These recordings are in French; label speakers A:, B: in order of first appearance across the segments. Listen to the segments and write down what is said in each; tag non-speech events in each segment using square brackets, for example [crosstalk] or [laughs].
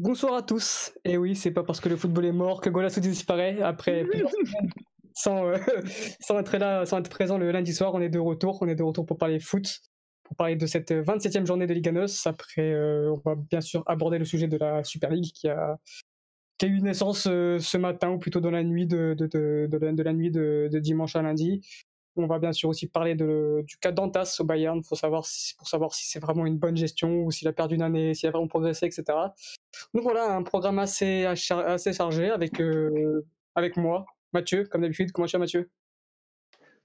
A: Bonsoir à tous. Et oui, c'est pas parce que le football est mort que Golasso disparaît. Après [laughs] sans, euh, [laughs] sans, être là, sans être présent le lundi soir, on est de retour. On est de retour pour parler foot, pour parler de cette 27e journée de Liga NOS. Après, euh, on va bien sûr aborder le sujet de la Super League qui a, qui a eu naissance euh, ce matin, ou plutôt dans la nuit de, de, de, de la nuit de, dimanche à lundi. On va bien sûr aussi parler de, du cas d'Antas au Bayern pour savoir si, pour savoir si c'est vraiment une bonne gestion ou s'il a perdu une année, s'il a vraiment progressé, etc. Donc voilà, un programme assez, assez chargé avec, euh, avec moi, Mathieu, comme d'habitude. Comment tu vas, Mathieu?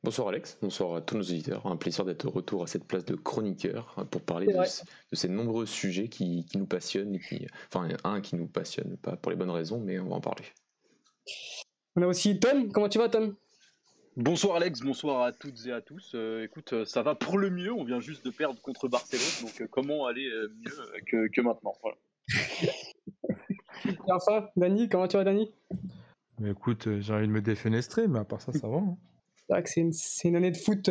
B: Bonsoir Alex, bonsoir à tous nos auditeurs. Un plaisir d'être de retour à cette place de chroniqueur pour parler de, ces nombreux sujets qui, qui nous passionnent, qui, enfin un qui nous passionne, pas pour les bonnes raisons, mais on va en parler.
A: On a aussi Tom, comment tu vas Tom?
C: Bonsoir Alex, bonsoir à toutes et à tous. Euh, écoute, euh, ça va pour le mieux, on vient juste de perdre contre Barcelone, donc euh, comment aller mieux que, maintenant voilà.
A: Et [laughs] enfin, Dani, comment tu vas Dani?
D: Écoute, j'ai envie de me défenestrer, mais à part ça, ça va. Hein.
A: C'est vrai que c'est une, année de foot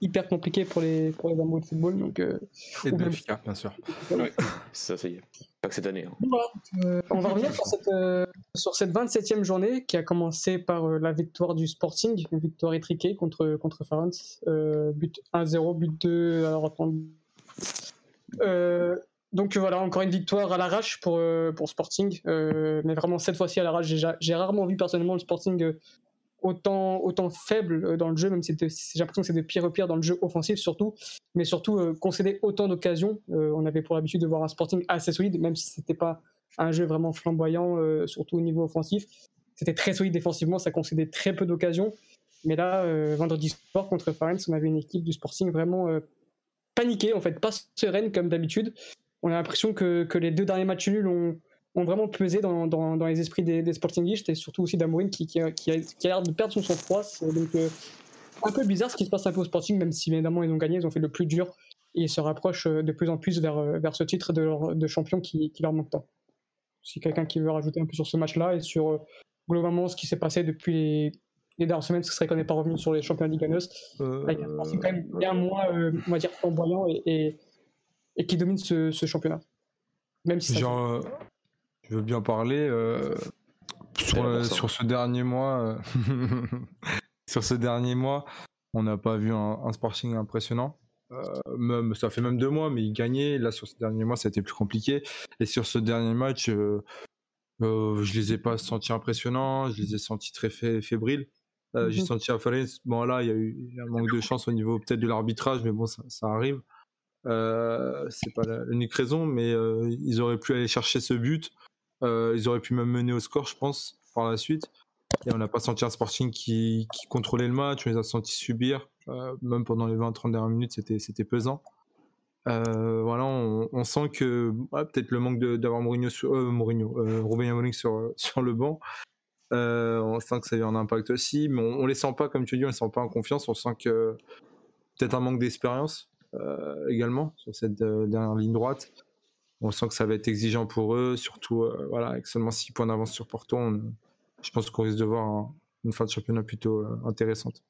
A: hyper compliquée pour les, pour les amoureux de football. Donc,
D: et de bien sûr.
B: ça, ça y est cette année. Hein.
A: Euh, on va revenir sur cette, euh, sur cette 27e journée qui a commencé par euh, la victoire du Sporting, une victoire étriquée contre, contre but 1-0, but 2 alors donc voilà, encore une victoire à l'arrache pour, pour Sporting, mais vraiment cette fois-ci à l'arrache. J'ai rarement vu personnellement le Sporting autant, faible euh, dans le jeu, même si j'ai l'impression que c'est de pire en pire dans le jeu offensif surtout, mais surtout euh, concéder autant d'occasions. Euh, on avait pour l'habitude de voir un Sporting assez solide, même si c'était pas un jeu vraiment flamboyant, surtout au niveau offensif. C'était très solide défensivement, ça concédait très peu d'occasions. Mais là, vendredi soir contre Farennes, on avait une équipe du Sporting vraiment paniquée, en fait, pas sereine comme d'habitude. On a l'impression que, les deux derniers matchs nuls ont, ont vraiment pesé dans, dans, dans les esprits des, des sportingistes et surtout aussi d'Amorin qui, qui, a, qui, a, l'air de perdre son sang-froid. Donc, euh, un peu bizarre ce qui se passe un peu au Sporting, même si évidemment ils ont gagné, ils ont fait le plus dur et ils se rapprochent euh, de plus en plus vers, euh, vers ce titre de, leur, de champion qui, qui leur manque tant. Si quelqu'un qui veut rajouter un peu sur ce match-là et sur globalement ce qui s'est passé depuis les, les dernières semaines, ce serait qu'on n'est pas revenu sur les champions Ligue euh... c'est quand même bien moins, on va dire, flamboyant et, et, et qui domine ce, ce championnat.
D: Même si Genre, je veux bien parler euh, sur, sur, ce dernier mois. Euh, [laughs] sur ce dernier mois, on n'a pas vu un, Sporting impressionnant. Euh, même, ça fait même deux mois, mais il gagnait. Là, sur ce dernier mois, ça a été plus compliqué. Et sur ce dernier match, euh, je les ai pas sentis impressionnants. Je les ai sentis très fébriles. J'ai mhm. senti à Bon, là, il y a eu un manque de chance au niveau peut-être de l'arbitrage, mais bon, ça, ça arrive. c'est pas l'unique raison, mais ils auraient pu aller chercher ce but. Euh, ils auraient pu même mener au score, je pense, par la suite. Et on n'a pas senti un Sporting qui, qui, contrôlait le match, on les a sentis subir. Euh, même pendant les 20-30 dernières minutes, c'était, pesant. Euh, voilà, on, sent que peut-être le manque d'avoir Mourinho, sur, Mourinho, Ruben sur, [laughs] sur le banc, on sent que ça a eu un impact aussi, mais on, on les sent pas, comme tu dis, on les sent pas en confiance. On sent que peut-être un manque d'expérience également sur cette dernière ligne droite. On sent que ça va être exigeant pour eux, surtout euh, voilà, avec seulement 6 points d'avance sur Porto. je pense qu'on risque de voir une fin de championnat plutôt euh, intéressante.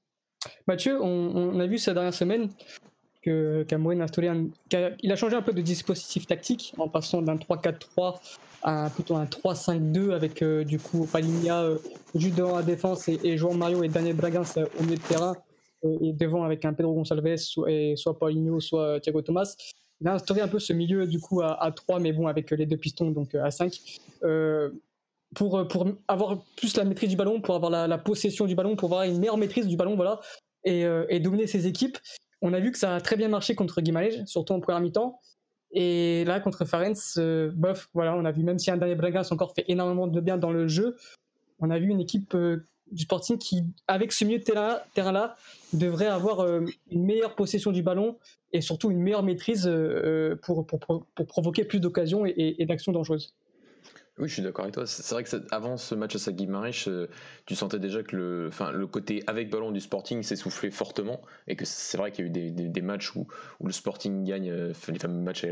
A: Mathieu, on, a vu cette dernière semaine que a a changé un peu de dispositif tactique en passant d'un 3-4-3 à plutôt un 3-5-2 avec euh, du coup Paligna juste devant la défense et, et Mario et Daniel Bragans au milieu de terrain et devant avec un Pedro Gonçalves et soit Paulinho soit Thiago Thomas il a instauré un peu ce milieu du coup à, 3, mais bon, avec les deux pistons, donc euh, à 5. Euh, pour, pour avoir plus la maîtrise du ballon, pour avoir la, possession du ballon, pour avoir une meilleure maîtrise du ballon, voilà, et, euh, dominer ses équipes. On a vu que ça a très bien marché contre Guimarães, surtout en première mi-temps. Et là, contre Farenz, bof, voilà, on a vu, même si un dernier Bragas encore fait énormément de bien dans le jeu, on a vu une équipe du Sporting qui, avec ce milieu de terrain-là, devrait avoir euh, une meilleure possession du ballon et surtout une meilleure maîtrise euh, pour, pour, provoquer plus d'occasions et d'actions dangereuses.
B: Oui, je suis d'accord avec toi. C'est vrai que avant ce match à sa euh, tu sentais déjà que le, enfin, le côté avec ballon du Sporting s'essoufflait fortement et que c'est vrai qu'il y a eu des, des, matchs où, où, le Sporting gagne, euh, les fameux matchs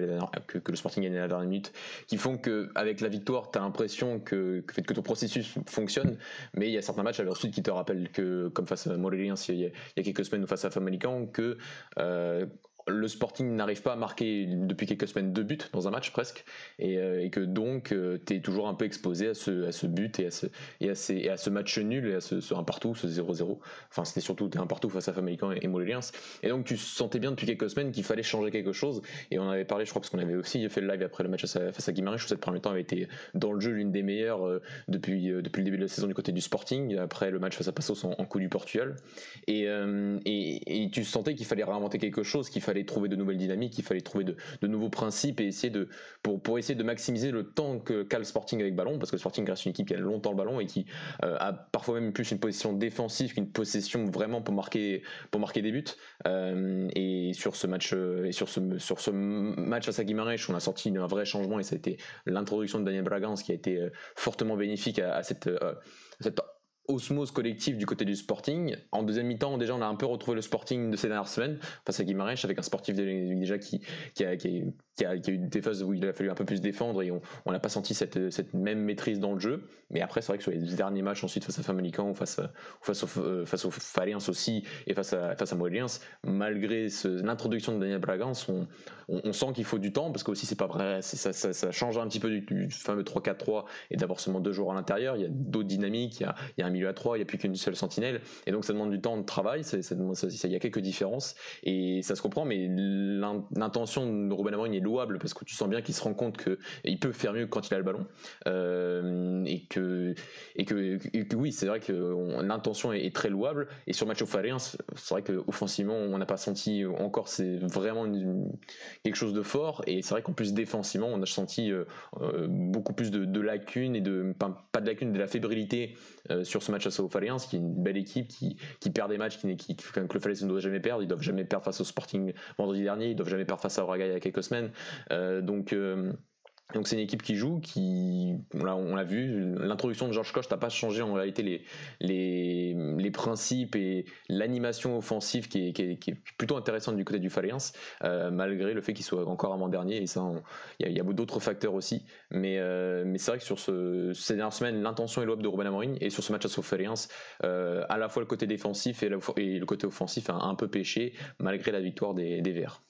B: que, que, le Sporting gagne à la dernière minute, qui font qu'avec la victoire, tu as l'impression que, que, que, ton processus fonctionne, mais il y a certains matchs ensuite qui te rappellent que, comme face à Morelia il, y a, quelques semaines ou face à Famalicão, que euh, le Sporting n'arrive pas à marquer depuis quelques semaines deux buts dans un match presque, et, euh, que donc euh, tu es toujours un peu exposé à ce, à ce but et à ce, et à, ces, et à ce match nul et à ce, ce 1 partout, ce 0-0. Enfin, c'était surtout un partout face à Famalicão et, et Moléliens. Et donc tu sentais bien depuis quelques semaines qu'il fallait changer quelque chose, et on avait parlé, je crois, parce qu'on avait aussi fait le live après le match face à Guimarães, où cette première temps avait été dans le jeu l'une des meilleures euh, depuis, depuis le début de la saison du côté du Sporting, après le match face à Passos en, en coup du Portugal. Et, et, et tu sentais qu'il fallait réinventer quelque chose, qu'il fallait fallait trouver de nouvelles dynamiques, il fallait trouver de, nouveaux principes et essayer de pour, pour essayer de maximiser le temps que qu'a Sporting avec ballon, parce que Sporting reste une équipe qui a longtemps le ballon et qui euh, a parfois même plus une position défensive qu'une possession vraiment pour marquer pour marquer des buts. Euh, et sur ce match euh, et sur ce sur ce match à Saguimarèche, on a sorti un vrai changement et ça a été l'introduction de Daniel Bragans qui a été fortement bénéfique à, cette cette osmose collective du côté du Sporting. En deuxième mi-temps, déjà, on a un peu retrouvé le Sporting de ces dernières semaines face à Guimarães avec un sportif déjà qui, qui, a, qui, a, a, eu des phases où il a fallu un peu plus défendre et on n'a pas senti cette, cette, même maîtrise dans le jeu. Mais après, c'est vrai que sur les derniers matchs ensuite face à Famalicão ou face, face, au, euh, face au Faliens aussi et face à, face à Moëliens, malgré l'introduction de Daniel Bragans, on, sent qu'il faut du temps parce que aussi c'est pas vrai, ça, ça, ça, change un petit peu du, fameux 3-4-3 et d'avoir seulement deux joueurs à l'intérieur. Il y a d'autres dynamiques, il y a, il y a un milieu à 3, il n'y a plus qu'une seule sentinelle et donc ça demande du temps de travail. il y a quelques différences et ça se comprend, mais l'intention de Ruben Amorim est louable parce que tu sens bien qu'il se rend compte qu'il peut faire mieux quand il a le ballon euh, et, que, et, que, oui, c'est vrai que l'intention est, très louable et sur match au c'est vrai qu'offensivement on n'a pas senti encore c'est vraiment quelque chose de fort. Et c'est vrai qu'en plus défensivement, on a senti euh, euh, beaucoup plus de, lacunes et de pas, de lacunes, de la fébrilité sur ce match à Sao Faliens, qui est une belle équipe qui, perd des matchs qui, qui, que le Falaise ne doit jamais perdre. Ils doivent jamais perdre face au Sporting vendredi dernier. Ils doivent jamais perdre face à Oraga il y a quelques semaines. Donc donc c'est une équipe qui joue, qui, on l'a vu, l'introduction de Georges Koch n'a pas changé en réalité les, les, les principes et l'animation offensive qui est, qui, est, plutôt intéressante du côté du Faliens, euh, malgré le fait qu'il soit encore avant dernier. Et ça, il y a, d'autres facteurs aussi. Mais, euh, mais c'est vrai que sur ce, ces dernières semaines, l'intention est louable de Ruben Amorim et sur ce match à Faliens, euh, à la fois le côté défensif et, le côté offensif a un peu pêché malgré la victoire des Verts.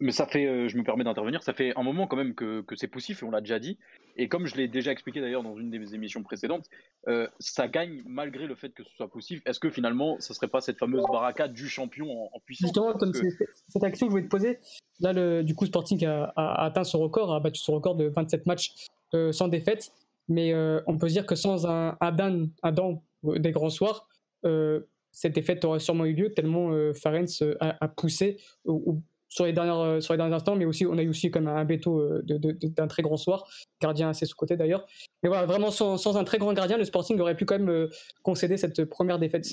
C: Mais ça fait, euh, je me permets d'intervenir, ça fait un moment quand même que, que c'est poussif et on l'a déjà dit. Et comme je l'ai déjà expliqué d'ailleurs dans une des émissions précédentes, euh, ça gagne malgré le fait que ce soit poussif. Est-ce que finalement, ça serait pas cette fameuse baraka du champion en, puissance?
A: Justement, comme c'est cette action que je voulais te poser, là, le, du coup, Sporting a, atteint son record, a battu son record de 27 matchs euh, sans défaite. Mais on peut dire que sans un Adan, Adam des grands soirs, cette défaite aurait sûrement eu lieu tellement Farenz a, a, poussé ou, sur les, dernières, euh, sur les derniers instants, mais aussi on a eu aussi comme un veto euh, d'un très grand soir, gardien assez sous-côté d'ailleurs. Mais voilà, vraiment sans, un très grand gardien, le Sporting aurait pu quand même euh, concéder cette première défaite.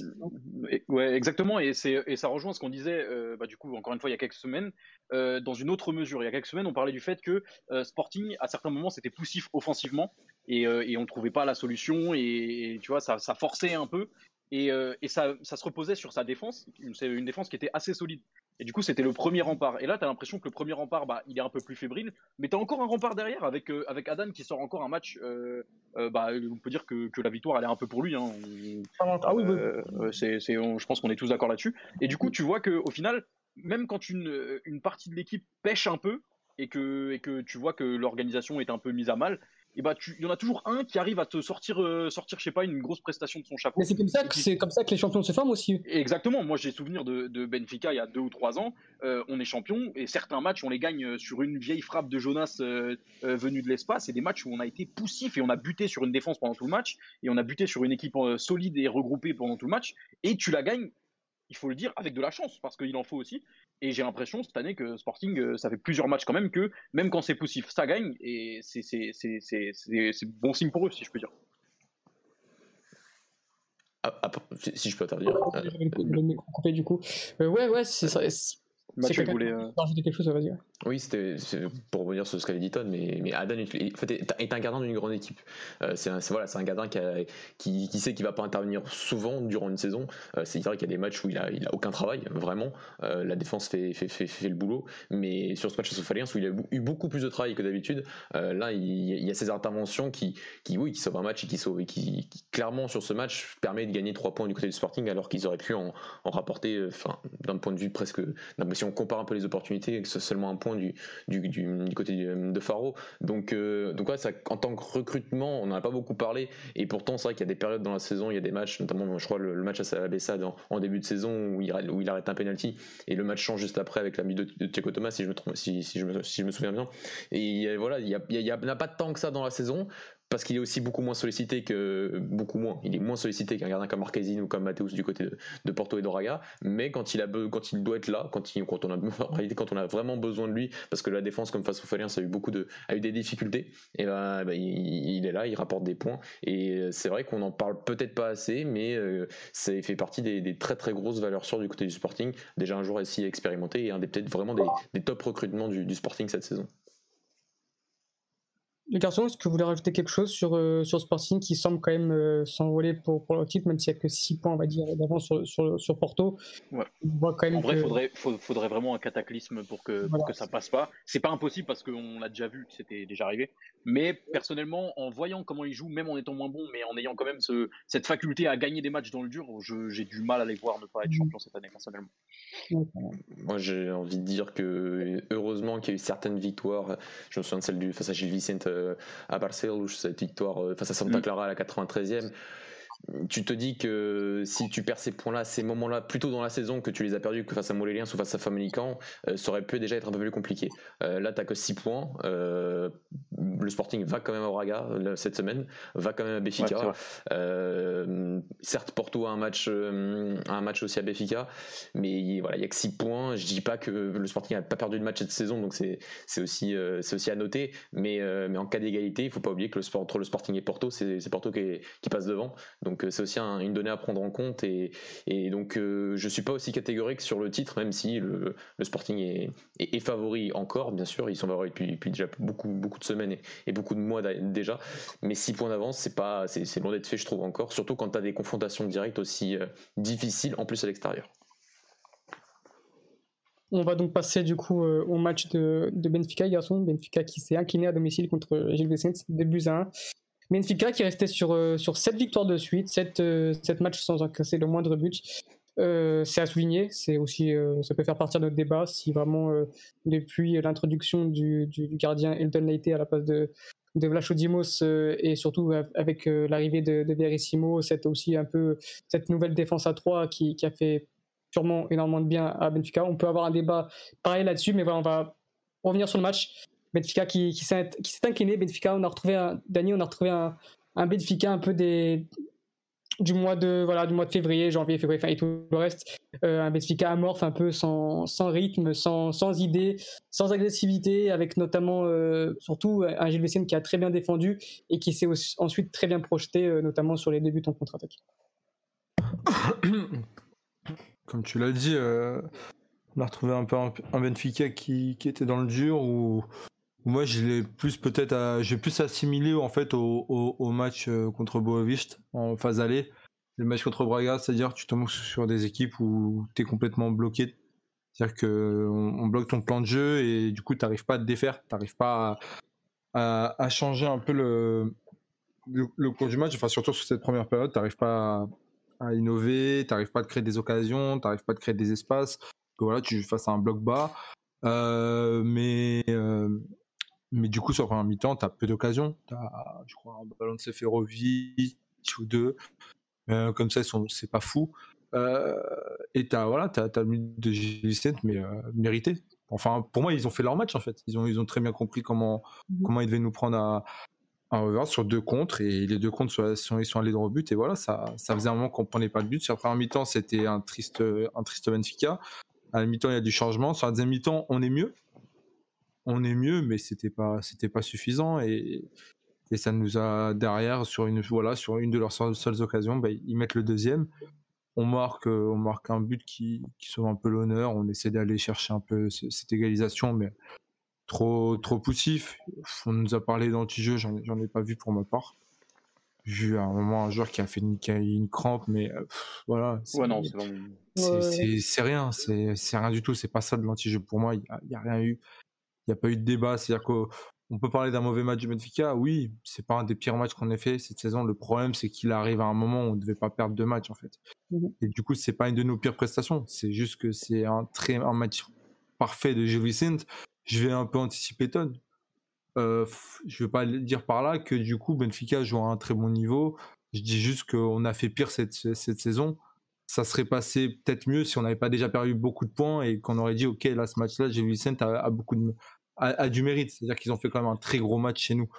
C: Ouais, exactement, et, et ça rejoint ce qu'on disait, bah, du coup, encore une fois, il y a quelques semaines, dans une autre mesure. Il y a quelques semaines, on parlait du fait que Sporting, à certains moments, c'était poussif offensivement, et, et on ne trouvait pas la solution, et, tu vois, ça, ça forçait un peu. Et, et ça, ça, se reposait sur sa défense, c'est une défense qui était assez solide. Et du coup, c'était le premier rempart. Et là, tu as l'impression que le premier rempart, bah, il est un peu plus fébrile. Mais tu as encore un rempart derrière avec, euh, avec Adam qui sort encore un match. Euh, euh, bah, on peut dire que, que, la victoire, elle est un peu pour lui. Hein. Ah oui, oui. c'est, je pense qu'on est tous d'accord là-dessus. Et du coup, tu vois qu'au final, même quand une, une partie de l'équipe pêche un peu, et que, et que tu vois que l'organisation est un peu mise à mal, et bah il y en a toujours un qui arrive à te sortir euh, sortir je sais pas une grosse prestation de son chapeau.
A: Mais c'est comme ça que c'est comme ça que les champions se forment aussi.
C: Exactement. Moi j'ai souvenir de, de, Benfica il y a deux ou trois ans. Euh, on est champion et certains matchs on les gagne euh, sur une vieille frappe de Jonas venue de l'espace. Et des matchs où on a été poussif et on a buté sur une défense pendant tout le match et on a buté sur une équipe solide et regroupée pendant tout le match. Et tu la gagnes il faut le dire, avec de la chance, parce qu'il en faut aussi. Et j'ai l'impression cette année que Sporting, euh, ça fait plusieurs matchs quand même que, même quand c'est poussif, ça gagne. Et c'est bon signe pour eux, si je peux dire.
B: si je peux t'intervenir.
A: Euh, du coup. ouais, ouais, c'est
C: Mathieu
A: quelque chose, vas-y.
B: Oui, c'était pour revenir sur ce qu'avait dit Ton, mais, mais Adan en fait, est un gardien d'une grande équipe. Euh, c'est un, voilà, un gardien qui, qui, sait qu'il va pas intervenir souvent durant une saison. Euh, c'est vrai qu'il y a des matchs où il a, il a aucun travail, vraiment. Euh, la défense fait, fait, fait, fait, le boulot. Mais sur ce match à Sofaliens, où il a eu beaucoup plus de travail que d'habitude, là, il, y a ces interventions qui, qui, oui, qui sauvent un match et qui, sauvent, et qui, clairement, sur ce match, permet de gagner 3 points du côté du Sporting, alors qu'ils auraient pu en, en rapporter, enfin, d'un point de vue presque. Si on compare un peu les opportunités, c'est seulement un point du, du, côté de Faro. Donc, euh, donc en tant que recrutement, on n'en a pas beaucoup parlé. Et pourtant, c'est vrai qu'il y a des périodes dans la saison, il y a des matchs, notamment, je crois, le, match à Salabessa en, début de saison où il, arrête un penalty et le match change juste après avec la de, de Tcheco Thomas, si je me, si, je me, souviens bien. Et voilà, il n'y a, a, a, pas tant que ça dans la saison parce qu'il est aussi beaucoup moins sollicité que beaucoup moins. Il est moins sollicité qu'un gardien comme Marquezine ou comme Mathéus du côté de, Porto et d'Oraga. Mais quand il a quand il doit être là, quand, [laughs] quand on a vraiment besoin de lui, parce que la défense comme face au Faliens a eu beaucoup de a eu des difficultés, et ben, ben il, est là, il rapporte des points. Et c'est vrai qu'on en parle peut-être pas assez, mais euh, ça fait partie des, très très grosses valeurs sûres du côté du Sporting. Déjà un joueur ici expérimenté et un des peut-être vraiment des, top recrutements du Sporting cette saison.
A: Les garçons, est-ce que vous voulez rajouter quelque chose sur, euh, sur Sporting qui semble quand même euh, s'envoler pour, pour le titre, même s'il n'y a que 6 points, on va dire, d'avance sur, sur, sur, Porto?
C: Ouais. quand même En vrai, il faudrait, faudrait vraiment un cataclysme pour que, pour que ça passe pas. C'est pas impossible parce qu'on l'a déjà vu, c'était déjà arrivé. Mais personnellement, en voyant comment ils jouent, même en étant moins bon, mais en ayant quand même ce, cette faculté à gagner des matchs dans le dur, j'ai du mal à les voir ne pas être mm. champion cette année, personnellement.
B: Moi, j'ai envie de dire que heureusement qu'il y a eu certaines victoires. Je me souviens de celle du face à Gilles Vicente à Barcelone, cette victoire euh, face à Santa mm. Clara à la 93e tu te dis que si tu perds ces points-là, ces moments-là, plutôt dans la saison que tu les as perdus que face à Moléliens ou face à Famelican, euh, ça aurait pu déjà être un peu plus compliqué. Euh, là, tu n'as que 6 points. Euh, le Sporting va quand même à Braga cette semaine, va quand même à Béfica. certes, Porto a un match, un match aussi à Béfica, mais voilà, il n'y a que 6 points. Je dis pas que le Sporting n'a pas perdu de match cette saison, donc c'est aussi, c'est aussi à noter. Mais, mais en cas d'égalité, il ne faut pas oublier que le sport, entre le Sporting et Porto, c'est Porto qui, qui passe devant. Donc euh, c'est aussi une donnée à prendre en compte et, donc euh, je suis pas aussi catégorique sur le titre, même si le, Sporting est, favori encore, bien sûr, ils sont favoris depuis, déjà beaucoup, de semaines et, beaucoup de mois déjà, mais 6 points d'avance, c'est pas, c'est loin d'être fait, je trouve encore, surtout quand tu as des confrontations directes aussi euh, difficiles en plus à l'extérieur.
A: On va donc passer du coup au match de, Benfica, garçon. Benfica qui s'est incliné à domicile contre Gilles Vicente, 2 buts à 1. Benfica qui restait sur, euh, sur 7 victoires de suite, 7, 7 euh, matchs sans encaisser le moindre but. Euh, c'est à souligner, c'est aussi, ça peut faire partie de notre débat si vraiment depuis l'introduction du, du, gardien Elton Leite à la place de, de Vlachodimos et surtout avec l'arrivée de, de Verissimo, c'est aussi un peu cette nouvelle défense à 3 qui, qui, a fait sûrement énormément de bien à Benfica. On peut avoir un débat pareil là-dessus, mais voilà, on va revenir sur le match. Benfica qui, s'est incliné. Benfica, on a retrouvé un, Dani, on a retrouvé un, Benfica un peu des, du mois de voilà du mois de février, janvier, février, fin, et tout le reste. Euh, un Benfica amorphe, un peu sans, rythme, sans, idée, sans agressivité, avec notamment euh, surtout un Gilles qui a très bien défendu et qui s'est ensuite très bien projeté, euh, notamment sur les débuts en contre-attaque. [coughs]
D: Comme tu l'as dit, on a retrouvé un peu un, Benfica qui, était dans le dur ou moi, je l'ai plus peut-être, j'ai plus assimilé en fait au, match euh, contre Boavist en phase aller. Le match contre Braga, c'est-à-dire tu tombes sur des équipes où tu es complètement bloqué. C'est-à-dire que on, bloque ton plan de jeu et du coup, tu n'arrives pas à te défaire, tu n'arrives pas à, à, changer un peu le, le, cours du match. Enfin, surtout sur cette première période, tu n'arrives pas à, innover, tu n'arrives pas à créer des occasions, tu n'arrives pas à créer des espaces. Voilà, tu fasses un bloc bas. Euh, mais euh, mais du coup, sur la première mi-temps, tu as peu d'occasions. Tu as, je crois, un ballon de Seferovic ou deux. Euh, comme ça, c'est pas fou. Euh, et tu as, voilà, as, as, le de Gilles mais euh, mérité. Enfin, pour moi, ils ont fait leur match en fait. Ils ont, ils ont très bien compris comment, mmh comment ils devaient nous prendre à, à reverse sur deux contres. Et les deux contres, sont, ils sont allés droit au but. Et voilà, ça, ça faisait un moment qu'on prenait pas de but. Sur la première mi-temps, c'était un triste, un triste Benfica. À la mi-temps, il y a du changement. Sur la deuxième mi-temps, on est mieux on est mieux, mais c'était pas, c'était pas suffisant. Et, Et ça nous a derrière, sur une, voilà, sur une de leurs seules occasions, bah, ils mettent le deuxième. On marque, euh, on marque un but qui, qui sauve un peu l'honneur. On essaie d'aller chercher un peu cette égalisation, mais trop, trop poussif. On nous a parlé d'anti-jeu, j'en ai pas vu pour ma part. Vu à un moment un joueur qui a fait une, une crampe, mais euh, voilà.
C: Ouais, non,
D: c'est rien, c'est rien du tout. C'est pas ça de l'anti-jeu. Pour moi, il n'y a, a, rien eu. Il n'y a pas eu de débat. C'est-à-dire que on peut parler d'un mauvais match du Benfica, oui, c'est pas un des pires matchs qu'on ait fait cette saison. Le problème, c'est qu'il arrive à un moment où on ne devait pas perdre deux matchs en fait. Mmh Et du coup, c'est pas une de nos pires prestations. C'est juste que c'est un très un match parfait de Gilles Vicente. Je vais un peu anticiper Ton. Euh, je veux pas dire par là que du coup Benfica joue à un très bon niveau. Je dis juste qu'on a fait pire cette, cette saison. Ça serait passé peut-être mieux si on n'avait pas déjà perdu beaucoup de points et qu'on aurait dit ok là ce match-là, Gilles Vicente a, a beaucoup de a, du mérite. C'est-à-dire qu'ils ont fait quand même un très gros match chez nous.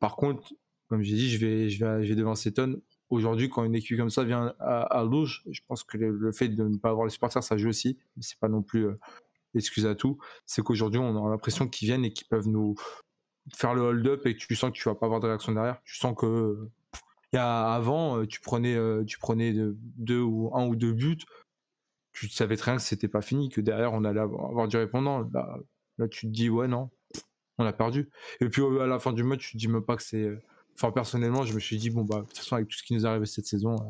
D: Par contre, comme j'ai dit, je vais, je vais, je devant Seton. Aujourd'hui, quand une équipe comme ça vient à, à je pense que le, fait de ne pas avoir les supporters, ça joue aussi. Mais c'est pas non plus euh, excuse à tout. C'est qu'aujourd'hui, on a l'impression qu'ils viennent et qu'ils peuvent nous faire le hold-up et que tu sens que tu vas pas avoir de réaction derrière. Tu sens que il y a avant, euh, tu prenais, euh, tu prenais deux ou un ou deux buts, tu savais très bien que c'était pas fini, que derrière on allait avoir du répondant. Là, tu te dis, ouais, non, on a perdu. Et puis à la fin du match, tu te dis même pas que c'est. Euh, enfin, personnellement, je me suis dit, bon, bah, de toute façon, avec tout ce qui nous est cette saison, euh,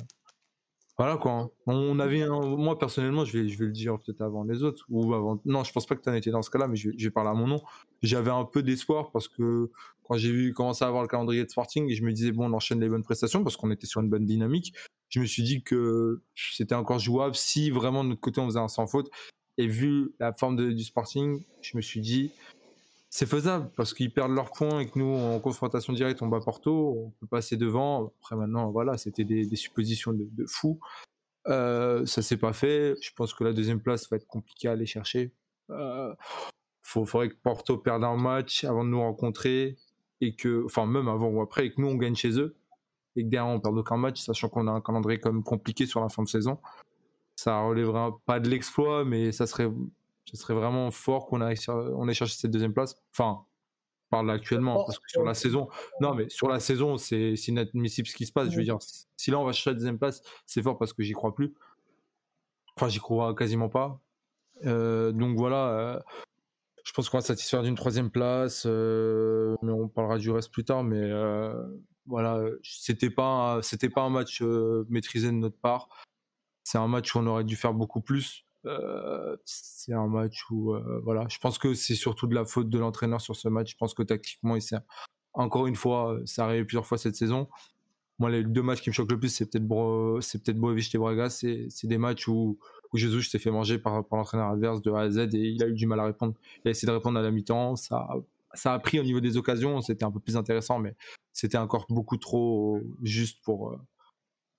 D: voilà quoi. Hein. On avait Moi, personnellement, je vais, je vais le dire peut-être avant les autres. Ou avant... Non, je pense pas que tu en étais dans ce cas-là, mais je vais, parler à mon nom. J'avais un peu d'espoir parce que quand j'ai vu commencer à avoir le calendrier de Sporting, et je me disais, bon, on enchaîne les bonnes prestations parce qu'on était sur une bonne dynamique. Je me suis dit que c'était encore jouable si vraiment de notre côté on faisait un sans faute et vu la forme du Sporting, je me suis dit, c'est faisable parce qu'ils perdent leurs points et que nous, en confrontation directe, on bat Porto, on peut passer devant. Après, maintenant, voilà, c'était des, suppositions de, fou. Euh, ça s'est pas fait. Je pense que la deuxième place va être compliquée à aller chercher. Euh, faut, faudrait que Porto perde un match avant de nous rencontrer et que, enfin, même avant ou après, et que nous, on gagne chez eux et que derrière, on perd aucun match, sachant qu'on a un calendrier compliqué sur la fin de saison ça relèvera pas de l'exploit, mais ça serait, ça serait vraiment fort qu'on ait, on ait cherché cette deuxième place. Enfin, parle actuellement, parce que sur la saison, non, mais sur la saison, c'est inadmissible ce qui se passe. Je veux dire, si là on va chercher la deuxième place, c'est fort parce que j'y crois plus. Enfin, j'y crois quasiment pas. Euh, donc voilà, euh, je pense qu'on va satisfaire d'une troisième place, euh, mais on parlera du reste plus tard. Mais voilà, c'était pas, c'était pas un match maîtrisé de notre part. C'est un match où on aurait dû faire beaucoup plus. Euh, c'est un match où, euh, voilà, je pense que c'est surtout de la faute de l'entraîneur sur ce match. Je pense que tactiquement, il encore une fois, euh, ça arrivé plusieurs fois cette saison. Moi, les deux matchs qui me choquent le plus, c'est peut-être Bro... c'est peut-être et Braga. C'est, des matchs où, Jesus s'est fait manger par, par l'entraîneur adverse de A à Z et il a eu du mal à répondre. Il a essayé de répondre à la mi-temps. Ça, ça a pris au niveau des occasions. C'était un peu plus intéressant, mais c'était encore beaucoup trop juste pour,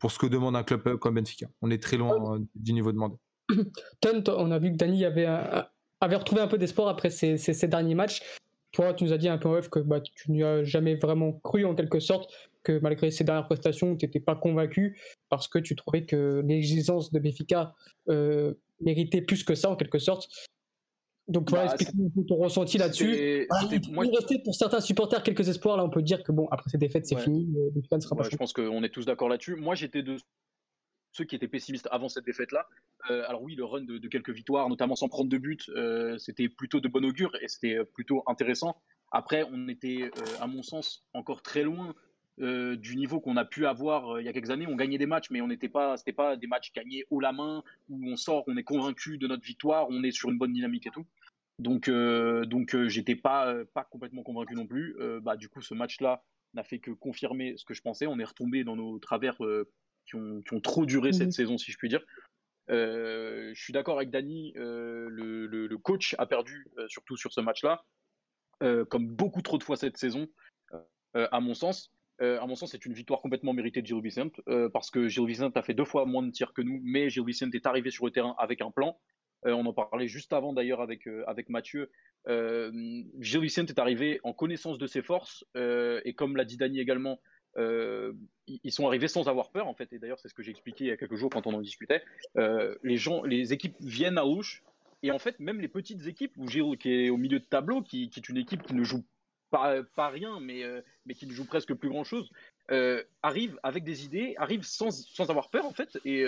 D: pour ce que demande un club comme Benfica. On est très loin euh, du niveau demandé. [coughs]
A: Tunt, on a vu que Dani avait, avait retrouvé un peu d'espoir après ces, ces, derniers matchs. Toi, tu nous as dit un peu en off que bah, tu n'y as jamais vraiment cru en quelque sorte, que malgré ces dernières prestations, tu n'étais pas convaincu parce que tu trouvais que l'exigence de Benfica euh, méritait plus que ça en quelque sorte. Donc voilà, bah, explique-nous ton ressenti là-dessus. il moi, rester pour certains supporters quelques espoirs. Là, on peut dire que bon, après ces défaites, c'est fini.
C: ne sera pas Je pense qu'on est tous d'accord là-dessus. Moi, j'étais de ceux qui étaient pessimistes avant cette défaite-là. Euh, alors oui, le run de, quelques victoires, notamment sans prendre de but, euh, c'était plutôt de bon augure et c'était plutôt intéressant. Après, on était, euh, à mon sens, encore très loin euh, du niveau qu'on a pu avoir euh, il y a quelques années. On gagnait des matchs, mais on n'était pas, c'était pas des matchs gagnés haut la main où on sort, on est convaincu de notre victoire, on est sur une bonne dynamique et tout. Donc, euh, donc j'étais pas pas complètement convaincu non plus. bah du coup, ce match-là n'a fait que confirmer ce que je pensais. On est retombé dans nos travers qui ont, qui, ont, trop duré cette mmh saison, si je puis dire. je suis d'accord avec Dani, le, le, le, coach a perdu surtout sur ce match-là, comme beaucoup trop de fois cette saison, à mon sens. Euh, à mon sens, c'est une victoire complètement méritée de Gilles Vicente, euh, parce que Gilles Vicente a fait deux fois moins de tirs que nous, mais Gilles Vicente est arrivé sur le terrain avec un plan. Euh, on en parlait juste avant d'ailleurs avec, avec Mathieu. Gilles Vicente est arrivé en connaissance de ses forces, et comme l'a dit Dany également, ils sont arrivés sans avoir peur en fait, et d'ailleurs c'est ce que j'ai expliqué il y a quelques jours quand on en discutait. les, gens, les équipes viennent à Ouche, et en fait même les petites équipes, où Gilles qui est au milieu de tableau, qui, qui est une équipe qui ne joue pas, pas rien, mais, mais qui ne joue presque plus grand chose, arrive avec des idées, arrive sans, sans avoir peur en fait, et,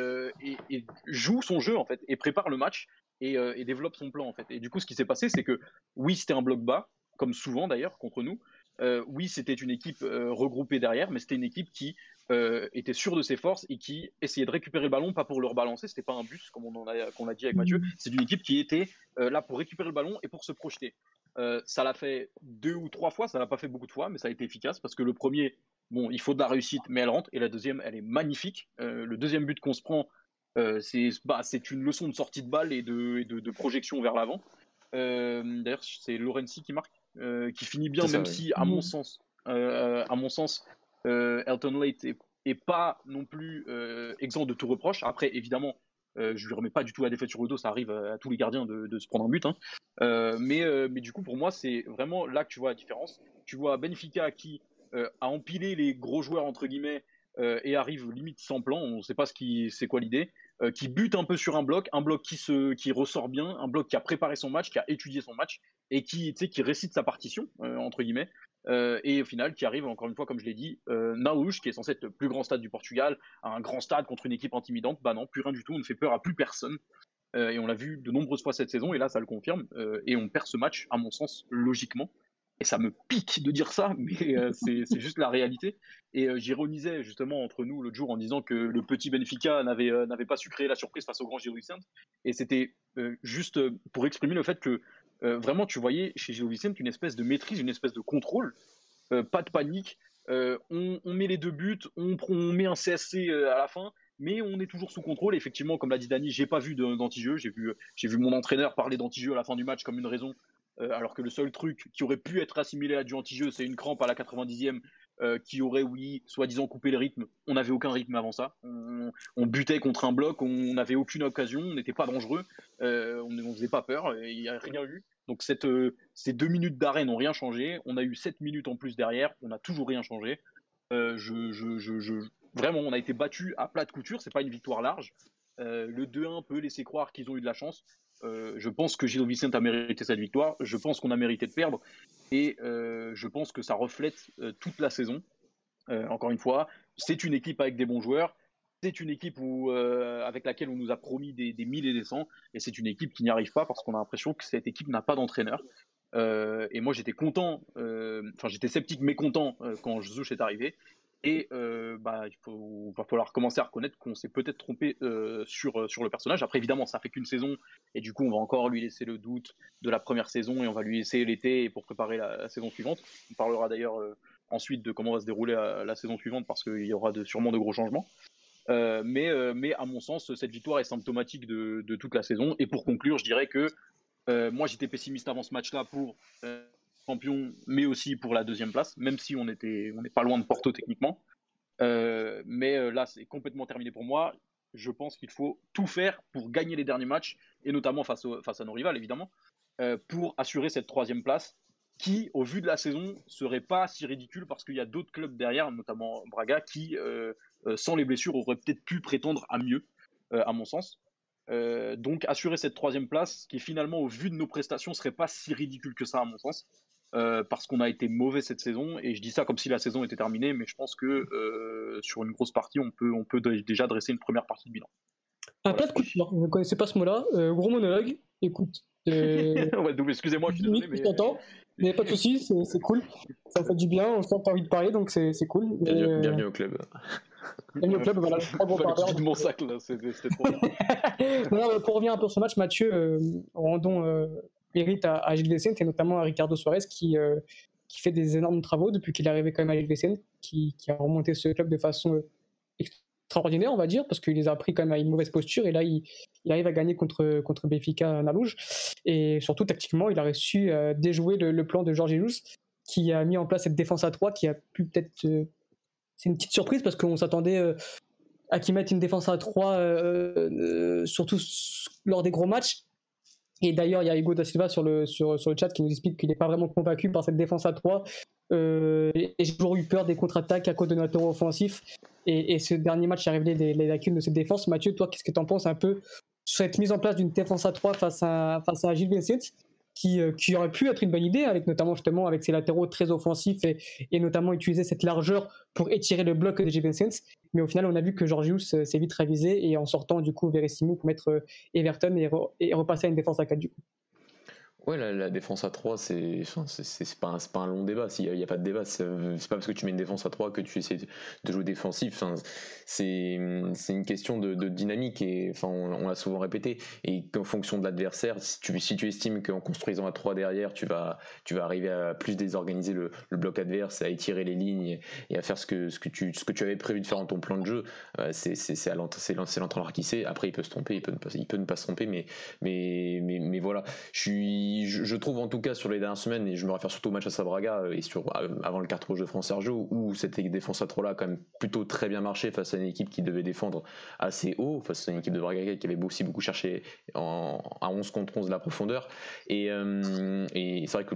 C: et, joue son jeu en fait, et prépare le match et, et, développe son plan en fait. Et du coup, ce qui s'est passé, c'est que oui, c'était un bloc bas, comme souvent d'ailleurs contre nous. oui, c'était une équipe regroupée derrière, mais c'était une équipe qui euh, était sûr de ses forces et qui essayait de récupérer le ballon, pas pour le rebalancer, c'était pas un bus comme on a, qu'on a dit avec Mathieu, mm. c'est une équipe qui était euh, là pour récupérer le ballon et pour se projeter. Euh, ça l'a fait deux ou trois fois, ça l'a pas fait beaucoup de fois, mais ça a été efficace parce que le premier, bon, il faut de la réussite, mais elle rentre, et la deuxième, elle est magnifique. le deuxième but qu'on se prend, c'est bah, une leçon de sortie de balle et de, de, projection vers l'avant. D'ailleurs, c'est Lorenzi qui marque, qui finit bien, même si, à mon mm. sens, à mon sens, euh, Elton Late est, pas non plus euh, exempt de tout reproche. Après, évidemment, euh, je lui remets pas du tout la défaite sur le dos, ça arrive à, tous les gardiens de, se prendre un but. Hein. mais, mais du coup, pour moi, c'est vraiment là que tu vois la différence. Tu vois Benfica qui a empilé les gros joueurs, entre guillemets, et arrive limite sans plan, on ne sait pas ce qui, c'est quoi l'idée, qui bute un peu sur un bloc, un bloc qui, se, qui ressort bien, un bloc qui a préparé son match, qui a étudié son match, et qui, qui récite sa partition, entre guillemets. Euh, et au final qui arrive encore une fois comme je l'ai dit euh, qui est censé être le plus grand stade du Portugal un grand stade contre une équipe intimidante bah non plus rien du tout on ne fait peur à plus personne euh, et on l'a vu de nombreuses fois cette saison et là ça le confirme euh, et on perd ce match à mon sens logiquement et ça me pique de dire ça [laughs] mais c'est juste la réalité et j'ironisais justement entre nous l'autre jour en disant que le petit Benfica n'avait n'avait pas su créer la surprise face au grand Giro Vicente et c'était juste pour exprimer le fait que euh, vraiment, tu voyais chez Gilles Vicente une espèce de maîtrise, une espèce de contrôle, euh, pas de panique. Euh, on, met les deux buts, on, met un CSC à la fin, mais on est toujours sous contrôle. effectivement, comme l'a dit Dani, j'ai pas vu d'anti-jeu. J'ai vu, j'ai vu mon entraîneur parler d'anti-jeu à la fin du match comme une raison, alors que le seul truc qui aurait pu être assimilé à du anti-jeu, c'est une crampe à la 90e euh, qui aurait, oui, soi-disant coupé le rythme. On n'avait aucun rythme avant ça. On, butait contre un bloc, on n'avait aucune occasion, on n'était pas dangereux, euh, on ne faisait pas peur, il n'y a rien eu. Donc euh, ces deux minutes d'arrêt n'ont rien changé. On a eu sept minutes en plus derrière, on n'a toujours rien changé. Vraiment, on a été battu à plat de couture, c'est pas une victoire large. le 2-1 peut laisser croire qu'ils ont eu de la chance. Euh, je pense que Gilles Vicente a mérité cette victoire. Je pense qu'on a mérité de perdre. Et euh, je pense que ça reflète euh, toute la saison. encore une fois, c'est une équipe avec des bons joueurs. C'est une équipe où, avec laquelle on nous a promis des, des et des cents. Et c'est une équipe qui n'y arrive pas parce qu'on a l'impression que cette équipe n'a pas d'entraîneur. et moi, j'étais content, enfin, j'étais sceptique, mais content quand Jesus est arrivé. Et euh, bah, il va falloir commencer à reconnaître qu'on s'est peut-être trompé euh, sur, euh, sur le personnage. Après, évidemment, ça fait qu'une saison, et du coup, on va encore lui laisser le doute de la première saison, et on va lui laisser l'été pour préparer la, saison suivante. On parlera d'ailleurs ensuite de comment va se dérouler la, saison suivante, parce qu'il y aura sûrement de gros changements. mais, mais à mon sens, cette victoire est symptomatique de, toute la saison. Et pour conclure, je dirais que moi, j'étais pessimiste avant ce match-là pour champion, mais aussi pour la deuxième place, même si on on n'est pas loin de Porto techniquement. Euh, mais euh, là, c'est complètement terminé pour moi. Je pense qu'il faut tout faire pour gagner les derniers matchs, et notamment face, face à nos rivales, évidemment, euh, pour assurer cette troisième place, qui, au vu de la saison, serait pas si ridicule parce qu'il y a d'autres clubs derrière, notamment Braga, qui, sans les blessures, auraient peut-être pu prétendre à mieux, à mon sens. donc assurer cette troisième place, qui finalement, au vu de nos prestations, serait pas si ridicule que ça, à mon sens. Euh, parce qu'on a été mauvais cette saison. Et je dis ça comme si la saison était terminée, mais je pense que euh, sur une grosse partie, on peut, on peut déjà dresser une première partie de bilan.
A: Un plat de coup je ne connaissais pas ce mot-là. Euh, gros monologue, écoute. [laughs]
C: excusez-moi, je suis désolé.
A: Mais... mais pas de soucis, c'est cool. Ça fait du bien, on sent que tu as envie de parler, donc c'est cool.
B: Bienvenue, au club.
A: Bienvenue au club, voilà. Pas bon
C: de mon sac, là, c'était trop [laughs]
A: non, Pour revenir un peu sur ce match, Mathieu, rendons mérite à, à Gilles Vicente et notamment à Ricardo Suarez qui, euh, qui fait des énormes travaux depuis qu'il est arrivé quand même à Gilles Vicente, qui, qui, a remonté ce club de façon euh, extraordinaire, on va dire, parce qu'il les a pris quand même à une mauvaise posture et là il, il arrive à gagner contre, contre Benfica Nalouge. Et surtout tactiquement, il a réussi à déjouer le, plan de Georges Jesus qui a mis en place cette défense à 3 qui a pu peut-être. Euh, c'est une petite surprise parce qu'on s'attendait à qu'il mette une défense à 3, surtout lors des gros matchs. Et d'ailleurs, il y a Hugo da Silva sur le, sur, sur le chat qui nous explique qu'il n'est pas vraiment convaincu par cette défense à 3. Euh, et j'ai toujours eu peur des contre-attaques à cause de notre offensif. Et, ce dernier match a révélé les, lacunes de cette défense. Mathieu, toi, qu'est-ce que tu en penses un peu sur cette mise en place d'une défense à 3 face à, face à Gilles Vincent? Qui, euh, qui aurait pu être une bonne idée, avec notamment justement avec ses latéraux très offensifs et, notamment utiliser cette largeur pour étirer le bloc de Jalen Mais au final, on a vu que Georgius euh, s'est vite révisé et en sortant du coup Verissimo pour mettre Everton et, et repasser à une défense à 4 du coup.
B: Ouais, la, défense à 3, c'est pas, un, pas un long débat. S'il n'y a, pas de débat, c'est pas parce que tu mets une défense à 3 que tu essaies de jouer défensif. c'est une question de, dynamique et on, l'a souvent répété. Et qu'en fonction de l'adversaire, si tu, si tu estimes qu'en construisant à 3 derrière, tu vas, tu vas arriver à plus désorganiser le, bloc adverse, à étirer les lignes et à faire ce que, ce, que tu, ce que tu avais prévu de faire dans ton plan de jeu, euh, c'est l'entraîneur qui sait. Après, il peut se tromper, il peut ne pas, il peut ne pas se tromper, mais, mais, mais, mais voilà. Je suis je, trouve en tout cas sur les dernières semaines, et je me réfère surtout au match à Sabraga euh, et sur, euh, avant le carton de France Sergio, où cette défense à 3 là quand même plutôt très bien marché face à une équipe qui devait défendre assez haut, face à une équipe de Braga qui avait aussi beaucoup cherché en, à 11 contre 11 de la profondeur. Et, euh, et c'est vrai que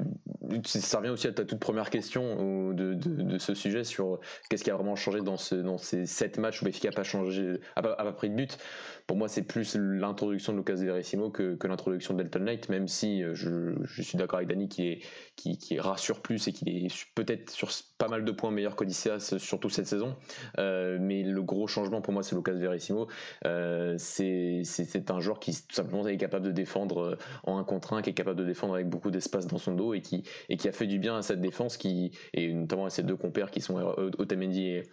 B: ça revient aussi à ta toute première question de, ce sujet sur qu'est-ce qui a vraiment changé dans, ce, dans ces 7 matchs où Benfica n'a pas, a pas, pris de but. Pour moi, c'est plus l'introduction de Lucas Verissimo que, l'introduction de Delton Knight, même si je je, suis d'accord avec Dani qui, est, qui, rassure plus et qui est peut-être sur pas mal de points meilleur qu'Odysseas, surtout cette saison. Euh, mais le gros changement pour moi, c'est Lucas Verissimo. Euh, c'est un joueur qui tout simplement est capable de défendre euh, en un contre un, qui est capable de défendre avec beaucoup d'espace dans son dos et qui, et qui a fait du bien à cette défense, qui, et notamment à ces deux compères qui sont Otamendi et,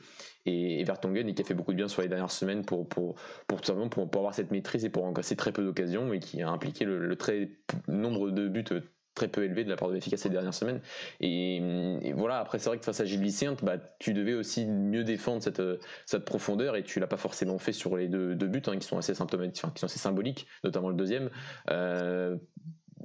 B: et, Vertonghen et qui a fait beaucoup de bien sur les dernières semaines pour, pour, pour simplement pour, avoir cette maîtrise et pour encaisser très peu d'occasions et qui a impliqué le, très nombre de buts très peu élevé de la part de l'efficace ces dernières semaines. Et, voilà, après, c'est vrai que face à Gilles bah, tu devais aussi mieux défendre cette, cette profondeur et tu l'as pas forcément fait sur les deux, buts hein, qui sont assez symptomatiques, qui sont assez symboliques, notamment le deuxième. Euh,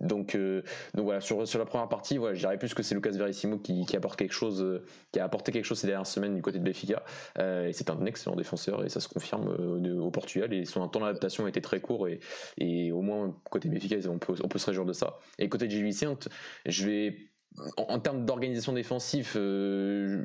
B: donc, euh, donc voilà, sur, sur la première partie, voilà, je dirais plus que c'est Lucas Verissimo qui, qui, apporte quelque chose, euh, qui a apporté quelque chose ces dernières semaines du côté de Benfica. Euh, et c'est un excellent défenseur et ça se confirme au Portugal. Et son temps d'adaptation a été très court et, et au moins côté Benfica, on peut, on peut se réjouir de ça. Et côté de Gilles Vicente, je vais en, termes d'organisation défensive, euh,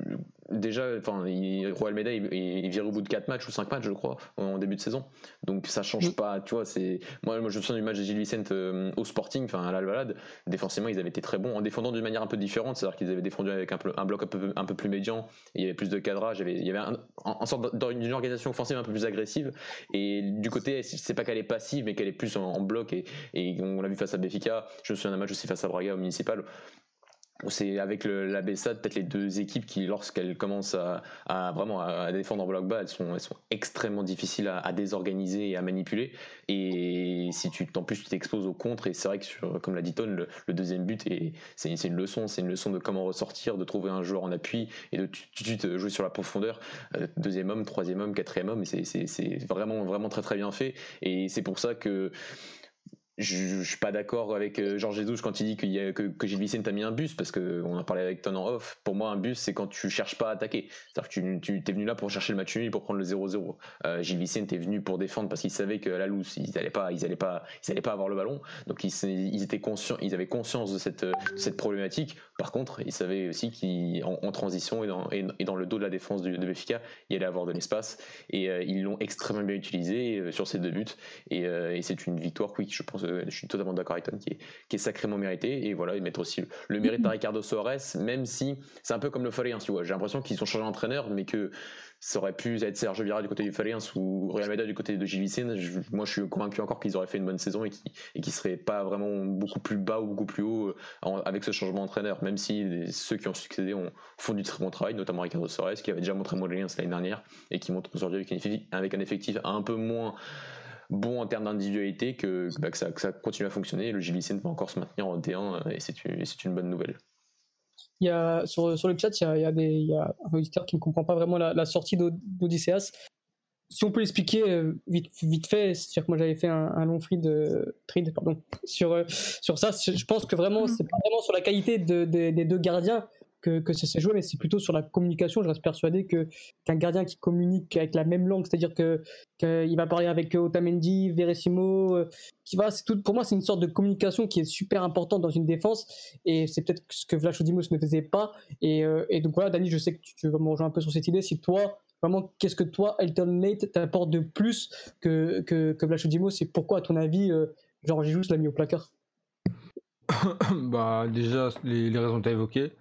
B: déjà, enfin, Royal Almeida est, viré au bout de 4 matchs ou 5 matchs, je crois, en début de saison. Donc ça change pas, tu vois. C'est moi, moi, je me souviens du match de Gilles Vicente euh, au Sporting, enfin à l'Alvalade. Défensivement, ils avaient été très bons en défendant d'une manière un peu différente, c'est-à-dire qu'ils avaient défendu avec un, un bloc un peu, un peu, plus médian. Et il y avait plus de cadrage, il y avait, un, en, sorte d'une organisation offensive un peu plus agressive. Et du côté, c'est pas qu'elle est passive, mais qu'elle est plus en, bloc. Et, et on l'a vu face à Béfica. Je me souviens d'un match aussi face à Braga au municipal c'est avec le, la BSA peut-être les deux équipes qui, lorsqu'elles commencent à, vraiment à défendre en bloc bas, elles sont, extrêmement difficiles à, désorganiser et à manipuler. Et si tu plus tu t'exposes au contre, et c'est vrai que sur, comme l'a dit Ton, le, deuxième but c'est une leçon, c'est une leçon de comment ressortir, de trouver un joueur en appui et de tout de suite jouer sur la profondeur. Euh, deuxième homme, troisième homme, quatrième homme, c'est vraiment vraiment très très bien fait. Et c'est pour ça que je, je, suis pas d'accord avec euh, Georges Jesus quand il dit qu'il y a, que, que Gilles Vicente a mis un bus parce que on a parlé avec Ton en off. Pour moi, un bus c'est quand tu cherches pas à attaquer. C'est-à-dire que tu, tu es venu là pour chercher le match nul pour prendre le 0-0. Euh, Gilles Vicente est venu pour défendre parce qu'il savait que la loose ils allaient pas, pas, pas avoir le ballon. Donc ils, étaient conscients, ils avaient conscience de cette, problématique. Par contre, ils savaient aussi qu'en en transition et dans, le dos de la défense de, de il allait avoir de l'espace et euh, ils l'ont extrêmement bien utilisé euh, sur ces deux buts. Et, et c'est une victoire, oui, je pense, je suis totalement d'accord qui est, sacrément mérité. Et voilà, ils mettent aussi le, mérite à Ricardo Soares, même si c'est un peu comme le Fariens, tu vois. J'ai l'impression qu'ils ont changé d'entraîneur, mais que ça aurait pu être Serge Vira du côté du Fariens ou Real Meda du côté de Gilles Moi, je suis convaincu encore qu'ils auraient fait une bonne saison et qu'ils qui seraient pas vraiment beaucoup plus bas ou beaucoup plus haut euh, avec ce changement d'entraîneur, même si ceux qui ont succédé ont, font du très bon travail, notamment Ricardo Soares, qui avait déjà montré Montréal l'année dernière et qui montre aujourd'hui avec un effectif un peu moins bon en termes d'individualité que, bah, que, ça, continue à fonctionner. Le GLC va encore se maintenir en D1 et c'est une, une bonne nouvelle.
A: Il y a, sur, sur le chat, il y, a, il, y a des, il y a un auditeur qui ne comprend pas vraiment la, sortie d'Odysseas. Si on peut l'expliquer euh, vite, vite fait, c'est-à-dire que moi j'avais fait un, long free de trade pardon, sur, euh, sur ça. Je pense que vraiment, c'est pas vraiment sur la qualité de, des deux gardiens, que, que s'est joué, mais c'est plutôt sur la communication. Je reste persuadé que qu'un gardien qui communique avec la même langue, c'est-à-dire que qu'il va parler avec Otamendi, Verissimo, euh, qui va, c'est tout. Pour moi, c'est une sorte de communication qui est super importante dans une défense, et c'est peut-être ce que Vlacho Dimos ne faisait pas. Et, euh, donc voilà, Dani, je sais que tu, vas me rejoindre un peu sur cette idée. Si toi, vraiment, qu'est-ce que toi, Elton Nate, t'apporte de plus que que, que Dimos, et pourquoi, à ton avis, euh, Georges Jus l'a mis au placard? [coughs]
D: Bah déjà les raisons que tu as évoquées,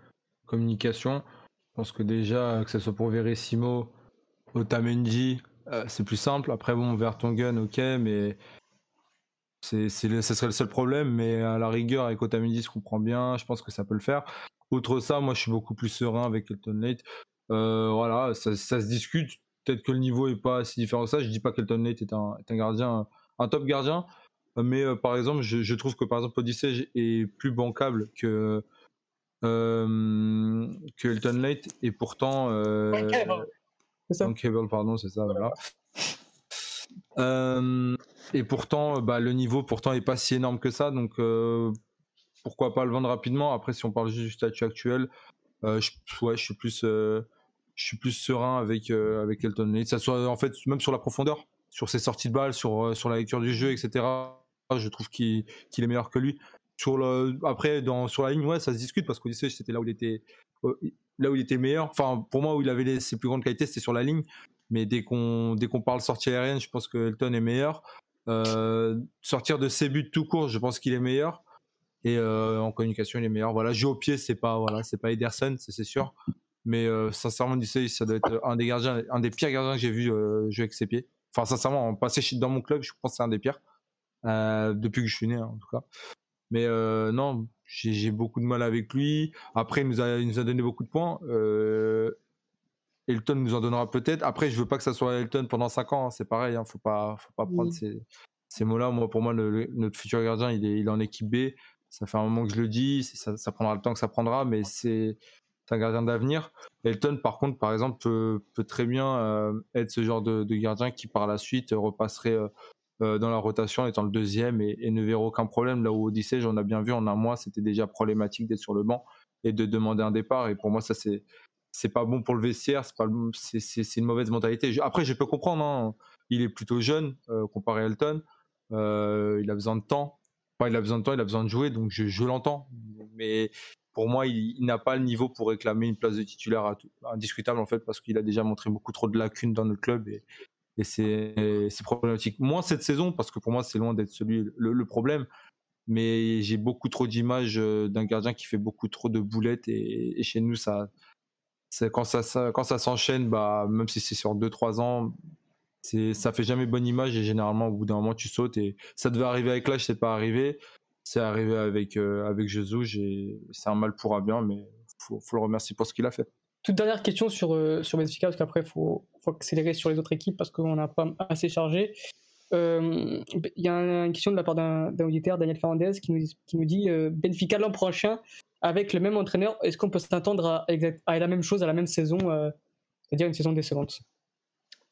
D: communication. Je pense que déjà que ce soit pour Verissimo, Otamendi, euh, c'est plus simple. Après bon, vers ton gun, ok, mais ce serait le seul problème. Mais à la rigueur avec Otamendi, je comprends bien. Je pense que ça peut le faire. Outre ça, moi je suis beaucoup plus serein avec Elton Nate. Euh, voilà, ça, se discute. Peut-être que le niveau est pas si différent que ça. Je dis pas qu'Elton Nate est un, gardien, un top gardien, mais euh, par exemple, je, trouve que par exemple Odyssey est plus bancable que euh, que Elton Late et pourtant euh, Cable, pardon, c'est ça, voilà. Euh, et pourtant, bah, le niveau pourtant est pas si énorme que ça, donc pourquoi pas le vendre rapidement? Après, si on parle juste du statut actuel, je, ouais, je suis plus, je suis plus serein avec avec Elton Late. Ça soit en fait même sur la profondeur, sur ses sorties de balles, sur sur la lecture du jeu, etc je trouve qu'il est meilleur que lui. Après, sur la ligne, ouais, ça se discute parce qu'Odyssey, c'était là où il était, euh, là où il était meilleur. Enfin, pour moi, où il avait ses plus grandes qualités, c'était sur la ligne. Mais dès qu'on dès qu'on parle sortie aérienne, je pense que Elton est meilleur. Euh, sortir de ses buts tout court, je pense qu'il est meilleur. Et euh, en communication, il est meilleur. Voilà, jouer au pied, c'est pas voilà, c'est pas Ederson, c'est sûr. Mais sincèrement, Odyssey, ça doit être un des gardiens, un des pires gardiens que j'ai vu jouer avec ses pieds. Enfin, sincèrement, en passé dans mon club, je pense que c'est un des pires. Depuis que je suis né hein, en tout cas. Mais euh, non, j'ai beaucoup de mal avec lui. Après, il nous a, il nous a donné beaucoup de points. Euh, Elton nous en donnera peut-être. Après, je veux pas que ça soit Elton pendant 5 ans. Hein, c'est pareil. Hein, faut pas, faut pas prendre ces, ces mots-là. Moi, pour moi, le, notre futur gardien, il est, il est en équipe B. Ça fait un moment que je le dis. Ça, ça prendra le temps que ça prendra, mais c'est un gardien d'avenir. Elton, par contre, par exemple, peut, peut très bien être ce genre de, de, gardien qui, par la suite, repasserait euh, dans la rotation, étant le deuxième et, ne verra aucun problème. Là où Odyssey, j'en ai bien vu en un mois, c'était déjà problématique d'être sur le banc et de demander un départ. Et pour moi, ça c'est c'est pas bon pour le vestiaire, c'est une mauvaise mentalité. Après, je peux comprendre. Hein. Il est plutôt jeune euh, comparé à Elton. Euh, il a besoin de temps. Enfin, il a besoin de temps, il a besoin de jouer, donc je, l'entends. Mais pour moi, il, n'a pas le niveau pour réclamer une place de titulaire indiscutable en fait, parce qu'il a déjà montré beaucoup trop de lacunes dans notre club et c'est problématique. Moins cette saison, parce que pour moi, c'est loin d'être celui le, problème. Mais j'ai beaucoup trop d'images euh, d'un gardien qui fait beaucoup trop de boulettes. Et, chez nous, ça, quand ça, quand ça s'enchaîne, bah, même si c'est sur 2-3 ans, ça fait jamais bonne image. Et généralement, au bout d'un moment, tu sautes. Et ça devait arriver avec l'âge, c'est pas arrivé. C'est arrivé avec, euh, avec. C'est un mal pour un bien, mais faut, faut le remercier pour ce qu'il a fait.
A: Toute dernière question sur, euh, sur Benfica, parce qu'après, il faut, faut, accélérer sur les autres équipes parce qu'on n'a pas assez chargé. Euh, il y a une question de la part d'un auditeur, Daniel Fernandez, qui nous, qui nous dit euh, Benfica l'an prochain, avec le même entraîneur, est-ce qu'on peut s'attendre à, à, la même chose à la même saison, c'est-à-dire une saison décevante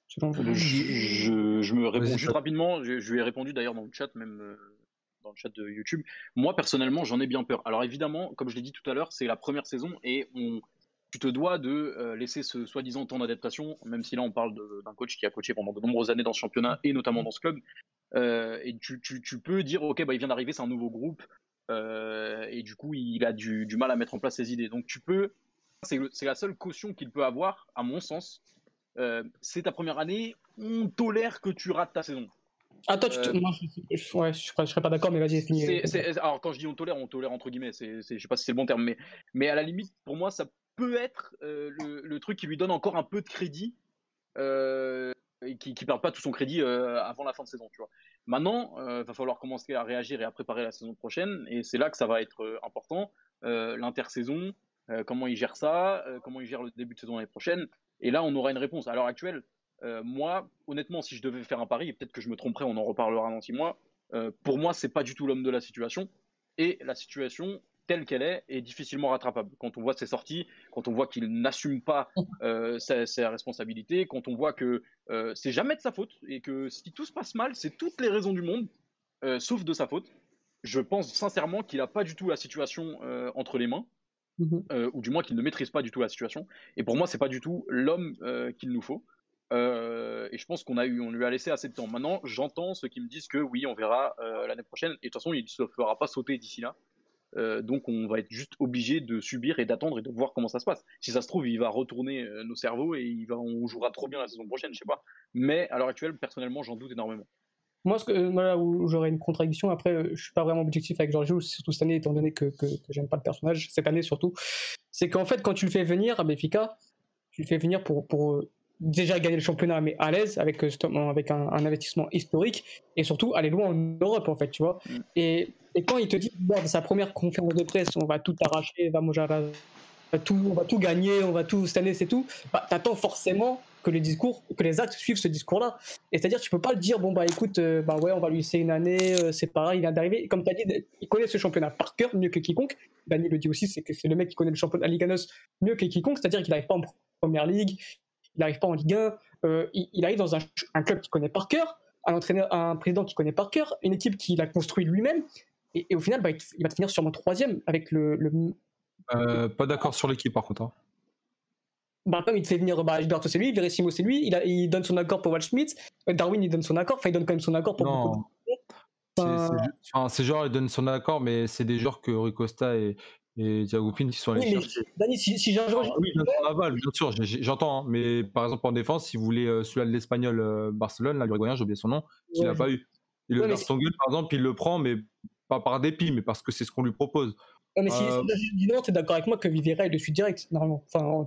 C: je, je, me réponds juste rapidement. Je, je, lui ai répondu d'ailleurs dans le chat, même dans le chat de YouTube. Moi, personnellement, j'en ai bien peur. Alors évidemment, comme je l'ai dit tout à l'heure, c'est la première saison et on, tu te dois de euh, laisser ce soi-disant temps d'adaptation, même si là on parle d'un coach qui a coaché pendant de nombreuses années dans ce championnat et notamment dans ce club. Euh, et tu, peux dire, ok, bah, il vient d'arriver, c'est un nouveau groupe, euh, et du coup il a du, mal à mettre en place ses idées. Donc tu peux, c'est la seule caution qu'il peut avoir, à mon sens. c'est ta première année, on tolère que tu rates ta saison.
A: Ah, toi, tu te... je, ouais, je, serais pas d'accord, mais vas-y, fini.
C: Alors, quand je dis on tolère, on tolère entre guillemets, c'est, je sais pas si c'est le bon terme, mais, mais à la limite, pour moi, ça peut être euh, le, truc qui lui donne encore un peu de crédit euh, et qui ne perd pas tout son crédit euh, avant la fin de saison. Tu vois. Maintenant, il va falloir commencer à réagir et à préparer la saison prochaine et c'est là que ça va être important. L'intersaison, comment il gère ça, comment il gère le début de saison l'année prochaine. Et là, on aura une réponse. À l'heure actuelle, moi, honnêtement, si je devais faire un pari, et peut-être que je me tromperai, on en reparlera dans six mois, pour moi, c'est pas du tout l'homme de la situation. Et la situation, telle qu'elle est est difficilement rattrapable. Quand on voit ses sorties, quand on voit qu'il n'assume pas [laughs] euh, ses, responsabilités, quand on voit que euh, c'est jamais de sa faute et que si tout se passe mal, c'est toutes les raisons du monde, euh, sauf de sa faute. Je pense sincèrement qu'il n'a pas du tout la situation entre les mains, mm-hmm. ou du moins qu'il ne maîtrise pas du tout la situation. Et pour moi, c'est pas du tout l'homme qu'il nous faut. et je pense qu'on a eu, on lui a laissé assez de temps. Maintenant, j'entends ceux qui me disent que oui, on verra l'année prochaine. Et de toute façon, il ne se fera pas sauter d'ici là. Euh, donc on va être juste obligé de subir et d'attendre et de voir comment ça se passe. Si ça se trouve, il va retourner euh, nos cerveaux et on jouera trop bien la saison prochaine, je sais pas. Mais à l'heure actuelle, personnellement, j'en doute énormément.
A: moi, ce que, là où j'aurais une contradiction, après, je suis pas vraiment objectif avec Giorgio, surtout cette année, étant donné que, que, que j'aime pas le personnage, cette année surtout, c'est qu'en fait, quand tu le fais venir à Benfica, tu le fais venir pour déjà gagner le championnat, mais à l'aise, avec, avec un, investissement historique, et surtout aller loin en Europe, en fait, tu vois. Mm. Et, et, quand il te dit, dans sa première conférence de presse, on va tout arracher, va tout, on va tout gagner, on va tout, cette année c'est tout, bah, t'attends forcément que les discours, que les actes suivent ce discours-là. Et c'est-à-dire, tu peux pas le dire, bon bah écoute, euh, bah ouais, on va lui laisser une année, euh, c'est pareil, il vient d'arriver. Comme tu as dit, il connaît ce championnat par cœur mieux que quiconque. Dani le dit aussi, c'est que c'est le mec qui connaît le championnat Liganos mieux que quiconque, c'est-à-dire qu'il n'arrive pas en première ligue, il n'arrive pas en Ligue 1, euh, il, arrive dans un, club qu'il connaît par cœur, un entraîneur, un président qui connaît par cœur, une équipe qu'il a construit lui-même. Et, au final, bah, il, va finir sûrement troisième avec le.
D: pas d'accord sur l'équipe par contre. Hein.
A: Bah, il te fait venir bah, Gilberto c'est lui, Verissimo c'est lui, il, il, donne son accord pour Waldschmidt, euh, Darwin il donne son accord, enfin il donne quand même son accord pour non.
D: C'est genre il donne son accord, mais c'est des joueurs que Rui Costa et, et Thiago Pin qui sont allés oui, chercher.
A: Dani, si, si joueur.
D: Ah, oui, bien sûr, j'entends, hein, mais par exemple en défense, si vous voulez euh, celui-là de l'Espagnol euh, Barcelone, là, l'Uruguayen, j'ai oublié son nom, il n'a pas eu. Et le ouais, par exemple, il le prend, mais pas par dépit, mais parce que c'est ce qu'on lui propose
A: mais si, euh... si tu es d'accord avec moi que Vivera est le suite direct, normalement. Enfin,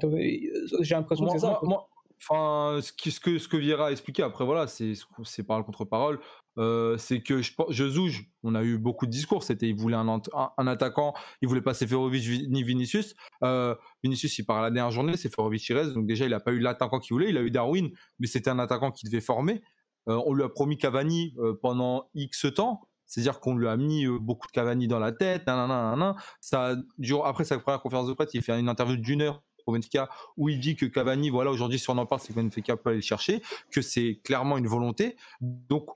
A: j'ai l'impression que c'est ça.
D: Moi, enfin, ce, que, ce que a expliqué, après, voilà, c'est parole contre parole. C'est que je, je on a eu beaucoup de discours. C'était, il voulait un, attaquant, il voulait pas Seferovic ni Vinicius. Euh, Vinicius, il part à la dernière journée, Seferovic il reste. Donc déjà, il a pas eu l'attaquant qu'il voulait. Il a eu Darwin, mais c'était un attaquant qui devait former. Euh, on lui a promis Cavani euh, pendant X temps. C'est-à-dire qu'on lui a mis beaucoup de Cavani dans la tête. Ça après sa première conférence de presse, il fait une interview d'une heure au Benfica où il dit que Cavani, voilà, aujourd'hui, si on en parle, c'est que Benfica peut aller le chercher, que c'est clairement une volonté. Donc,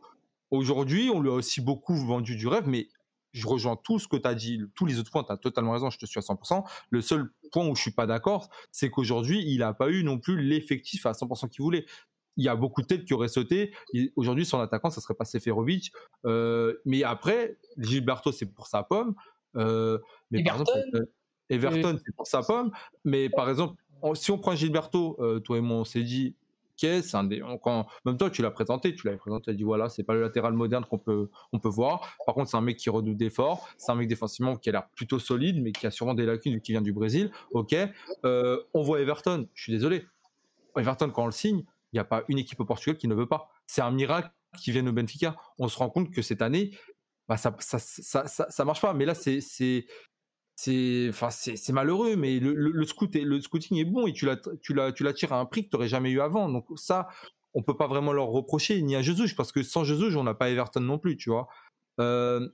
D: aujourd'hui, on lui a aussi beaucoup vendu du rêve, mais je rejoins tout ce que tu as dit, tous les autres points, tu as totalement raison, je te suis à 100%. Le seul point où je suis pas d'accord, c'est qu'aujourd'hui, il n'a pas eu non plus l'effectif à 100% qu'il voulait il y a beaucoup de têtes qui auraient sauté. Aujourd'hui, son attaquant, ça serait pas Seferovic. Euh, mais après, Gilberto, c'est pour sa pomme. Euh, mais
A: Everton, par
D: exemple, Everton, c'est pour sa pomme. Mais par exemple, si on prend Gilberto, euh, toi et moi, on s'est dit, qu'est-ce un des, quand, même toi, tu l'as présenté, tu l'avais présenté, tu as dit voilà, c'est pas le latéral moderne qu'on peut, on peut voir. Par contre, c'est un mec qui redoute d'efforts, c'est un mec défensivement qui a l'air plutôt solide, mais qui a sûrement des lacunes qui vient du Brésil. Ok, on voit Everton, je suis désolé. Everton, quand on le signe, il n'y a pas une équipe au Portugal qui ne veut pas. C'est un miracle qui vienne au Benfica. On se rend compte que cette année, bah, ça, ça, ça, ça, marche pas. Mais là, c'est, c'est, c'est, c'est, malheureux. Mais le, le, scout le scouting est bon et tu, tu, l'attires à un prix que tu n'aurais jamais eu avant. Donc ça, on peut pas vraiment leur reprocher, ni à Jesus, parce que sans Jesus, on n'a pas Everton non plus, tu vois. Euh,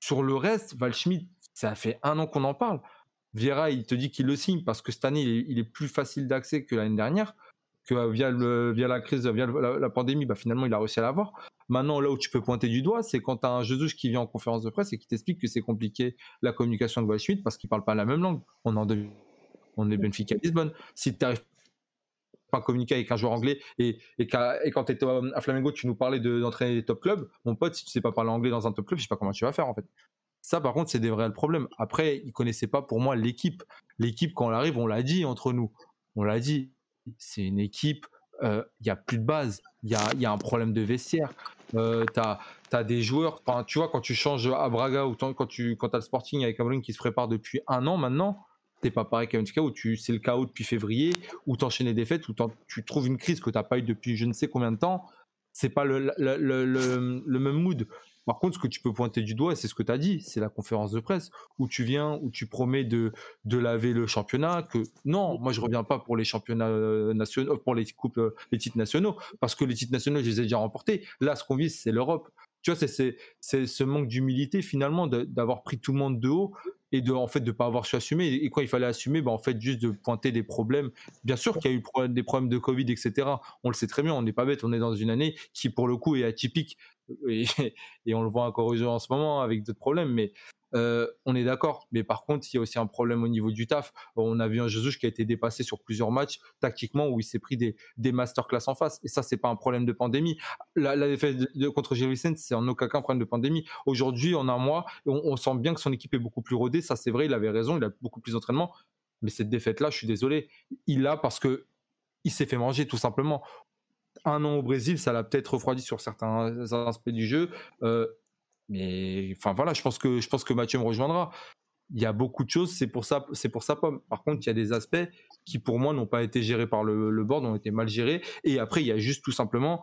D: sur le reste, Valschmidt, ça fait un an qu'on en parle. Vieira, il te dit qu'il le signe parce que cette année, il est plus facile d'accès que l'année dernière que euh, via, la crise, via la, pandémie, bah, finalement, il a réussi à l'avoir. Maintenant, là où tu peux pointer du doigt, c'est quand tu as un Jesus qui vient en conférence de presse et qui t'explique que c'est compliqué la communication de Wall parce qu'il parle pas la même langue. On, en on est Benfica Lisbonne. Si tu n'arrives pas à communiquer avec un joueur anglais et, quand tu étais à Flamengo, tu nous parlais d'entraîner des top clubs, mon pote, si tu sais pas parler anglais dans un top club, je sais pas comment tu vas faire en fait. Ça, par contre, c'est des vrais problèmes. Après, ils connaissaient pas pour moi l'équipe. L'équipe, quand elle arrive, on l'a dit entre nous. On l'a dit c'est une équipe, il n'y a plus de base, il y y a, un problème de vestiaire. Euh, tu as, des joueurs, tu vois, quand tu changes à Braga ou quand tu quand as le Sporting avec Amorim qui se prépare depuis un an maintenant, t'es pas pareil qu'à cas où tu c'est le chaos depuis février, où t'enchaînes les défaites, où tu trouves une crise que t'as pas eu depuis je ne sais combien de temps. C'est pas le, le, le, le, même mood. Par contre, ce que tu peux pointer du doigt, c'est ce que tu as dit, c'est la conférence de presse où tu viens, où tu promets de, de laver le championnat. Que non, moi je reviens pas pour les championnats euh, nationaux, pour les coupes, euh, les titres nationaux, parce que les titres nationaux, je les ai déjà remportés. Là, ce qu'on vise, c'est l'Europe. Tu vois, c'est ce manque d'humilité finalement d'avoir pris tout le monde de haut et de en fait de pas avoir su assumer et quand il fallait assumer bah en fait juste de pointer des problèmes bien sûr qu'il y a eu des problèmes de Covid etc on le sait très bien on n'est pas bête on est dans une année qui pour le coup est atypique [laughs] et, on le voit encore en ce moment avec d'autres problèmes mais euh, on est d'accord. Mais par contre, il y a aussi un problème au niveau du taf. On a vu un Jesus qui a été dépassé sur plusieurs matchs tactiquement où il s'est pris des, des masterclass en face. Et ça, c'est pas un problème de pandémie. La, défaite de, contre Gilles c'est en aucun cas un problème de pandémie. Aujourd'hui, en un mois, on, on, sent bien que son équipe est beaucoup plus rodée. Ça, c'est vrai, il avait raison. Il a beaucoup plus d'entraînement. Mais cette défaite-là, je suis désolé, il l'a parce que il s'est fait manger tout simplement un an au Brésil, ça l'a peut-être refroidi sur certains aspects du jeu. mais enfin voilà, je pense que je pense que Mathieu me rejoindra. Il y a beaucoup de choses, c'est pour ça, c'est pour ça pomme. Par contre, il y a des aspects qui pour moi n'ont pas été gérés par le, le board, ont été mal gérés. Et après, il y a juste tout simplement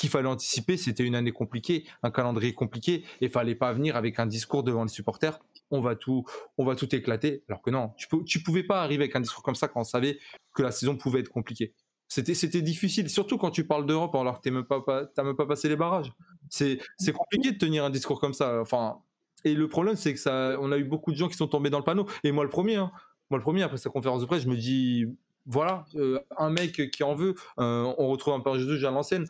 D: qu'il fallait anticiper, c'était une année compliquée, un calendrier compliqué, et fallait pas venir avec un discours devant les supporters. On va tout, on va tout éclater. Alors que non, tu, peux, tu pouvais pas arriver avec un discours comme ça quand on savait que la saison pouvait être compliquée. C'était, difficile, surtout quand tu parles d'Europe alors que tu pas, même pas passé les barrages. C'est, compliqué de tenir un discours comme ça. Enfin, et le problème, c'est que ça, on a eu beaucoup de gens qui sont tombés dans le panneau. Et moi, le premier, hein. moi, le premier, après sa conférence de presse, je me dis, voilà, euh, un mec qui en veut, euh, on retrouve un peu Jésus à l'ancienne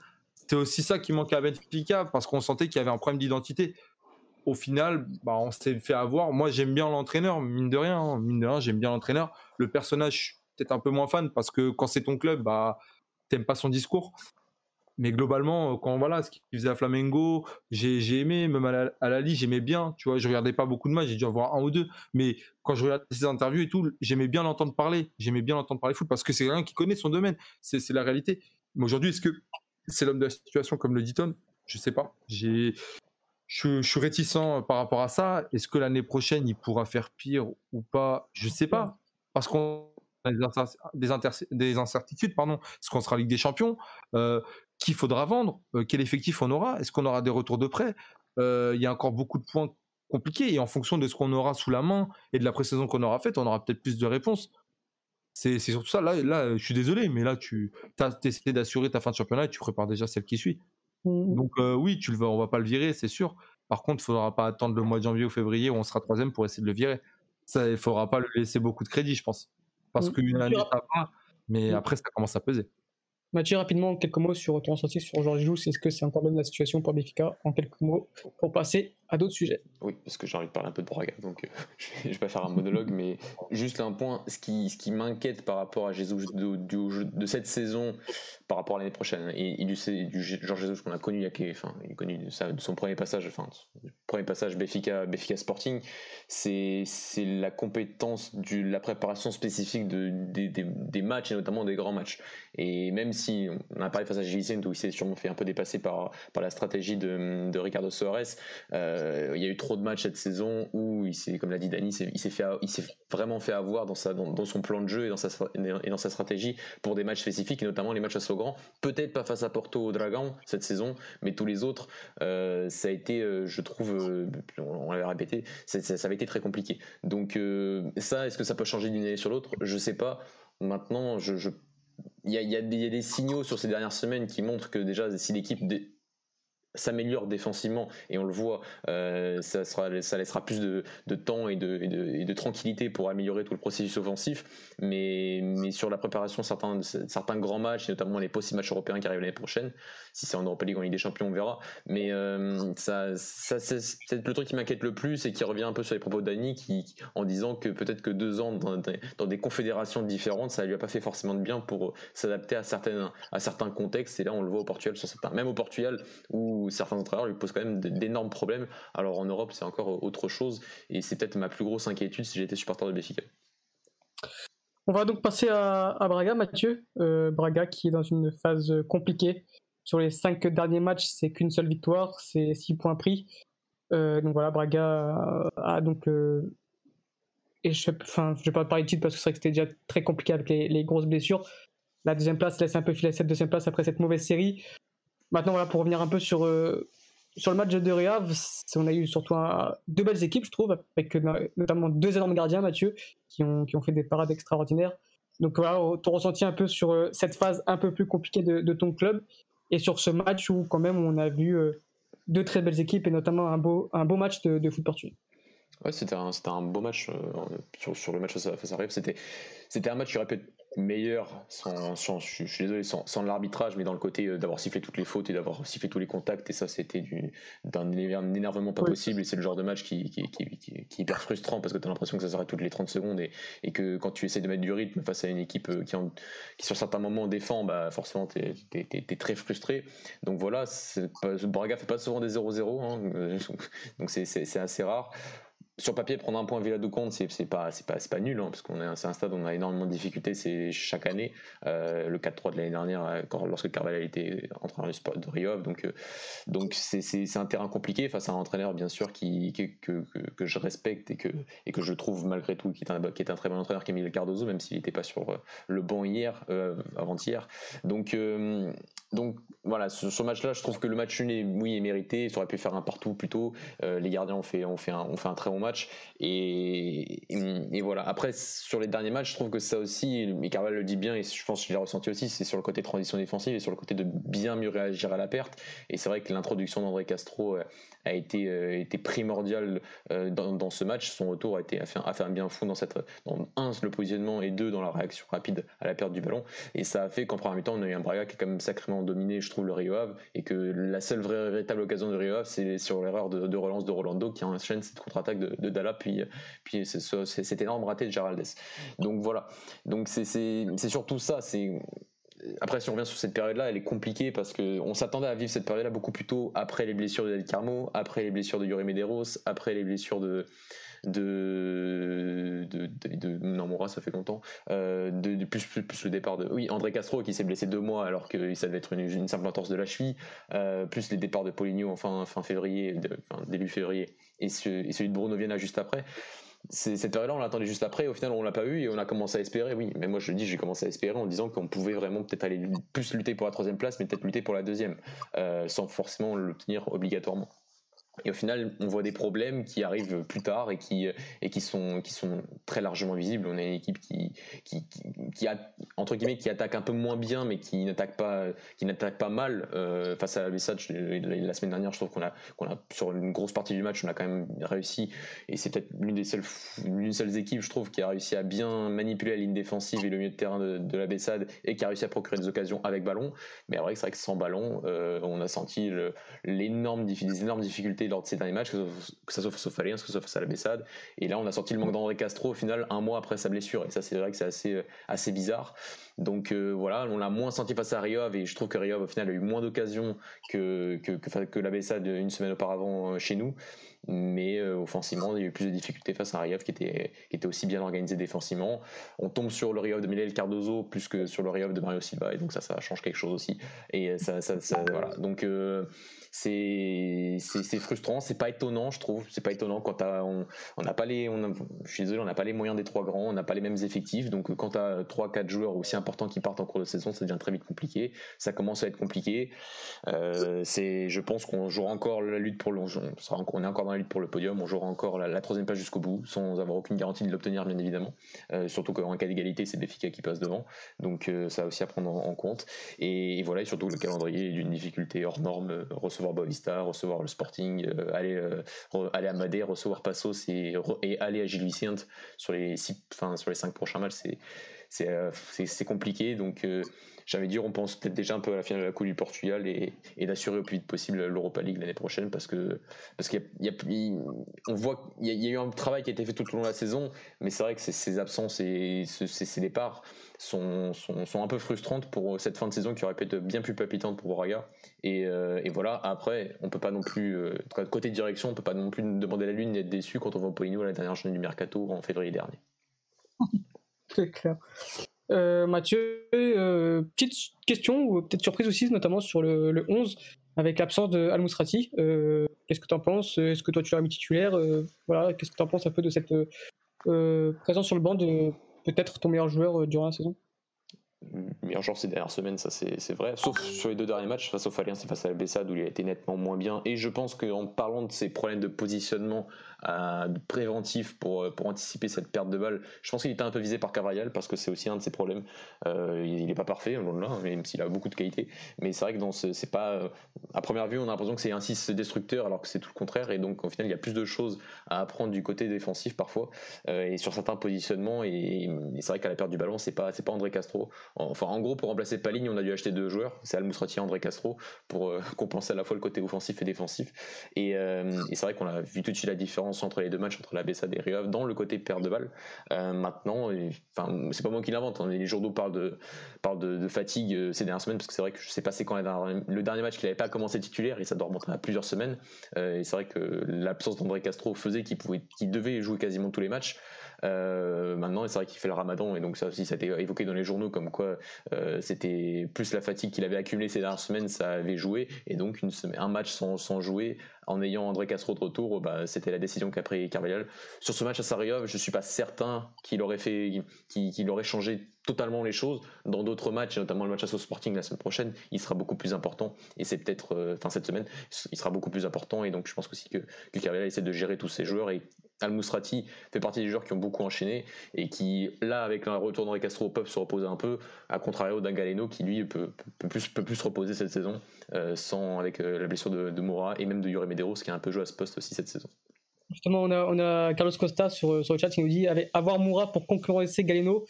D: c'est aussi ça qui manquait à Benfica parce qu'on sentait qu'il y avait un problème d'identité. Au final, bah, on s'est fait avoir. Moi, j'aime bien l'entraîneur, mine de rien. Hein. mine de rien, j'aime bien l'entraîneur. Le personnage, peut-être un peu moins fan parce que quand c'est ton club, bah, t'aimes pas son discours. Mais globalement, quand voilà, ce qu'il faisait à Flamengo, j'ai aimé, même à la, à j'aimais bien. Tu vois, je regardais pas beaucoup de matchs, j'ai dû en voir un ou deux. Mais quand je regardais ses interviews et tout, j'aimais bien l'entendre parler. J'aimais bien l'entendre parler foot parce que c'est quelqu'un qui connaît son domaine. C'est la réalité. Mais aujourd'hui, est-ce que c'est l'homme de la situation, comme le dit Tom? Je sais pas. J'ai, je, suis réticent par rapport à ça. Est-ce que l'année prochaine, il pourra faire pire ou pas? Je sais pas. Parce qu'on des, des, incertitudes, pardon. Est-ce qu'on sera Ligue des Champions euh, Qui faudra vendre euh, Quel effectif on aura Est-ce qu'on aura des retours de prêt euh, Il y a encore beaucoup de points compliqués et en fonction de ce qu'on aura sous la main et de la pré-saison qu'on aura faite, on aura peut-être plus de réponses. C'est surtout ça. Là, là, je suis désolé, mais là, tu as essayé d'assurer ta fin de championnat et tu prépares déjà celle qui suit. Mmh. Donc, euh, oui, tu le vas, on va pas le virer, c'est sûr. Par contre, il faudra pas attendre le mois de janvier ou février où on sera troisième pour essayer de le virer. Ça, il faudra pas lui laisser beaucoup de crédit, je pense. Parce mmh. qu'une année, ça va, mais mmh. après, ça commence à peser.
A: Mathieu, rapidement, quelques mots sur ton ressenti sur Georges Joux. Est-ce que c'est encore même la situation pour Béfica En quelques mots, pour passer à d'autres sujets.
B: Oui, parce que j'ai envie de parler un peu de Braga, donc euh, [laughs] je, ne vais, pas faire un monologue, mais juste un point. Ce qui, ce qui m'inquiète par rapport à Jésus de, de, cette saison, par rapport à l'année prochaine, et, du, du Georges Jésus qu'on a connu, il, a, enfin, il connu de, son premier passage, enfin, premier passage Béfica, Béfica Sporting, c'est la compétence de la préparation spécifique de, des, des, matchs et notamment des grands matchs. Et même si on a parlé face à Vicente où il s'est sûrement fait un peu dépasser par, par la stratégie de, de Ricardo Soares, euh, il y a eu trop de matchs cette saison où il s'est, comme l'a dit Dani, il s'est fait, il s'est vraiment fait avoir dans son plan de jeu et dans sa, stratégie pour des matchs spécifiques et notamment les matchs à Sogran. Peut-être pas face à Porto au Dragon cette saison, mais tous les autres, euh, ça a été, euh, je trouve, on l'avait répété, ça, ça, avait été très compliqué. Donc ça, est-ce que ça peut changer d'une année sur l'autre? Je sais pas. Maintenant, il y, a des signaux sur ces dernières semaines qui montrent que déjà si l'équipe s'améliore défensivement et on le voit, euh, ça, sera, ça laissera plus de, de temps et de, et, de, tranquillité pour améliorer tout le processus offensif. Mais, mais sur la préparation, certains, certains grands matchs, notamment les possibles matchs européens qui arrivent l'année prochaine, si c'est en Europa League, en Ligue des Champions, on verra. Mais euh, ça, ça c'est le truc qui m'inquiète le plus et qui revient un peu sur les propos d'Annie qui, en disant que peut-être que deux ans dans, dans, des confédérations différentes, ça lui a pas fait forcément de bien pour s'adapter à, à certains contextes. Et là, on le voit au Portugal, sur certains, même au Portugal, où certains entraîneurs lui posent quand même d'énormes problèmes. Alors en Europe, c'est encore autre chose, et c'est peut-être ma plus grosse inquiétude si j'étais supporter de Béfica.
A: On va donc passer à, Braga, Mathieu. Euh, Braga qui est dans une phase compliquée. Sur les cinq derniers matchs, c'est qu'une seule victoire, c'est six points pris. Euh, donc voilà, Braga a, donc euh, et je, enfin, je vais pas parler de titre parce que c'est vrai que c'était déjà très compliqué avec les, grosses blessures. La deuxième place laisse un peu filer cette deuxième place après cette mauvaise série. Maintenant, voilà, pour revenir un peu sur, euh, sur le match de Real, on a eu surtout deux belles équipes, je trouve, avec euh, notamment deux énormes gardiens, Mathieu, qui ont, qui ont fait des parades extraordinaires. Donc voilà, ton ressenti un peu sur euh, cette phase un peu plus compliquée de, ton club et sur ce match où quand même on a vu deux très belles équipes et notamment un beau, un beau match de, de foot portugais.
B: Ouais, c'était un, un beau match sur, sur, le match face à, C'était, c'était un match qui aurait pu être meilleur sans, je, suis désolé sans, sans l'arbitrage mais dans le côté euh, d'avoir sifflé toutes les fautes et d'avoir sifflé tous les contacts et ça c'était d'un énervement pas possible et c'est le genre de match qui, qui, qui, qui, est hyper frustrant parce que tu as l'impression que ça s'arrête toutes les 30 secondes et, et, que quand tu essaies de mettre du rythme face à une équipe euh, qui, en, qui sur certains moments défend bah forcément tu es, très frustré. Donc voilà Braga fait pas souvent des 0-0 hein, [laughs] donc c'est assez rare sur papier, prendre un point Villa de Compte, c'est pas, pas, pas nul, hein, parce qu'on est, c'est un stade où on a énormément de difficultés c'est chaque année. Euh, le 4-3 de l'année dernière, euh, quand, lorsque Carvalho était entraîneur du sport de Rio, donc euh, donc c'est un terrain compliqué face à un entraîneur bien sûr qui, que, que, je respecte et que et que je trouve malgré tout qui est un qui est un très bon entraîneur Miguel Cardozo, même s'il n'était pas sur le banc hier, avant-hier. Donc donc voilà, sur ce match-là, je trouve que le match nul est, oui, est mérité. Ça aurait pu faire un partout plutôt. les gardiens ont fait, ont, fait un, ont fait un très bon match. Et, et, voilà. Après, sur les derniers matchs, je trouve que ça aussi, et Carval le dit bien, et je pense qu'il l'a ressenti aussi, c'est sur le côté transition défensive et sur le côté de bien mieux réagir à la perte. Et c'est vrai que l'introduction d'André Castro euh, a été, euh, été primordiale euh, dans, ce match. Son retour a, été, a, fait, un bien fou dans, cette, dans un, le positionnement et deux, dans la réaction rapide à la perte du ballon. Et ça a fait qu'en première mi-temps, on a eu un Braga qui a quand même sacrément dominé, je trouve, le Rio Ave. Et que la seule vraie, véritable occasion de Rio Ave, c'est sur l'erreur de, relance de Rolando qui enchaîne cette contre-attaque de, de, Dalla, puis, puis cet énorme raté de Geraldes. Donc voilà. Donc c'est surtout ça. C'est après, si on revient sur cette période-là, elle est compliquée parce qu'on s'attendait à vivre cette période-là beaucoup plus tôt après les blessures de David Carmo, après les blessures de Yuri Medeiros, après les blessures de. De, de, de, ça fait longtemps. Euh, de, plus, plus, le départ de. Oui, André Castro qui s'est blessé deux mois alors que ça devait être une, simple entorse de la cheville. Euh, plus les départs de Poligno en fin, fin février, début février, et, celui de Bruno Viena juste après cette période-là, on l'attendait juste après, au final, on l'a pas eu, et on a commencé à espérer, oui. Mais moi, je le dis, j'ai commencé à espérer en disant qu'on pouvait vraiment peut-être aller plus lutter pour la troisième place, mais peut-être lutter pour la deuxième, euh, sans forcément le tenir obligatoirement. Et au final, on voit des problèmes qui arrivent plus tard et qui, et qui, sont, qui sont très largement visibles. On est une équipe qui, qui, qui, a, entre guillemets, qui attaque un peu moins bien, mais qui n'attaque pas, pas mal. Euh, face à la la semaine dernière, je trouve qu'on a, qu'on a, sur une grosse partie du match, on a quand même réussi. Et c'est peut-être l'une des seules, l'une seules équipes, je trouve, qui a réussi à bien manipuler la ligne défensive et le milieu de terrain de, la Bessade et qui a réussi à procurer des occasions avec ballon. Mais c'est vrai que sans ballon, euh, on a senti l'énorme, les énormes difficultés lors de ces derniers matchs, que ce soit face au Faliens, que ce soit face à la Bessade. Et là, on a sorti le manque d'André Castro au final un mois après sa blessure. Et ça, c'est vrai que c'est assez, euh, assez bizarre. Donc euh, voilà, on l'a moins senti face à Riov et je trouve que Riov au final a eu moins d'occasions que, que, que, que, la Bessade une semaine auparavant euh, chez nous mais euh, offensivement, il y a eu plus de difficultés face à un qui était, qui était aussi bien organisé défensivement. On tombe sur le Riyov de Milel Cardozo plus que sur le Riyov de Mario Silva, et donc ça, ça change quelque chose aussi. Et ça, ça, voilà. Donc euh, c'est frustrant, c'est pas étonnant, je trouve. C'est pas étonnant quand on n'a pas les, on je suis désolé, on n'a pas les moyens des trois grands, on n'a pas les mêmes effectifs. Donc quand tu as 3-4 joueurs aussi importants qui partent en cours de saison, ça devient très vite compliqué. Ça commence à être compliqué. Euh, c'est, je pense qu'on jouera encore la lutte pour le, on est encore dans lutte pour le podium. On jouera encore la, troisième place jusqu'au bout, sans avoir aucune garantie de l'obtenir, bien évidemment. Euh, surtout qu'en cas d'égalité, c'est Béfica qui passe devant. Donc euh, ça aussi à prendre en, compte. Et, voilà, et surtout le calendrier est d'une difficulté hors norme. Euh, recevoir Bovista, recevoir le Sporting, aller, aller à Madé, recevoir Passos et, aller à Gilles Vicente sur les, six, sur les cinq prochains matchs, c'est compliqué. J'avais dit, on pense peut-être déjà un peu à la finale de la Coupe du Portugal et, d'assurer au plus vite possible l'Europa League l'année prochaine parce que parce qu'il y, a, voit il y, a eu un travail qui a été fait tout au long de la saison, mais c'est vrai que ces absences et ces, départs sont, sont, un peu frustrantes pour cette fin de saison qui aurait pu être bien plus palpitante pour Braga. Et, euh, voilà, après, on peut pas non plus, euh, côté direction, on peut pas non plus demander la lune d'être déçu quand on voit Polino à la dernière journée du mercato en février dernier. [laughs]
A: C'est clair. Euh, Mathieu, euh, petite question ou peut-être surprise aussi, notamment sur le, 11, avec l'absence de Al. Euh, qu'est-ce que tu en penses? Est-ce que toi tu l'as mis titulaire? Voilà, Qu'est-ce que tu en penses un peu de cette présence sur le banc de peut-être ton meilleur joueur durant la saison?
B: Meilleur joueur ces dernières semaines, ça c'est vrai. Sauf sur les deux derniers matchs, face au Faliens et face à la Bessade où il a été nettement moins bien. Et je pense qu'en parlant de ses problèmes de positionnement, préventif pour, euh, pour anticiper cette perte de balle. Je pense qu'il était un peu visé par Cavarial parce que c'est aussi un de ses problèmes. Euh, il n'est pas parfait, de là, même s'il a beaucoup de qualité. Mais c'est vrai que dans ce, c'est pas, euh, à première vue, on a l'impression que c'est un 6 destructeur alors que c'est tout le contraire. Et donc, au final, il y a plus de choses à apprendre du côté défensif parfois et sur certains positionnements. Et, c'est vrai qu'à la perte du ballon, c'est pas, c'est pas André Castro. enfin, en gros, pour remplacer Paligne, on a dû acheter deux joueurs, c'est Al et André Castro, pour [laughs] compenser à la fois le côté offensif et défensif. Et, c'est vrai qu'on a vu tout de suite la différence entre les deux matchs, entre la Bessade et Rio dans le côté perte de balle. maintenant, enfin, c'est pas moi qui l'invente, hein, les journaux parlent de, parlent de, fatigue ces dernières semaines, parce que c'est vrai que je sais pas c'est quand le dernier match qu'il n'avait pas commencé titulaire, et ça doit remonter à plusieurs semaines. et c'est vrai que l'absence d'André Castro faisait qu'il qu'il devait jouer quasiment tous les matchs. Euh, maintenant, c'est vrai qu'il fait le ramadan, et donc ça aussi, ça a été évoqué dans les journaux comme quoi euh, c'était plus la fatigue qu'il avait accumulée ces dernières semaines, ça avait joué, et donc une semaine, un match sans, jouer, en ayant André Castro de retour, bah, c'était la décision qu'a pris Carvalhal. Sur ce match à Sarriov, je suis pas certain qu'il aurait fait, qu'il aurait changé totalement les choses. Dans d'autres matchs, notamment le match à Sporting la semaine prochaine, il sera beaucoup plus important. Et c'est peut-être, euh, enfin cette semaine, il sera beaucoup plus important. Et donc je pense aussi que, que essaie de gérer tous ses joueurs et Al Mousrati fait partie des joueurs qui ont beaucoup enchaîné et qui, là, avec le retour d'Henri Castro, peuvent se reposer un peu, à contrario d'un Galeno qui, lui, peut, plus, peut plus se reposer cette saison, euh, sans, avec euh, la blessure de, de Moura et même de Yuri Medeiros qui a un peu joué à ce poste aussi cette saison.
A: Justement, on a, on a Carlos Costa sur, sur, le chat qui nous dit avoir Moura pour concurrencer Galeno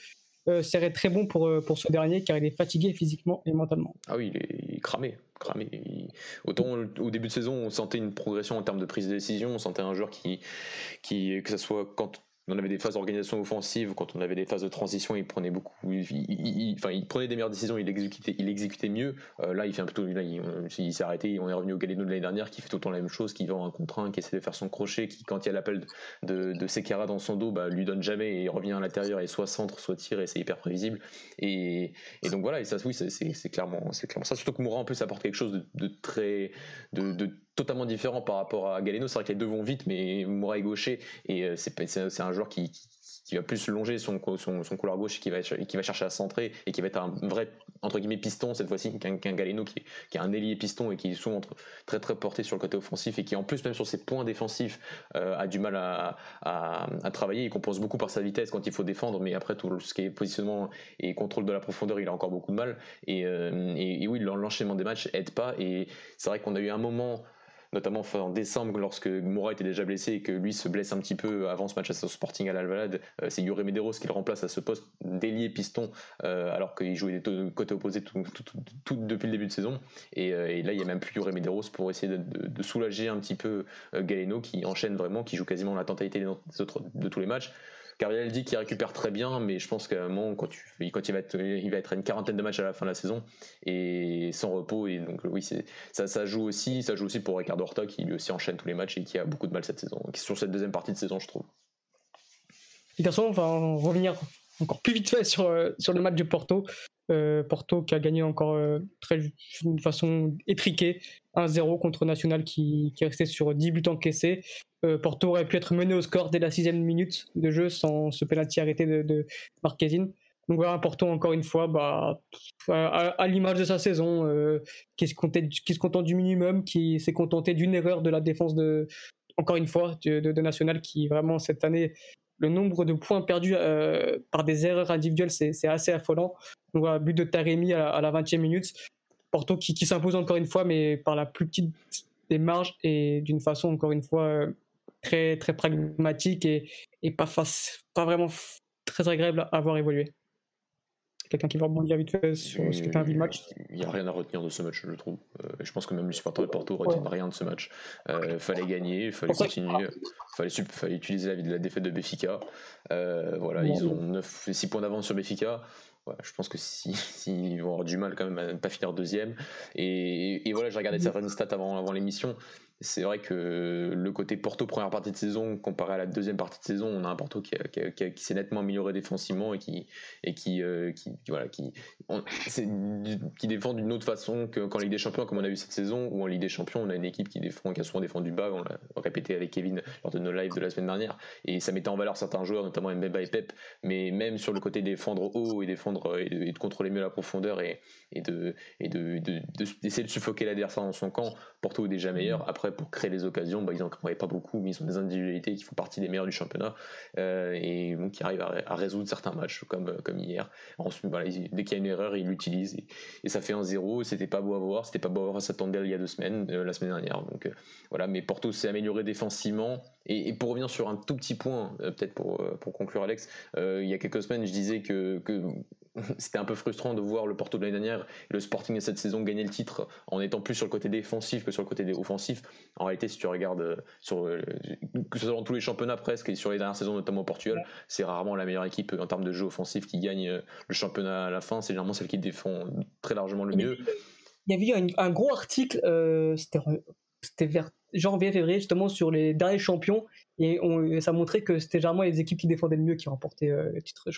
A: serait très bon pour, pour ce dernier car il est fatigué physiquement et mentalement.
B: Ah oui, il est, cramé. cramé. Autant au début de saison, on sentait une progression en termes de prise de décision, on sentait un joueur qui, qui que ce soit quand on avait des phases d'organisation offensive, quand on avait des phases de transition, il prenait beaucoup, il, enfin, il prenait des meilleures décisions, il exécutait, mieux. Euh, là, il fait un peu là, il, s'est arrêté, on est revenu au Galeno de l'année dernière, qui fait tout le la même chose, qui vend un contre un, qui essaie de faire son crochet, qui, quand il y a l'appel de, de dans son dos, bah, lui donne jamais et il revient à l'intérieur et soit centre, soit tire et c'est hyper prévisible. Et, donc voilà, et ça, oui, c'est clairement, clairement ça. Surtout que Moura en plus apporte quelque chose de, très, de totalement différent par rapport à Galeno. C'est vrai que les deux vont vite, mais Moura est gaucher et euh, c'est un joueur qui, va plus longer son, son, couloir gauche, va, qui va chercher à centrer et qui va être un vrai entre guillemets piston cette fois-ci qu'un Galeno qui, qui a un ailier piston et qui est souvent très très porté sur le côté offensif et qui en plus même sur ses points défensifs euh, a du mal à, à, travailler. Il compense beaucoup par sa vitesse quand il faut défendre, mais après tout ce qui est positionnement et contrôle de la profondeur, il a encore beaucoup de mal. Et, euh, et, et oui, l'enchaînement des matchs aide pas. Et c'est vrai qu'on a eu un moment notamment en décembre lorsque Moura était déjà blessé et que lui se blesse un petit peu avant ce match à Sporting à l'Alvalade. Euh, c'est Yuri Medeiros qui le remplace à ce poste d'ailier piston euh, alors qu'il jouait des côtés opposés tout, depuis le début de saison. Euh, et, là, il n'y a même plus Yuri Medeiros pour essayer de, soulager un petit peu Galeno qui enchaîne vraiment, qui joue quasiment la totalité de tous les matchs. Carviel dit qu'il récupère très bien, mais je pense qu'à un moment, quand, il, va être, il va être à une quarantaine de matchs à la fin de la saison et sans repos. Et donc, oui, ça, joue aussi. Ça joue aussi pour Ricardo Horta qui lui aussi enchaîne tous les matchs et qui a beaucoup de mal cette saison. Sur cette deuxième partie de saison, je trouve.
A: De toute façon, on va revenir encore plus vite fait sur, euh, sur le match de Porto. Euh, Porto qui a gagné encore euh, de façon étriquée 1-0 contre National qui, est sur 10 buts encaissés. Euh, Porto aurait pu être mené au score dès la sixième minute de jeu sans ce penalty arrêté de, de Marquezine. Donc voilà, Porto encore une fois, bah, à, l'image de sa saison, qui, se contente du minimum, qui s'est contenté d'une erreur de la défense de, encore une fois, de, National, qui vraiment cette année, le nombre de points perdus par des erreurs individuelles, c'est assez affolant. Donc voilà, but de Taremi à, la 20e minute. Porto qui, s'impose encore une fois, mais par la plus petite des marges et d'une façon encore une fois euh, très très pragmatique et, pas pas vraiment très agréable à voir évoluer. Quelqu'un qui va rebondir vite fait sur ce que tu as vu le match
B: Il n'y a rien à retenir de ce match, je trouve. Euh, je pense que même les supporters de Porto ne retiennent rien de ce match. Il euh, fallait gagner, il fallait continuer, il fallait, fallait, utiliser la, la défaite de Béfica. voilà, ils ont 9, 6 points d'avance sur Béfica je pense que s'ils si, [laughs] vont avoir du mal quand même à ne pas finir deuxième. Et, et voilà, j'ai regardé certaines stats avant, avant l'émission c'est vrai que le côté Porto première partie de saison comparé à la deuxième partie de saison, on a un Porto qui, s'est nettement amélioré défensivement et qui et défend d'une autre façon qu'en Ligue des Champions comme on a vu cette saison où en Ligue des Champions on a une équipe qui défend qui a souvent défendu bas, on l'a répété avec Kevin lors de nos lives de la semaine dernière et ça mettait en valeur certains joueurs notamment Mbemba et Pep, mais même sur le côté défendre haut et défendre et de, contrôler mieux la profondeur et, et de et de, d'essayer de, de suffoquer l'adversaire dans son camp, Porto est déjà meilleur. Après pour créer les occasions, bah, ils n'en créaient pas beaucoup, mais ils ont des individualités qui font partie des meilleurs du championnat euh, et qui arrivent à, résoudre certains matchs comme, comme hier. Ensuite, dès qu'il y a une erreur, ils l'utilisent et, ça fait un zéro. C'était pas beau à voir, c'était pas beau à voir à s'attendre il y a deux semaines, euh, la semaine dernière. Donc euh, voilà, mais Porto s'est amélioré défensivement Et, pour revenir sur un tout petit point, peut-être pour, pour conclure Alex, il y a quelques semaines je disais que, que [laughs] c'était un peu frustrant de voir le Porto de l'année dernière et le Sporting de cette saison gagner le titre en étant plus sur le côté défensif que sur le côté offensif. En réalité, si tu regardes sur, que ce soit dans tous les championnats presque et sur les dernières saisons, notamment au Portugal, c'est rarement la meilleure équipe en termes de jeu offensif qui gagne le championnat à la fin. C'est généralement celle qui défend très largement le mieux.
A: Il y avait eu un, gros article, euh, c'était vers janvier, février, justement, sur les derniers champions et on, ça montrait que c'était généralement les équipes qui défendaient le mieux qui remportaient euh, le titre.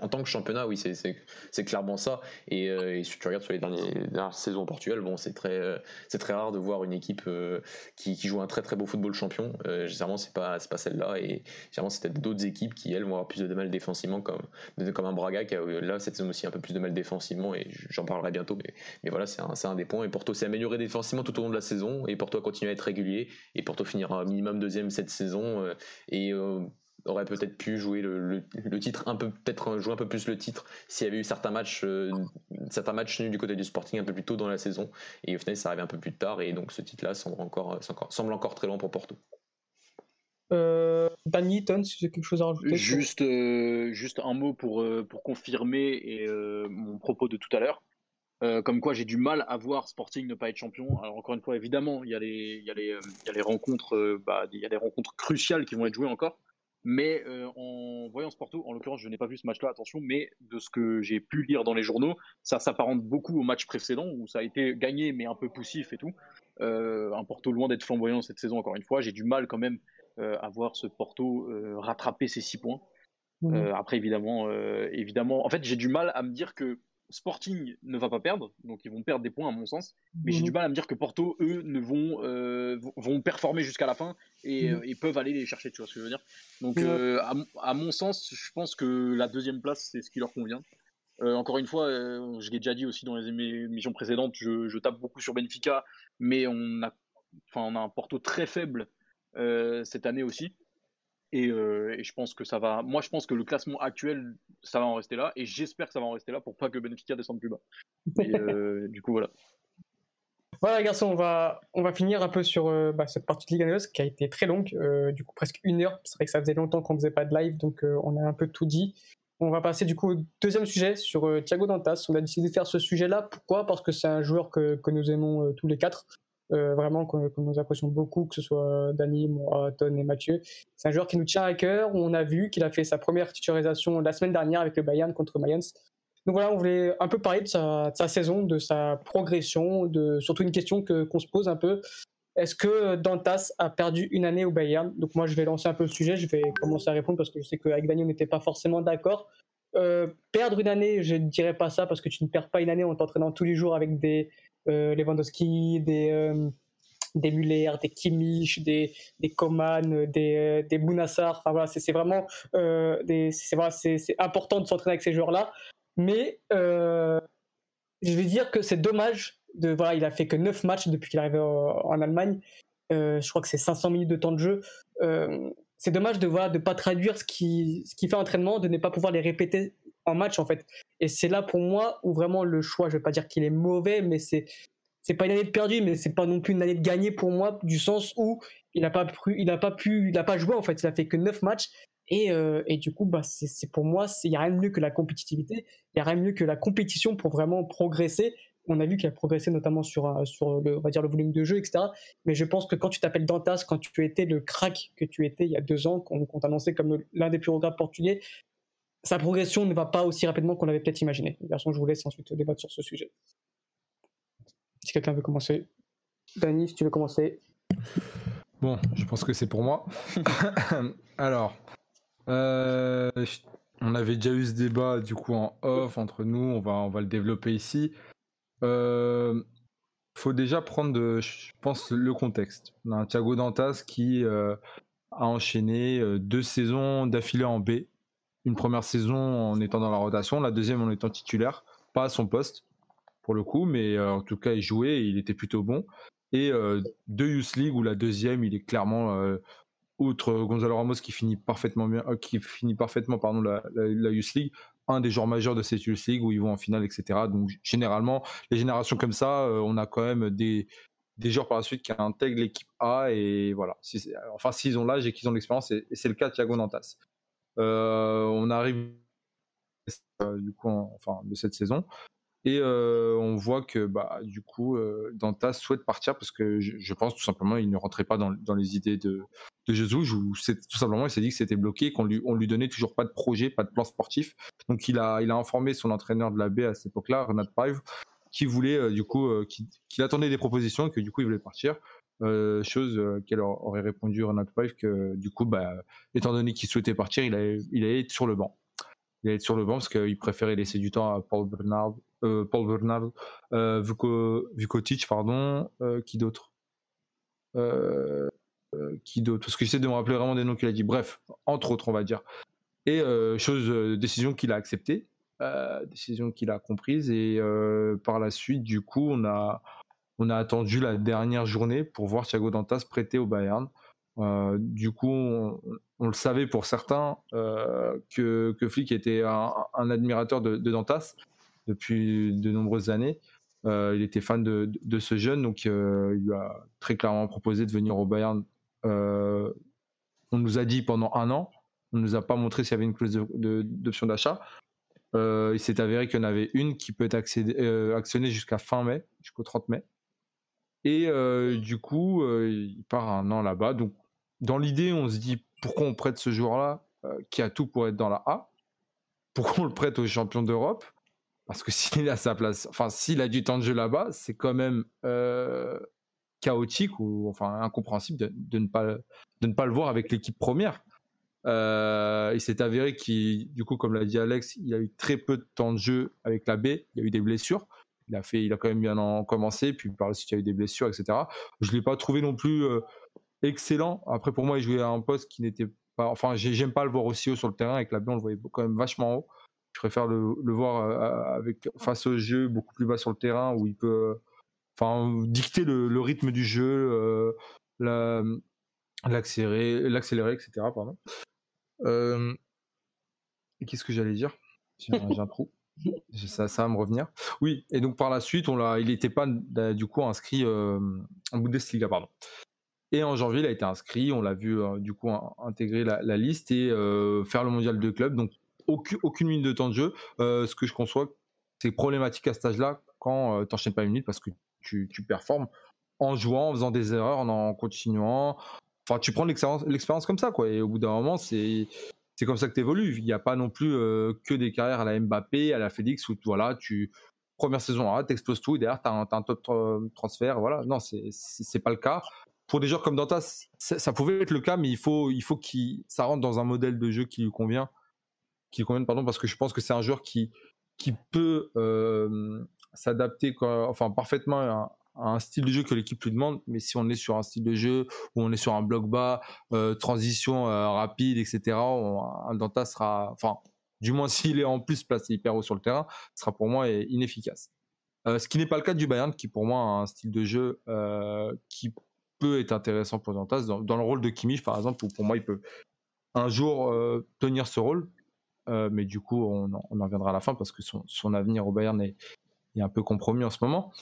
B: en, tant que championnat, oui, c'est clairement ça. Euh, et, si tu regardes sur les dernières saisons Portugal, bon, c'est très, euh, très rare de voir une équipe qui, joue un très très beau football champion. généralement, c'est pas, pas celle-là. Et généralement, c'était d'autres équipes qui, elles, vont avoir plus de mal défensivement, comme, comme un Braga qui a là cette saison aussi un peu plus de mal défensivement. Et j'en parlerai bientôt. Mais, mais voilà, c'est un, un, des points. Et Porto s'est amélioré défensivement tout au long de la saison. Et Porto a continué à être régulier. Et Porto finira minimum deuxième cette saison euh, et euh, aurait peut-être pu jouer le, titre un peu peut-être jouer un peu plus le titre s'il y avait eu certains matchs euh, certains matchs nuls du côté du Sporting un peu plus tôt dans la saison et au final ça arrive un peu plus tard et donc ce titre là semble encore, semble encore très long pour Porto
A: euh, Danny, Ton, si quelque chose à rajouter
C: Juste, juste un mot pour, pour confirmer et, mon propos de tout à l'heure. Euh, comme quoi j'ai du mal à voir Sporting ne pas être champion. Alors encore une fois, évidemment, il y a les, il y a les, euh, il y a les rencontres, euh, bah, il y a des rencontres cruciales qui vont être jouées encore. Mais en voyant Sporto, en l'occurrence, je n'ai pas vu ce match-là, attention, mais de ce que j'ai pu lire dans les journaux, ça s'apparente beaucoup au match précédent où ça a été gagné mais un peu poussif et tout. un Porto loin d'être flamboyant cette saison, encore une fois. J'ai du mal quand même à voir ce Porto rattraper ses six points. Mmh. après, évidemment, évidemment, en fait, j'ai du mal à me dire que Sporting ne va pas perdre, donc ils vont perdre des points à mon sens. Mais j'ai mhm. du mal à me dire que Porto, eux, ne vont, euh, vont performer jusqu'à la fin et, mhm. euh, peuvent aller les chercher, tu vois ce que je veux dire? Donc euh, à, mon sens, je pense que la deuxième place, c'est ce qui leur convient. encore une fois, je l'ai déjà dit aussi dans les émissions précédentes, je, tape beaucoup sur Benfica, mais on a, on a un Porto très faible cette année aussi. Euh, et, je pense que ça va. Moi, je pense que le classement actuel, ça va en rester là. Et j'espère que ça va en rester là pour pas que Benfica descende plus bas. Et, [laughs] euh, du coup, voilà.
A: Voilà, garçons, on va, on va finir un peu sur euh, bah, cette partie de Ligue 1 qui a été très longue, du coup presque une heure. C'est vrai que ça faisait longtemps qu'on faisait pas de live, donc on a un peu tout dit. On va passer du coup au deuxième sujet sur Thiago Dantas. On a décidé de faire ce sujet-là. Pourquoi? Parce que c'est un joueur que, que nous aimons tous les quatre. Euh, vraiment qu'on nous apprécions beaucoup, que ce soit Dani, moi, Ton et Mathieu. C'est un joueur qui nous tient à cœur. On a vu qu'il a fait sa première titularisation la semaine dernière avec le Bayern contre Mayence. Donc voilà, on voulait un peu parler de sa, saison, de sa progression, de surtout une question que qu'on se pose un peu. Est-ce que Dantas a perdu une année au Bayern? Donc moi, je vais lancer un peu le sujet. Je vais commencer à répondre parce que je sais qu'avec Dani, on n'était pas forcément d'accord. Euh, perdre une année, je ne dirais pas ça parce que tu ne perds pas une année en t'entraînant tous les jours avec des, Lewandowski, des, euh, des Muller, des Kimmich, des, des Coman, des, euh, des Bounassar. Enfin voilà, c'est vraiment, important de s'entraîner avec ces joueurs-là. Mais je vais dire que c'est dommage. De, voilà, il a fait que 9 matchs depuis qu'il est arrivé en, Allemagne. je crois que c'est 500 minutes de temps de jeu. c'est dommage de ne de pas traduire ce qui, ce qui fait entraînement, de ne pas pouvoir les répéter en match en fait. Et c'est là pour moi où vraiment le choix, je vais pas dire qu'il est mauvais, mais c'est c'est pas une année de perdu, mais c'est pas non plus une année de gagné pour moi, du sens où il n'a pas pas joué en fait, il a fait que 9 matchs. Et, euh, et du coup, bah, c'est pour moi, il n'y a rien de mieux que la compétitivité, il n'y a rien de mieux que la compétition pour vraiment progresser. On a vu qu'il a progressé notamment sur, euh, le, volume de jeu, etc. Mais je pense que quand tu t'appelles Dantas, quand tu étais le crack que tu étais il y a deux ans, qu'on qu t'annonçait comme l'un des plus regards portugais, sa progression ne va pas aussi rapidement qu'on l'avait peut-être imaginé. De toute je vous laisse ensuite débattre sur ce sujet. Si quelqu'un veut commencer. Dani, si tu veux commencer.
D: Bon, je pense que c'est pour moi. [laughs] [coughs] Alors, euh, on avait déjà eu ce débat du coup en off entre nous, on va, on va le développer ici. Il euh, faut déjà prendre, je pense, le contexte. On a un Thiago Dantas qui euh, a enchaîné deux saisons d'affilée en B une première saison en étant dans la rotation, la deuxième en étant titulaire, pas à son poste pour le coup, mais euh, en tout cas il jouait il était plutôt bon. Et euh, Youth League où la deuxième il est clairement euh, outre Gonzalo Ramos qui finit parfaitement bien, qui finit parfaitement pardon la, la, League, un des joueurs majeurs de cette Youth League où ils vont en finale, etc. Donc généralement les générations comme ça, on a quand même des des joueurs par la suite qui intègrent l'équipe A et voilà. enfin, s'ils ont l'âge et qu'ils ont l'expérience, et, c'est le cas de Thiago Nantas. On arrive du coup, enfin, de cette saison. Et on voit que bah, du coup, Dantas souhaite partir parce que je, pense tout simplement il ne rentrait pas dans, les idées de, de Jesus, ou tout simplement il s'est dit que c'était bloqué, qu'on lui, on lui donnait toujours pas de projet, pas de plan sportif. Donc il a, il a informé son entraîneur de la B à cette époque-là, Renat Pive, qui voulait du coup, qu'il attendait des propositions et que du coup il voulait partir. Chose qu'elle aurait répondu Renat Pive que du coup, bah, étant donné qu'il souhaitait partir, il allait, il allait être sur le banc. Il allait être sur le banc parce qu'il préférait laisser du temps à Paul Bernard, euh, Paul Bernard, euh, Vukotic, pardon, euh, qui d'autre? Qui d'autre? Parce que j'essaie de me rappeler vraiment des noms qu'il a dit. Bref, entre autres, on va dire. Et chose, décision qu'il a acceptée, décision qu'il a comprise, et par la suite, du coup, on a, on a attendu la dernière journée pour voir Thiago Dantas prêter au Bayern. du coup, on, le savait pour certains que, que Flick était un, admirateur de, Dantas depuis de nombreuses années. Euh, il était fan de, ce jeune, donc euh, il lui a très clairement proposé de venir au Bayern. Euh, on nous a dit pendant un an, on ne nous a pas montré s'il y avait une clause d'option d'achat. il s'est avéré qu'il y en avait une qui peut être actionnée jusqu'à fin mai, jusqu'au 30 mai. Et du coup, il part un an là-bas. Donc, dans l'idée, on se dit pourquoi on prête ce joueur-là qui a tout pour être dans la A? Pourquoi on le prête aux champions d'Europe? Parce que [laughs] s'il a sa place, enfin, s'il a du temps de jeu là-bas, c'est quand même euh, chaotique ou enfin incompréhensible de, ne pas, de ne pas le voir avec l'équipe première. Euh, il s'est avéré qu'il, du coup, comme l'a dit Alex, il a eu très peu de temps de jeu avec la B. Il y a eu des blessures. Il a fait, il a quand même bien en commencé, puis par la suite il y a eu des blessures, etc. Je l'ai pas trouvé non plus euh, excellent. Après, pour moi, il jouait à un poste qui n'était pas, enfin, j'aime pas le voir aussi haut sur le terrain. Avec la on le voyait quand même vachement haut je préfère le, voir euh, avec face au jeu beaucoup plus bas sur le terrain où il peut enfin dicter le, rythme du jeu euh, l'accélérer etc pardon qu'est-ce que j'allais dire? J'ai un trou ça, ça va me revenir oui et donc par la suite il n'était pas du coup inscrit en Bundesliga pardon et en janvier, il a été inscrit, on l'a vu du coup intégrer la, liste et faire le mondial de club. Donc aucune, minute de temps de jeu. Euh, ce que je conçois, c'est problématique à cet âge-là quand euh, tu n'enchaînes pas une minute parce que tu, performes en jouant, en faisant des erreurs, en, continuant. Enfin, tu prends l'expérience comme ça, quoi. Et au bout d'un moment, c'est c'est comme ça que tu évolues. Il n'y a pas non plus euh, que des carrières à la Mbappé, à la Félix, où voilà, tu première saison, tu exploses tout, et derrière, tu as, un top transfert. Voilà. Non, c'est pas le cas. Pour des joueurs comme Dantas, ça pouvait être le cas, mais il faut, il faut qu'il ça rentre dans un modèle de jeu qui lui convient qui conviennent, pardon, parce que je pense que c'est un joueur qui, qui peut euh, s'adapter enfin, parfaitement à, un style de jeu que l'équipe lui demande. Mais si on est sur un style de jeu où on est sur un bloc bas, euh, transition euh, rapide, etc., un Danta sera, enfin, du moins [laughs] s'il est en plus placé hyper haut sur le terrain, sera pour moi inefficace. ce qui n'est pas le cas du Bayern, qui pour moi a un style de jeu qui peut être intéressant pour Dantas, dans, le rôle de Kimmich par exemple, où pour moi il peut un jour tenir ce rôle. Euh, mais du coup, on en, reviendra à la fin parce que son, avenir au Bayern est, un peu compromis en ce moment.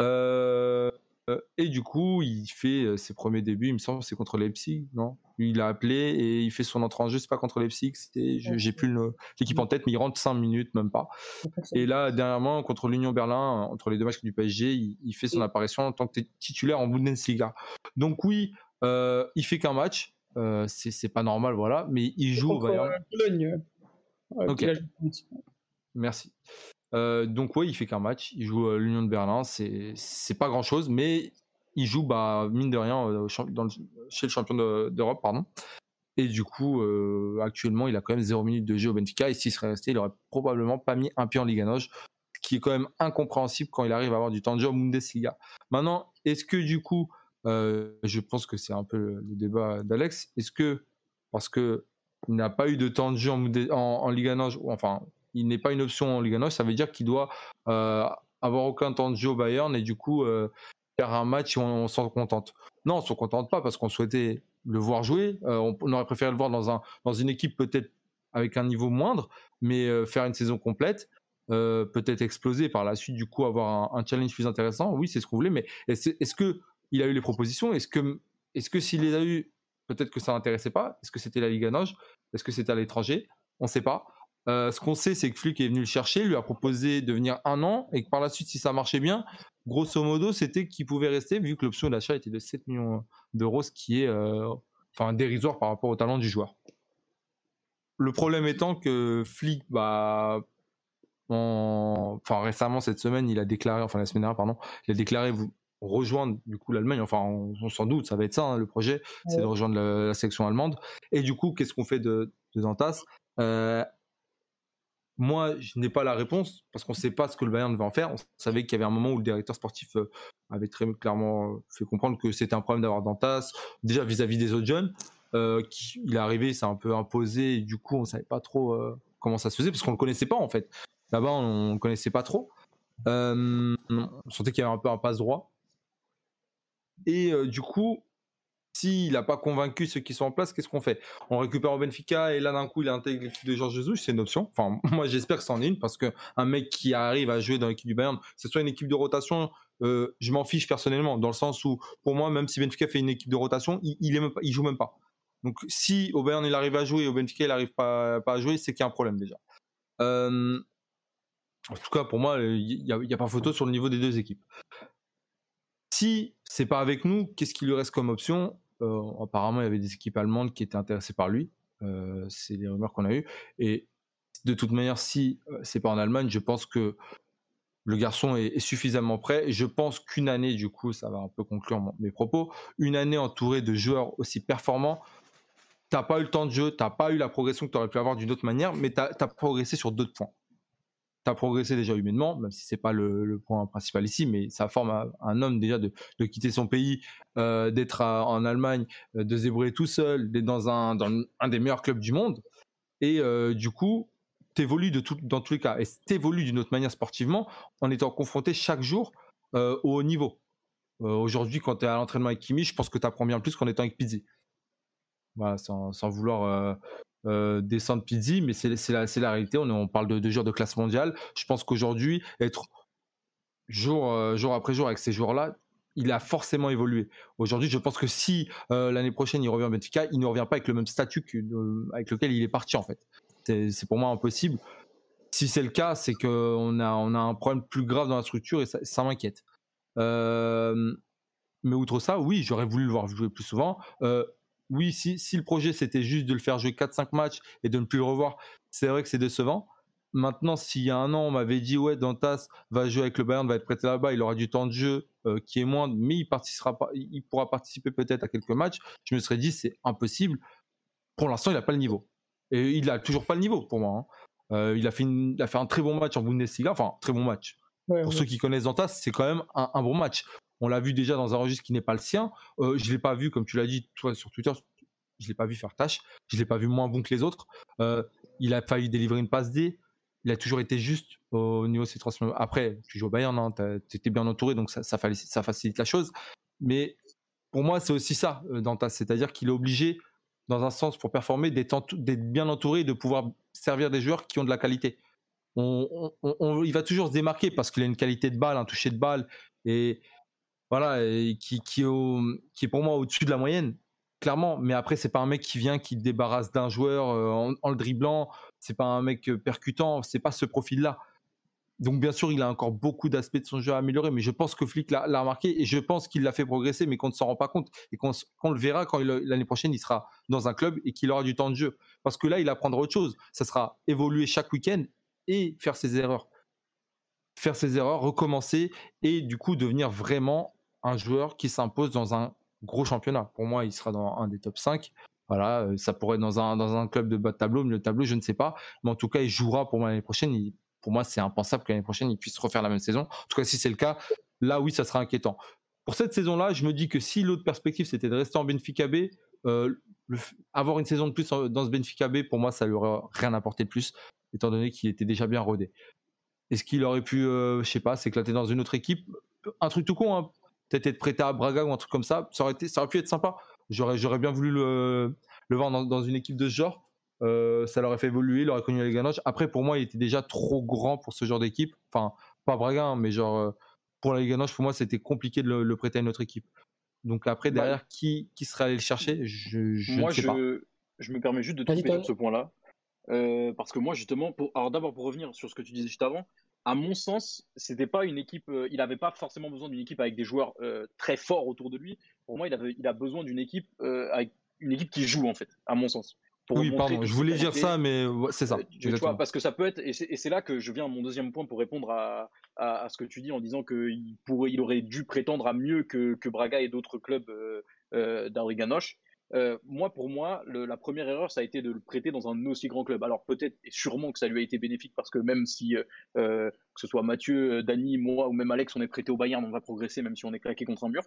D: Euh, et du coup, il fait euh, ses premiers débuts, il me semble, c'est contre Leipzig, non? Il a appelé et il fait son entrée en jeu, c'est pas contre Leipzig, j'ai plus l'équipe en tête, mais il rentre 5 minutes, même pas. Et là, dernièrement, contre l'Union Berlin, entre les deux matchs du PSG, il, fait son apparition en tant que titulaire en Bundesliga. Donc oui, il fait qu'un match, c'est pas normal, voilà, mais il joue au Bayern. Ok. Merci. Euh, donc oui, il fait qu'un match. Il joue l'Union de Berlin. C'est pas grand chose, mais il joue bah mine de rien euh, dans chez le champion d'Europe, pardon. Et du coup, euh, actuellement, il a quand même 0 minutes de jeu au Benfica. Et s'il serait resté, il aurait probablement pas mis un pied en Liga Noge, ce qui est quand même incompréhensible quand il arrive à avoir du temps de jeu en Bundesliga. Maintenant, est-ce que du coup, je pense que c'est un peu le débat d'Alex, est-ce que parce que il n'a pas eu de temps de jeu en, en, Liga enfin, il n'est pas une option en Liga Noche, ça veut dire qu'il doit euh, avoir aucun temps de jeu au Bayern et du coup euh, faire un match où on, s'en contente. Non, on s'en contente pas parce qu'on souhaitait le voir jouer. Euh, on, aurait préféré le voir dans, un, dans une équipe peut-être avec un niveau moindre, mais faire une saison complète. peut-être exploser par la suite, du coup avoir un, challenge plus intéressant. Oui, c'est ce qu'on voulait, mais est-ce, est-ce que il a eu les propositions? Est-ce que, est-ce que s'il les a eu, peut-être que ça n'intéressait pas? Est-ce que c'était la Ligue à Est-ce que c'était à l'étranger? On ne sait pas. Euh, ce qu'on sait, c'est que Flick est venu le chercher, lui a proposé de venir un an, et que par la suite, si ça marchait bien, grosso modo, c'était qu'il pouvait rester, vu que l'option d'achat était de 7 millions d'euros, ce qui est euh, enfin, dérisoire par rapport au talent du joueur. Le problème étant que Flick, bah, enfin récemment cette semaine, il a déclaré, enfin la semaine dernière, pardon, il a déclaré rejoindre du coup l'Allemagne. Enfin, on, s'en doute, ça va être ça hein, le projet, c'est de rejoindre la, section allemande. Et du coup, qu'est-ce qu'on fait de, de Dantas? Euh, Moi, je n'ai pas la réponse parce qu'on ne sait pas ce que le Bayern va en faire. On savait qu'il y avait un moment où le directeur sportif euh, avait très clairement fait comprendre que c'était un problème d'avoir Dantas, déjà vis-à-vis des autres jeunes. Euh, il est arrivé, c'est un peu imposé, du coup, on savait pas trop comment ça se faisait parce qu'on le connaissait pas en fait. Là-bas, on ne connaissait pas trop. on sentait qu'il y avait un peu un passe droit. Et du coup, s'il n'a pas convaincu ceux qui sont en place, qu'est-ce qu'on fait? On récupère au Benfica et là d'un coup il intègre l'équipe de Georges Jesus, c'est une option. Enfin, [laughs] moi j'espère que c'en est une parce qu'un mec qui arrive à jouer dans l'équipe du Bayern, que ce soit une équipe de rotation, je m'en fiche personnellement, dans le sens où pour moi, même si Benfica fait une équipe de rotation, il, il, joue même pas. Donc si au Bayern il arrive à jouer et au Benfica il n'arrive pas, à jouer, c'est qu'il y a un problème déjà. en tout cas, pour moi, il n'y a, a, pas photo sur le niveau des deux équipes. Si c'est pas avec nous, qu'est-ce qui lui reste comme option? euh, Apparemment, il y avait des équipes allemandes qui étaient intéressées par lui. Euh, c'est les rumeurs qu'on a eues. Et de toute manière, si euh, c'est pas en Allemagne, je pense que le garçon est, suffisamment prêt. Je pense qu'une année, du coup, ça va un peu conclure mes propos, une année entourée de joueurs aussi performants, t'as pas eu le temps de jeu, t'as pas eu la progression que tu aurais pu avoir d'une autre manière, mais tu as, progressé sur d'autres points tu as progressé déjà humainement, même si c'est pas le, point principal ici, mais ça forme un, homme déjà de, quitter son pays, euh, d'être en Allemagne, euh, de zébrer tout seul, d'être dans un, des meilleurs clubs du monde. Et euh, du coup, tu évolues de dans tous les cas. Et tu évolues d'une autre manière sportivement en étant confronté chaque jour au haut niveau. Aujourd'hui, quand tu es à l'entraînement avec Kimi, je pense que tu apprends bien plus qu'en étant avec Pizzi. Sans, vouloir euh, descendre Pizzi, mais c'est la, réalité. On, parle de, joueurs de classe mondiale. Je pense qu'aujourd'hui, être jour, euh, jour après jour avec ces joueurs-là, il a forcément évolué. Aujourd'hui, je pense que si euh, l'année prochaine il revient au Benfica, il ne revient pas avec le même statut avec lequel il est parti en fait. C'est pour moi impossible. Si c'est le cas, c'est qu'on a, on a un problème plus grave dans la structure et ça, ça m'inquiète. mais outre ça, oui, j'aurais voulu le voir jouer plus souvent oui, si, si le projet c'était juste de le faire jouer 4-5 matchs et de ne plus le revoir, c'est vrai que c'est décevant. Maintenant, s'il y a un an, on m'avait dit, ouais, Dantas va jouer avec le Bayern, va être prêté là-bas, il aura du temps de jeu euh, qui est moindre, mais il, participera pas, il pourra participer peut-être à quelques matchs, je me serais dit, c'est impossible. Pour l'instant, il n'a pas le niveau. Et il n'a toujours pas le niveau pour moi. Hein. Euh, il, a fait a fait un très bon match en Bundesliga, enfin, très bon match. pour ceux qui connaissent Dantas, c'est quand même un, bon match. On l'a vu déjà dans un registre qui n'est pas le sien. Euh, je ne l'ai pas vu, comme tu l'as dit, toi, sur Twitter, je ne l'ai pas vu faire tâche. Je ne l'ai pas vu moins bon que les autres. Euh, il a failli délivrer une passe D. Il a toujours été juste au niveau de ses transmissions. Après, tu joues au Bayern, hein, tu étais bien entouré, donc ça, ça, facilite la chose. Mais pour moi, c'est aussi ça, euh, Dantas. C'est-à-dire qu'il est obligé, dans un sens, pour performer, d'être bien entouré et de pouvoir servir des joueurs qui ont de la qualité. il va toujours se démarquer parce qu'il a une qualité de balle, un toucher de balle, et voilà, qui, est pour moi au-dessus de la moyenne. Clairement, mais après, c'est pas un mec qui vient, qui débarrasse d'un joueur euh, en, le dribblant. C'est pas un mec euh, percutant. C'est pas ce profil-là. Donc, bien sûr, il a encore beaucoup d'aspects de son jeu à améliorer, mais je pense que Flick l'a remarqué et je pense qu'il l'a fait progresser, mais qu'on ne s'en rend pas compte et qu'on le verra quand l'année prochaine il sera dans un club et qu'il aura du temps de jeu. Parce que là, il apprendra autre chose. Ça sera évoluer chaque week-end et faire ses erreurs. Faire ses erreurs, recommencer et du coup devenir vraiment un joueur qui s'impose dans un gros championnat. Pour moi, il sera dans un des top 5. Voilà, euh, ça pourrait être dans un, dans un club de bas de tableau, mais le tableau, je ne sais pas. Mais en tout cas, il jouera pour moi l'année prochaine. pour moi, c'est impensable que l'année prochaine, il puisse refaire la même saison. En tout cas, si c'est le cas, là, oui, ça sera inquiétant. Pour cette saison-là, je me dis que si l'autre perspective, c'était de rester en Benfica B, euh, avoir une saison de plus dans ce Benfica B, pour moi, ça lui aurait rien apporté de plus, étant donné qu'il était déjà bien rodé. Est-ce qu'il aurait pu, euh, je sais pas, s'éclater dans une autre équipe? Un truc tout con, hein peut-être être prêté à Braga ou un truc comme ça. Ça aurait, été, ça aurait pu être sympa. J'aurais, j'aurais bien voulu le, le voir dans, une équipe de ce genre. Euh, ça l'aurait fait évoluer, il aurait connu les ganaches. Après, pour moi, il était déjà trop grand pour ce genre d'équipe. Enfin, pas Braga, hein, mais genre, euh, pour la Ligue pour moi, c'était compliqué de le, prêter à une autre équipe. Donc après, bah, derrière, qui, qui serait allé le chercher? Je, je Moi, je,
C: je me permets juste de te sur ce point-là. Euh, parce que moi, justement, pour... alors d'abord, pour revenir sur ce que tu disais juste avant, à mon sens, c'était pas une équipe. Euh, il n'avait pas forcément besoin d'une équipe avec des joueurs euh, très forts autour de lui. Pour moi, il, avait, il a besoin d'une équipe avec une équipe qui joue en fait, à mon sens.
D: oui, pardon, je voulais dire ça, mais c'est ça.
C: tu vois, parce que ça peut être, et c'est là que je viens à mon deuxième point pour répondre à, à, ce que tu dis en disant qu'il il aurait dû prétendre à mieux que, que Braga et d'autres clubs euh, euh, moi, pour moi, la première erreur, ça a été de le prêter dans un aussi grand club. Alors peut-être et sûrement que ça lui a été bénéfique parce que même si euh, euh, que ce soit Mathieu, Dany, moi ou même Alex, on est prêté au Bayern, on va progresser même si on est claqué contre un mur.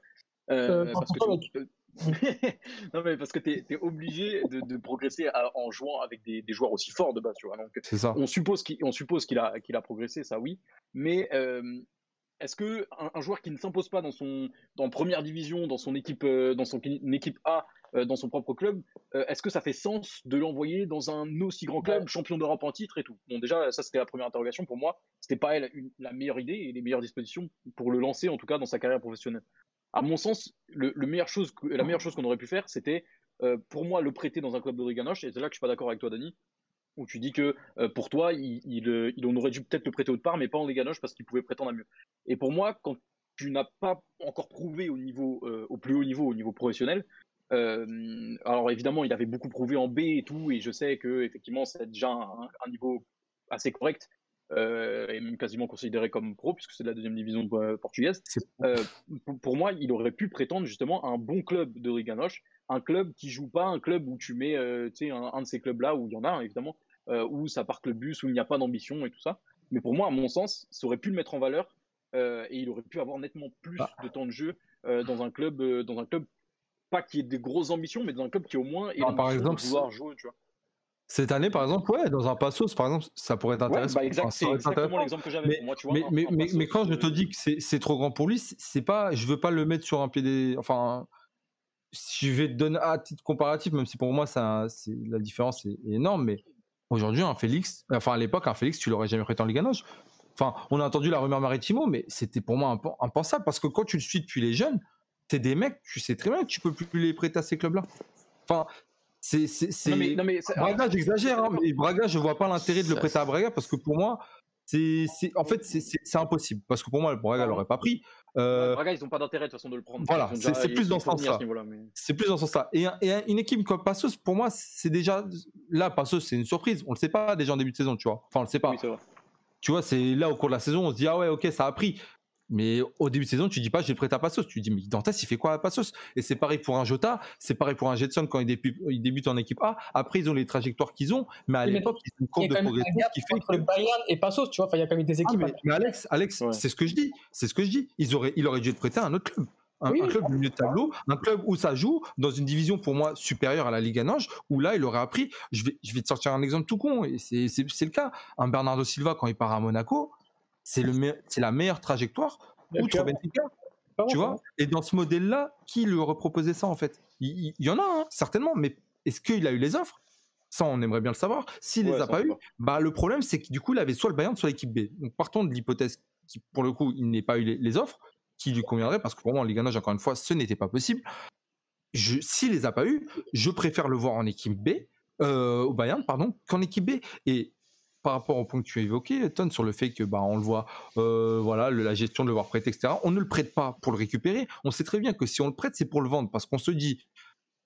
C: parce que [laughs] non mais parce que tu es, obligé de, progresser en jouant avec des, joueurs aussi forts de base, tu vois. Donc, ça. On suppose qu'il suppose qu'il a qu'il a progressé, ça oui. Mais est-ce que un, joueur qui ne s'impose pas dans son dans première division, dans son équipe dans son équipe A euh, dans son propre club, euh, est-ce que ça fait sens de l'envoyer dans un aussi grand club, champion d'Europe en titre et tout? Bon, déjà, ça c'était la première interrogation pour moi. C'était pas la meilleure idée et les meilleures dispositions pour le lancer, en tout cas dans sa carrière professionnelle. À mon sens, le, meilleure chose, la meilleure chose qu'on aurait pu faire, c'était euh, pour moi le prêter dans un club de Riganoche. Et c'est là que je suis pas d'accord avec toi, Dani où tu dis que pour toi, il, il, on aurait dû peut-être le prêter autre part, mais pas en Liganoche parce qu'il pouvait prétendre à mieux. Et pour moi, quand tu n'as pas encore prouvé au niveau, au plus haut niveau, au niveau professionnel, euh, alors évidemment, il avait beaucoup prouvé en B et tout, et je sais que effectivement, c'est déjà un, niveau assez correct. Euh, et même quasiment considéré comme pro, puisque c'est de la deuxième division euh, portugaise. pour, moi, il aurait pu prétendre justement à un bon club de Riganoche, un club qui joue pas, un club où tu mets un, un, de ces clubs-là, où il y en a évidemment, où ça parque le bus, où il n'y a pas d'ambition et tout ça. Mais pour moi, à mon sens, ça aurait pu le mettre en valeur et il aurait pu avoir nettement plus bah. de temps de jeu dans un club, dans un club pas qu'il y ait des grosses ambitions, mais dans un club qui au moins ait
D: par exemple,
C: pouvoir jouer, tu vois.
D: Cette année, par exemple, ouais, dans un Passos, par exemple, ça pourrait être intéressant.
C: Ouais, bah c'est exactement l'exemple que j'avais
D: mais, moi, tu vois. Mais, mais, mais, quand je te dis que c'est trop grand pour lui, c'est pas, je veux pas le mettre sur un pied des, enfin, si je vais te donner à titre comparatif, même si pour moi, ça, la différence est, énorme, mais aujourd'hui, un Félix, enfin, à l'époque, un Félix, tu l'aurais jamais prêté en Ligue Enfin, on a entendu la rumeur Maritimo, mais c'était pour moi impensable parce que quand tu le suis depuis les jeunes, t'es des mecs, tu sais très bien que tu peux plus les prêter à ces clubs-là. Enfin, c'est. Non mais, Braga, j'exagère, hein, mais Braga, je vois pas l'intérêt de le prêter à Braga parce que pour moi, c'est en fait, c'est impossible. Parce que pour moi, Braga l'aurait pas pris.
C: Euh... Braga, ils n'ont pas d'intérêt de toute façon de le prendre.
D: Voilà, c'est plus dans ce sens-là. C'est plus dans ce sens-là. Et, une équipe comme Passos, pour moi, c'est déjà. Là, Passos, c'est une surprise. On le sait pas déjà en début de saison, tu vois. Enfin, on le sait pas. tu vois, c'est là au cours de la saison, on se dit, ah ouais, ok, ça a pris. Mais au début de saison, tu dis pas, j'ai prêté à Passos. Tu dis, mais Dantas, il fait quoi à Passos? Et c'est pareil pour un Jota, c'est pareil pour un Jetson quand il débute, en équipe A. Après, ils ont les trajectoires qu'ils ont, mais à l'époque,
A: ils ont une courbe de progression qui fait entre le Bayern et Passos, tu vois. il y a quand même des équipes. Ah,
D: mais, Alex, Alex, c'est ce que je dis. C'est ce que je dis. Ils auraient, il aurait dû être prêté à un autre club. Un, club du milieu de tableau, un club où ça joue dans une division pour moi supérieure à la Ligue Ange, où là il aurait appris. Je vais, je vais te sortir un exemple tout con, et c'est le cas. Un Bernardo Silva quand il part à Monaco, c'est la meilleure trajectoire outre Benfica. Tu vois Et dans ce modèle-là, qui lui aurait proposé ça en fait? Il, y en a, hein, certainement, mais est-ce qu'il a eu les offres? Ça, on aimerait bien le savoir. S'il ne les a pas eu, bah, le problème, c'est que du coup, il avait soit le Bayern, soit l'équipe B. Donc, partons de l'hypothèse qui, pour le coup, il n'ait pas eu les, offres qui lui conviendraient, parce que pour moi, en Ligue 1, encore une fois, ce n'était pas possible. S'il les a pas eu, je préfère le voir en équipe B, euh, au Bayern, pardon, qu'en équipe B. Et par rapport au point que tu as évoqué, Ton, sur le fait que bah, on le voit, euh, voilà, la gestion de le voir prêter, etc. On ne le prête pas pour le récupérer. On sait très bien que si on le prête, c'est pour le vendre, parce qu'on se dit,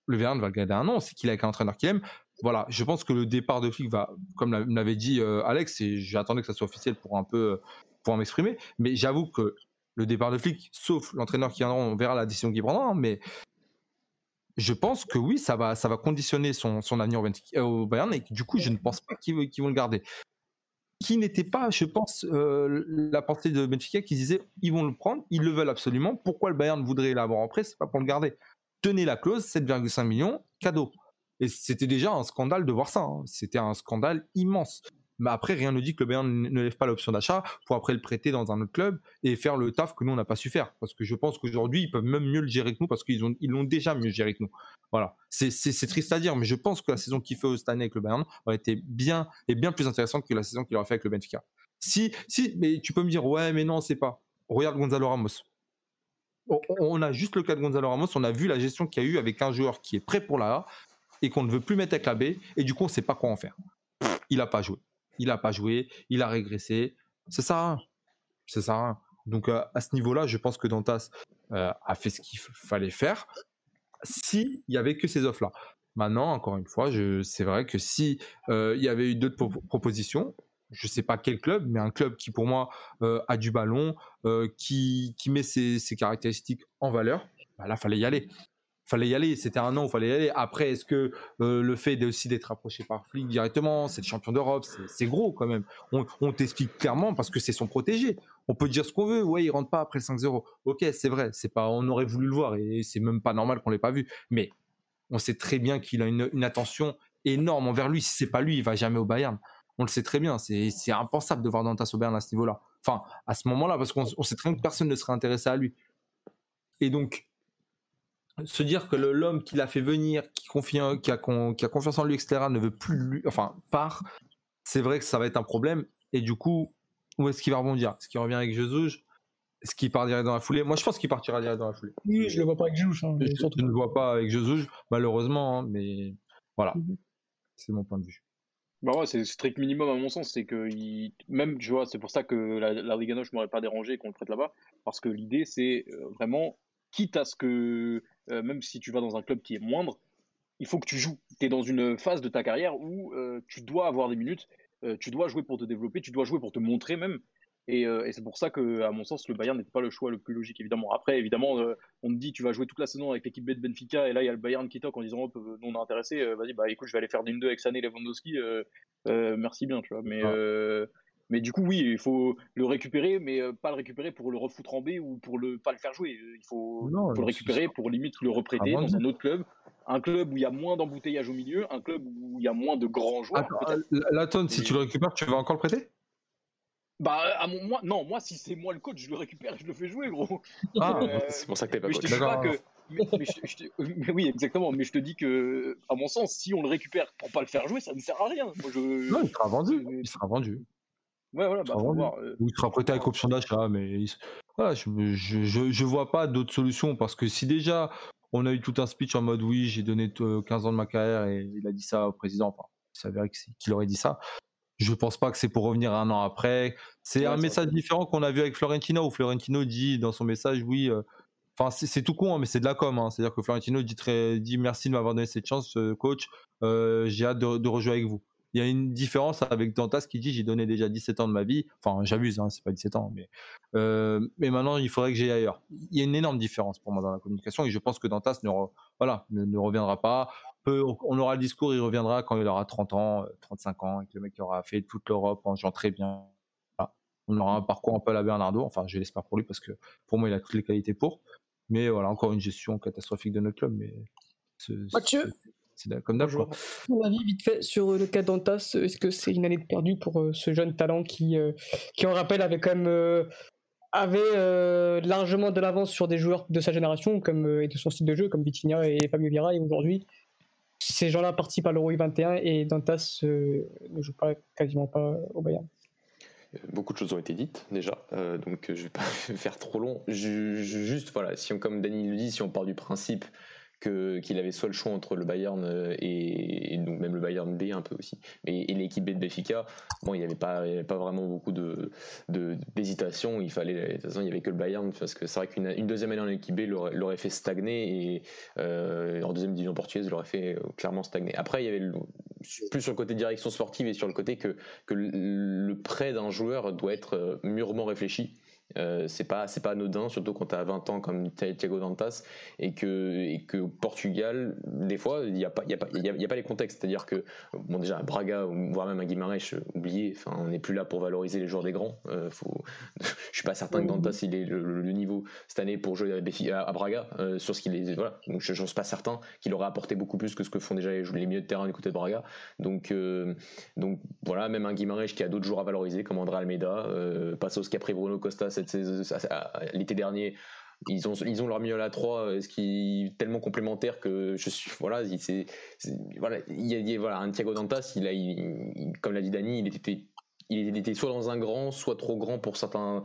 D: le Verne va le garder un an, c'est qu'il a un entraîneur qu'il aime. Voilà, je pense que le départ de Flick va, comme l'avait dit euh, Alex, et j'attendais que ça soit officiel pour un peu pour m'exprimer, mais j'avoue que le départ de Flick, sauf l'entraîneur qui viendra, on verra la décision qu'il prendra, hein, mais je pense que oui, ça va, ça va conditionner son, son avenir au, Bayern et du coup, je ne pense pas qu'ils vont le garder. Qui n'était pas, je pense, euh, la pensée de Benfica qui disait ils vont le prendre, ils le veulent absolument. Pourquoi le Bayern voudrait l'avoir en prêt C'est pas pour le garder. Tenez la clause, 7,5 millions, cadeau. Et c'était déjà un scandale de voir ça. Hein. C'était un scandale immense. Mais après, rien ne dit que le Bayern ne lève pas l'option d'achat pour après le prêter dans un autre club et faire le taf que nous, on n'a pas su faire. Parce que je pense qu'aujourd'hui, ils peuvent même mieux le gérer que nous parce qu'ils l'ont ils déjà mieux géré que nous. Voilà. C'est triste à dire, mais je pense que la saison qu'il fait cette année avec le Bayern aurait été bien et bien plus intéressante que la saison qu'il aurait fait avec le Benfica. Si, si, mais tu peux me dire, ouais, mais non, c'est pas. Regarde Gonzalo Ramos. on a juste le cas de Gonzalo Ramos, on a vu la gestion qu'il y a eu avec un joueur qui est prêt pour la A et qu'on ne veut plus mettre avec la B, et du coup, on ne sait pas quoi en faire. Il n'a pas joué. Il n'a pas joué, il a régressé. Ça. C'est ça. Donc, euh, à ce niveau-là, je pense que Dantas euh, a fait ce qu'il fallait faire s'il n'y avait que ces offres-là. Maintenant, encore une fois, c'est vrai que si euh, il y avait eu d'autres propositions, je ne sais pas quel club, mais un club qui pour moi a du ballon, qui, met ses, ses, caractéristiques en valeur, bah là, fallait y aller fallait y aller. C'était un an, il fallait y aller. Après, est-ce que euh, le fait aussi d'être approché par Flick directement, c'est le champion d'Europe, c'est gros quand même. On, t'explique clairement parce que c'est son protégé. On peut dire ce qu'on veut. Ouais, il rentre pas après le 5-0. Ok, c'est vrai. C'est pas, on aurait voulu le voir et c'est même pas normal qu'on l'ait pas vu. Mais on sait très bien qu'il a une, attention énorme envers lui. Si c'est pas lui, il va jamais au Bayern. On le sait très bien. C'est impensable de voir Dantas au Bayern à ce niveau-là. Enfin, à ce moment-là, parce qu'on sait très bien que personne ne serait intéressé à lui. Et donc, se dire que l'homme qui l'a fait venir, qui, confie, qui, a, qui a confiance en lui, etc., ne veut plus lui, enfin, part, c'est vrai que ça va être un problème. Et du coup, où est-ce qu'il va rebondir? Est-ce qu'il revient avec Jesus Est-ce qu'il part direct dans la foulée? Moi, je pense qu'il partira direct dans la foulée.
A: Oui, je le vois pas avec Jesus. Hein,
D: je, ne le vois pas avec Jesus, malheureusement, hein, mais voilà. Mhm. C'est mon point de vue.
C: Bah ouais, c'est le strict minimum à mon sens, c'est que même, tu vois, c'est pour ça que la, la Liga ne m'aurait pas dérangé qu'on le prête là-bas, parce que l'idée c'est euh, vraiment, quitte à ce que euh, même si tu vas dans un club qui est moindre, il faut que tu joues. Tu es dans une phase de ta carrière où euh, tu dois avoir des minutes, euh, tu dois jouer pour te développer, tu dois jouer pour te montrer même. Et, c'est pour ça que, à mon sens, le Bayern n'était pas le choix le plus logique, évidemment. Après, évidemment, on me dit, tu vas jouer toute la saison avec l'équipe B de Benfica, et là, il y a le Bayern qui toque en disant, oh, non, on est intéressé, vas-y, bah écoute, je vais aller faire d'une deux avec Sané Lewandowski, merci bien, tu vois. Mais, mais du coup, oui, il faut le récupérer, mais euh, pas le récupérer pour le refoutre en B ou pour le pas le faire jouer. Il faut, le récupérer pour limite le reprêter dans un autre club, un club où il y a moins d'embouteillage au milieu, un club où il y a moins de grands joueurs.
D: la tonne, si tu le récupères, tu vas encore le prêter?
C: Bah, à mon, moi, non, moi, si c'est moi le coach, je le récupère, je le fais jouer, gros.
B: Ah, [laughs] euh, c'est pour ça que t'es pas
C: coach. que, mais, oui, exactement. Mais je te dis que, à mon sens, si on le récupère pour pas le faire jouer, ça ne sert à rien. Moi, je,
D: non, il sera vendu. Il sera vendu.
C: Ouais, voilà, bah,
D: euh. il sera prêté avec option d'achat, mais voilà, je, je, je, vois pas d'autre solution parce que si déjà on a eu tout un speech en mode oui, j'ai donné 15 ans de ma carrière et il a dit ça au président, enfin, il s'avérait qu'il aurait dit ça. Je pense pas que c'est pour revenir un an après. C'est un message différent qu'on a vu avec Florentino où Florentino dit dans son message oui. Euh, enfin, c'est tout con, hein, mais c'est de la com. Hein. C'est-à-dire que Florentino dit, très, dit merci de m'avoir donné cette chance, euh, coach. j'ai hâte de, de rejouer avec vous il y a une différence avec Dantas qui dit j'ai donné déjà 17 ans de ma vie. Enfin, j'abuse, hein, c'est pas 17 ans, mais, euh, mais maintenant il faudrait que j'aille ailleurs. Il y a une énorme différence pour moi dans la communication et je pense que Dantas ne, voilà, ne, reviendra pas. Peu, on aura le discours, il reviendra quand il aura 30 ans, 35 euh, ans, et que le mec aura fait toute l'Europe en jouant très bien. On aura un parcours un peu à la Bernardo, enfin je l'espère pour lui parce que pour moi il a toutes les qualités pour. Mais voilà, encore une gestion catastrophique de notre club. Mais
A: Mathieu,
D: c'est comme d'hab.
A: Mon avis vite fait sur euh, le cas d'Antas, euh, est-ce que c'est une année perdue pour euh, ce jeune talent qui, qui on rappelle, avait quand même avait largement de l'avance sur des joueurs de sa génération comme et de son style de jeu comme Vitinha et Fabio Vieira et aujourd'hui ces gens-là participent à l'Euro 21 et Dantas ne joue pas quasiment pas au Bayern.
B: Beaucoup de choses ont été dites déjà, donc je vais pas [laughs] faire trop long. juste voilà, si on, comme Dany le dit, si on part du principe qu'il avait soit le choix entre le Bayern euh, et, donc même le Bayern B un peu aussi, mais et l'équipe B de Benfica. Bon, il n'y avait pas, pas vraiment beaucoup de d'hésitation. il fallait, de toute façon, il y avait que le Bayern parce que c'est vrai qu'une deuxième année en équipe B l'aurait fait stagner et euh, en deuxième division portugaise l'aurait fait euh, clairement stagner. Après, il y avait plus sur le côté direction sportive et sur le côté que que le prêt d'un joueur doit être mûrement réfléchi. Euh, c'est pas c'est pas anodin surtout quand tu as 20 ans comme Thiago Dantas et que et que Portugal des fois il y a pas il y a pas il y a, pas les contextes. C'est-à-dire que bon déjà Braga voire même à Guimarães oublié enfin on n'est plus là pour valoriser les joueurs des grands. Euh, faut [laughs] je suis pas certain que Dantas il est le, niveau cette année pour jouer à, Braga euh, sur ce qu'il est voilà. Je, ne suis pas certain qu'il aurait apporté beaucoup plus que ce que font déjà les, les milieux de terrain du côté de Braga. Donc donc voilà même un Guimarães qui a d'autres joueurs à valoriser comme André Almeida Passos Capri Bruno L'été dernier, ils ont, ils ont leur milieu à la 3, ce qui est tellement complémentaire que je suis, [laughs] voilà, c'est, voilà, il y a, voilà, un Thiago Dantas, il a, comme l'a dit Dani, il était, il était soit dans un grand, soit trop grand pour certains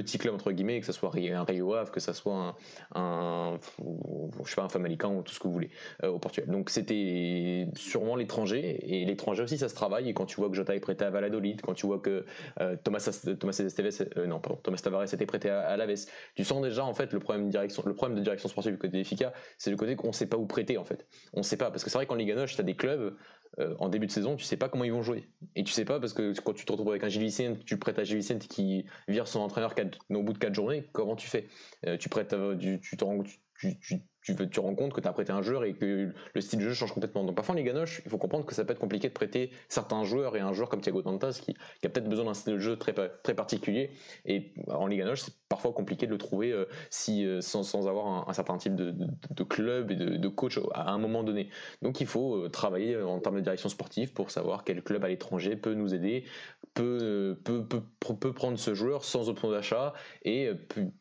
B: petit club entre guillemets, que ce soit un Rio Ave, que ce soit un, je sais pas, un Famalicão ou tout ce que vous voulez au Portugal. Donc c'était sûrement l'étranger et l'étranger aussi ça se travaille. Et quand tu vois que Jota est prêté à Valladolid, quand tu vois que Thomas Thomas Esteves, non pardon, Thomas Tavares était prêté à, à Laves, tu sens déjà en fait le problème de direction, le problème de direction sportive du côté d'Effica, c'est le côté qu'on sait pas où prêter en fait. On sait pas parce que c'est vrai qu'en Ligue 1 tu as des clubs euh, en début de saison, tu sais pas comment ils vont jouer. Et tu sais pas parce que quand tu te retrouves avec un Gilles tu prêtes à Gilles qui vire son entraîneur au bout de 4 journées, comment tu fais? Euh, Tu prêtes, tu, tu, tu, tu, rends compte que tu as prêté un joueur et que le style de jeu change complètement. Donc parfois en Ligue Noche, il faut comprendre que ça peut être compliqué de prêter certains joueurs et un joueur comme Thiago Dantas qui, a peut-être besoin d'un style de jeu très, très particulier. Et en Ligue Noche, c'est parfois compliqué de le trouver euh, euh, sans, avoir un, certain type de, club et de, de, coach à un moment donné. Donc il faut euh, travailler en termes de direction sportive pour savoir quel club à l'étranger peut nous aider, peut, peut, peut, peut, prendre ce joueur sans option d'achat et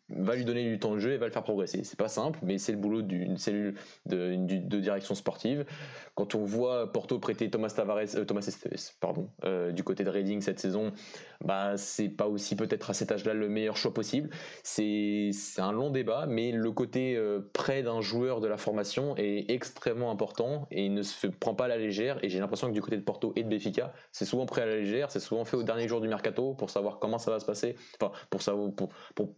B: va lui donner du temps de jeu et va le faire progresser. C'est pas simple, mais c'est le boulot du une cellule de, direction sportive. Quand on voit Porto prêter Thomas Tavares, euh, Thomas Esteves, pardon, euh, du côté de Reading cette saison, bah c'est pas aussi peut-être à cet âge-là le meilleur choix possible. C'est un long débat, mais le côté euh, près d'un joueur de la formation est extrêmement important et ne se prend pas à la légère. Et j'ai l'impression que du côté de Porto et de Benfica, c'est souvent pris à la légère, c'est souvent fait au dernier jour du mercato pour savoir comment ça va se passer. Enfin, pour savoir,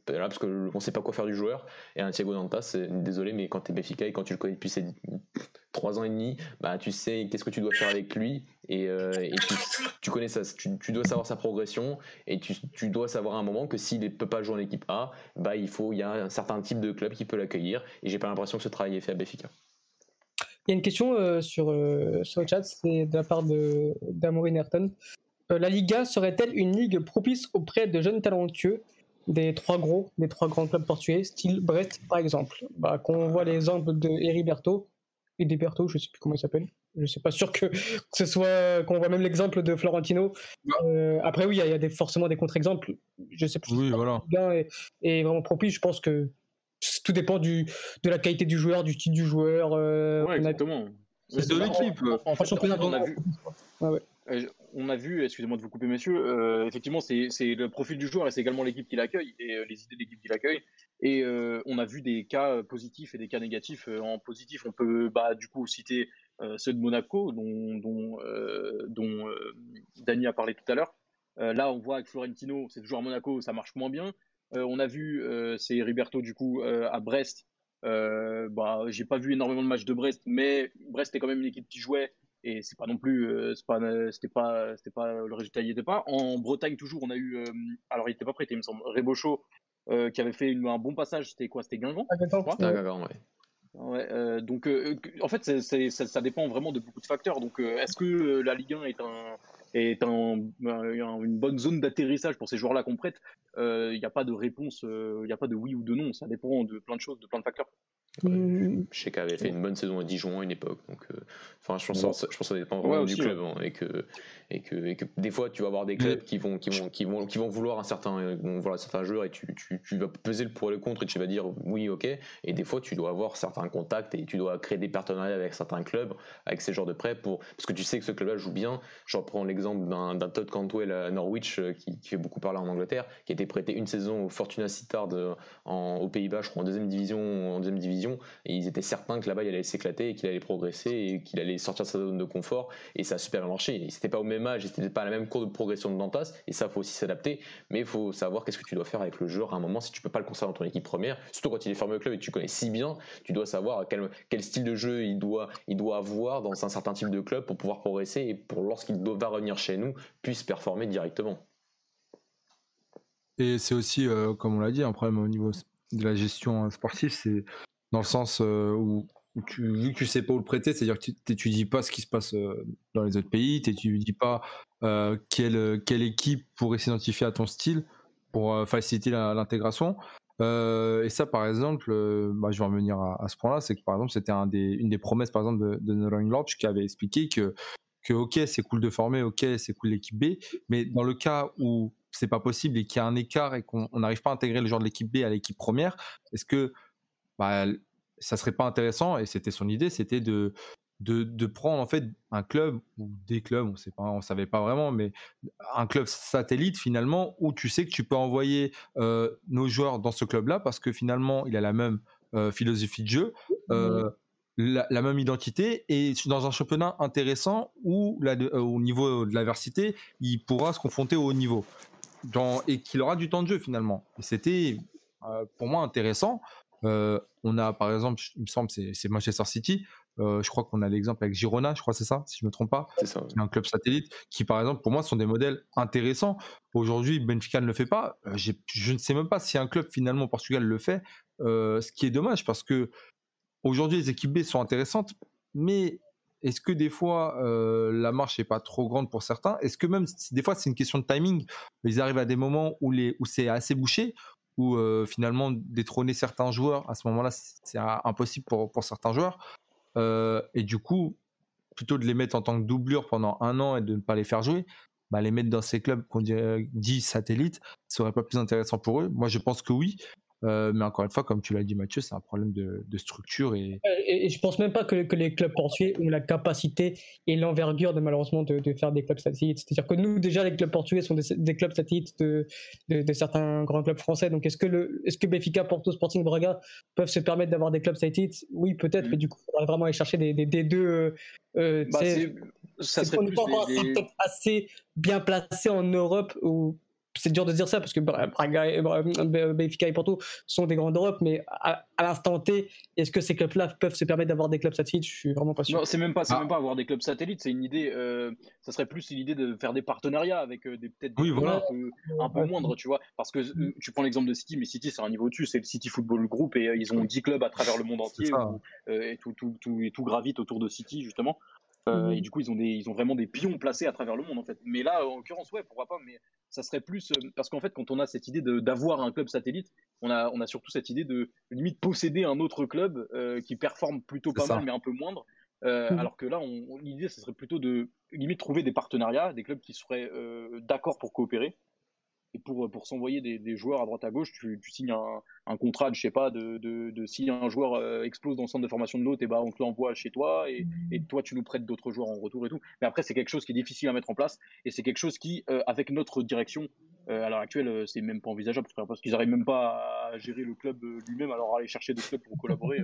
B: là, parce que on sait pas quoi faire du joueur. Et un Thiago Dantas, désolé, mais quand tu es Benfica et quand tu le connais depuis ses trois ans et demi, bah tu sais qu'est-ce que tu dois faire avec lui et, euh, tu, connais ça, tu, dois savoir sa progression et tu, dois savoir à un moment que s'il ne peut pas jouer en équipe A, bah il faut y a un certain type de club qui peut l'accueillir et j'ai pas l'impression que ce travail est fait à Benfica.
A: Il y a une question euh, sur, euh, sur le chat, c'est de la part d'Amory Nerton. La Liga serait-elle une ligue propice auprès de jeunes talentueux des trois gros, des trois grands clubs portugais, style Brest par exemple? Bah, qu'on voit l'exemple de Heriberto et d'Heriberto, je sais plus comment il s'appelle. Je suis pas sûr que, ce soit qu'on voit même l'exemple de Florentino. Euh, après oui, il y a, des, forcément des contre-exemples. Je sais plus.
D: Oui, voilà.
A: Et, vraiment propice. Je pense que tout dépend du, de la qualité du joueur, du style du joueur.
C: Euh, ouais, exactement.
D: C'est de l'équipe.
C: En, fait, on a vu. ouais. Euh, on a vu, excusez-moi de vous couper, messieurs, euh, effectivement, c'est le profil du joueur et c'est également l'équipe qui l'accueille et euh, les idées de l'équipe qui l'accueille. Et on a vu des cas positifs et des cas négatifs. en positif, on peut bah, du coup citer ceux de Monaco, dont, dont, Dany a parlé tout à l'heure. là, on voit avec Florentino, c'est toujours à Monaco, ça marche moins bien. on a vu, c'est Riberto du coup à Brest. bah, j'ai pas vu énormément de matchs de Brest, mais Brest est quand même une équipe qui jouait et c'est pas non plus euh, pas c'était pas c'était pas le résultat il était pas. En Bretagne toujours on a eu euh, alors il était pas prêté il me semble Rébocho euh, qui avait fait un bon passage c'était quoi c'était Guingamp
B: ouais.
C: ouais donc en fait c'est, ça, ça, dépend vraiment de beaucoup de facteurs. Donc est-ce que la Ligue 1 est un est un, une bonne zone d'atterrissage pour ces joueurs-là qu'on prête? Il n'y a pas de réponse, il n'y a pas de oui ou de non, ça dépend de plein de choses, de plein de facteurs.
B: Mm. Je sais qu'elle avait fait une bonne saison à Dijon à une époque. Donc, euh, enfin, je pense, que ça, je pense ça dépend vraiment du club. Hein, et, que, et, que, et, que, des fois, tu vas avoir des clubs qui vont, qui vont, qui vont, qui vont vouloir un certain, vont vouloir un certain joueur et tu, tu, tu, vas peser le pour et le contre et tu vas dire oui, ok. Et des fois, tu dois avoir certains contacts et tu dois créer des partenariats avec certains clubs, avec ces genres de prêts, pour, parce que tu sais que ce club-là joue bien. Je reprends l'exemple d'un Todd Cantwell à Norwich euh, qui, qui, fait beaucoup parler en Angleterre, qui a été prêté une saison au Fortuna Sittard euh, en, aux Pays-Bas, je crois, en deuxième division, en deuxième division, et ils étaient certain que là-bas il allait s'éclater qu'il allait progresser et qu'il allait sortir de sa zone de confort. Et ça a super bien marché. C'était pas au même âge, c'était pas à la même cours de progression de Dantas. Et ça faut aussi s'adapter, mais il faut savoir qu'est-ce que tu dois faire avec le joueur à un moment si tu peux pas le conserver dans ton équipe première, surtout quand il est formé au club et que tu connais si bien, tu dois savoir quel, style de jeu il doit, il avoir dans un certain type de club pour pouvoir progresser et pour lorsqu'il va revenir chez nous puisse performer directement.
D: Et c'est aussi, euh, comme on l'a dit, un problème au niveau de la gestion sportive, c'est dans le sens euh, où, vu que tu sais pas où le prêter, c'est-à-dire que tu n'étudies pas ce qui se passe euh, dans les autres pays, tu n'étudies pas euh, quelle, quelle équipe pourrait s'identifier à ton style pour faciliter l'intégration. et ça, par exemple, bah, je vais revenir à, ce point-là, c'est que par exemple, c'était une des promesses, par exemple, de, de Nolan Lodge qui avait expliqué que, que ok, c'est cool de former, ok, c'est cool l'équipe B, mais dans le cas où c'est pas possible et qu'il y a un écart et qu'on n'arrive pas à intégrer le genre de l'équipe B à l'équipe première, est-ce que bah, ça serait pas intéressant, et c'était son idée, c'était de, de, prendre en fait un club ou des clubs, on sait pas, on savait pas vraiment, mais un club satellite finalement où tu sais que tu peux envoyer euh, nos joueurs dans ce club-là parce que finalement il a la même euh, philosophie de jeu, euh, la, même identité et dans un championnat intéressant où au niveau de l'aversité il pourra se confronter au haut niveau et qu'il aura du temps de jeu finalement. C'était pour moi intéressant. On a par exemple, il me semble, c'est Manchester City. Euh, je crois qu'on a l'exemple avec Girona, je crois c'est ça, si je ne me trompe pas. C'est ça. un club satellite qui, par exemple, pour moi, sont des modèles intéressants. Aujourd'hui, Benfica ne le fait pas. Euh, je ne sais même pas si un club finalement au Portugal le fait, euh, ce qui est dommage parce que aujourd'hui les équipes B sont intéressantes, mais est-ce que des fois la marche n'est pas trop grande pour certains? Est-ce que même des fois c'est une question de timing Ils arrivent à des moments où c'est assez bouché, où finalement détrôner certains joueurs à ce moment-là c'est impossible pour, pour certains joueurs. Euh, et du coup, plutôt de les mettre en tant que doublure pendant un an et de ne pas les faire jouer, bah, les mettre dans ces clubs qu'on dit satellites, ce serait pas plus intéressant pour eux. Moi, je pense que oui, euh, mais encore une fois, comme tu l'as dit Mathieu, c'est un problème de, structure. Et...
A: et... je pense même pas que, les clubs portugais ont la capacité et l'envergure de malheureusement de, faire des clubs satellites. C'est-à-dire que nous, déjà, les clubs portugais sont des, clubs satellites de, certains grands clubs français. Donc est-ce que, le, est-ce que Benfica, Porto, Sporting, Braga peuvent se permettre d'avoir des clubs satellites? Oui, peut-être, mm. mais du coup, il faudrait vraiment aller chercher des, deux. Euh, bah, ça serait plus assez bien placé en Europe ou c'est dur de dire ça parce que Braga, et, Benfica et Porto sont des grands d'Europe, mais à, l'instant T, est-ce que ces clubs-là peuvent se permettre d'avoir des clubs satellites? Je suis vraiment pas sûr.
C: Non, c'est même pas, c'est ah. même pas avoir des clubs satellites, c'est une idée. Euh, ça serait plus une idée de faire des partenariats avec euh, des peut-être des un, peu, un peu moindres, tu vois. Parce que euh, tu prends l'exemple de City, mais City c'est un niveau dessus, c'est le City Football Group et ils ont 10 clubs à travers le monde entier et tout, tout, tout, et tout gravite autour de City justement. Euh, et mmh. du coup, ils ont, des, ils ont vraiment des pions placés à travers le monde, en fait. Mais là, en l'occurrence, ouais, pourquoi pas, mais ça serait plus. Euh, parce qu'en fait, quand on a cette idée d'avoir un club satellite, on a, on a surtout cette idée de limite posséder un autre club euh, qui performe plutôt pas mal, mais un peu moindre. Mmh. Alors que là, l'idée, ce serait plutôt de limite trouver des partenariats, des clubs qui seraient d'accord pour coopérer et pour, pour s'envoyer des, des, joueurs à droite à gauche, tu, tu signes un, un, contrat, je sais pas, de, de, de si un joueur euh, explose dans le centre de formation de l'autre, et bah on te l'envoie chez toi et, mmh. et, toi tu nous prêtes d'autres joueurs en retour et tout. Mais après c'est quelque chose qui est difficile à mettre en place et c'est quelque chose qui, euh, avec notre direction, euh, à l'heure actuelle, c'est même pas envisageable parce qu'ils n'arrivent même pas à gérer le club lui-même, alors aller chercher des clubs pour collaborer.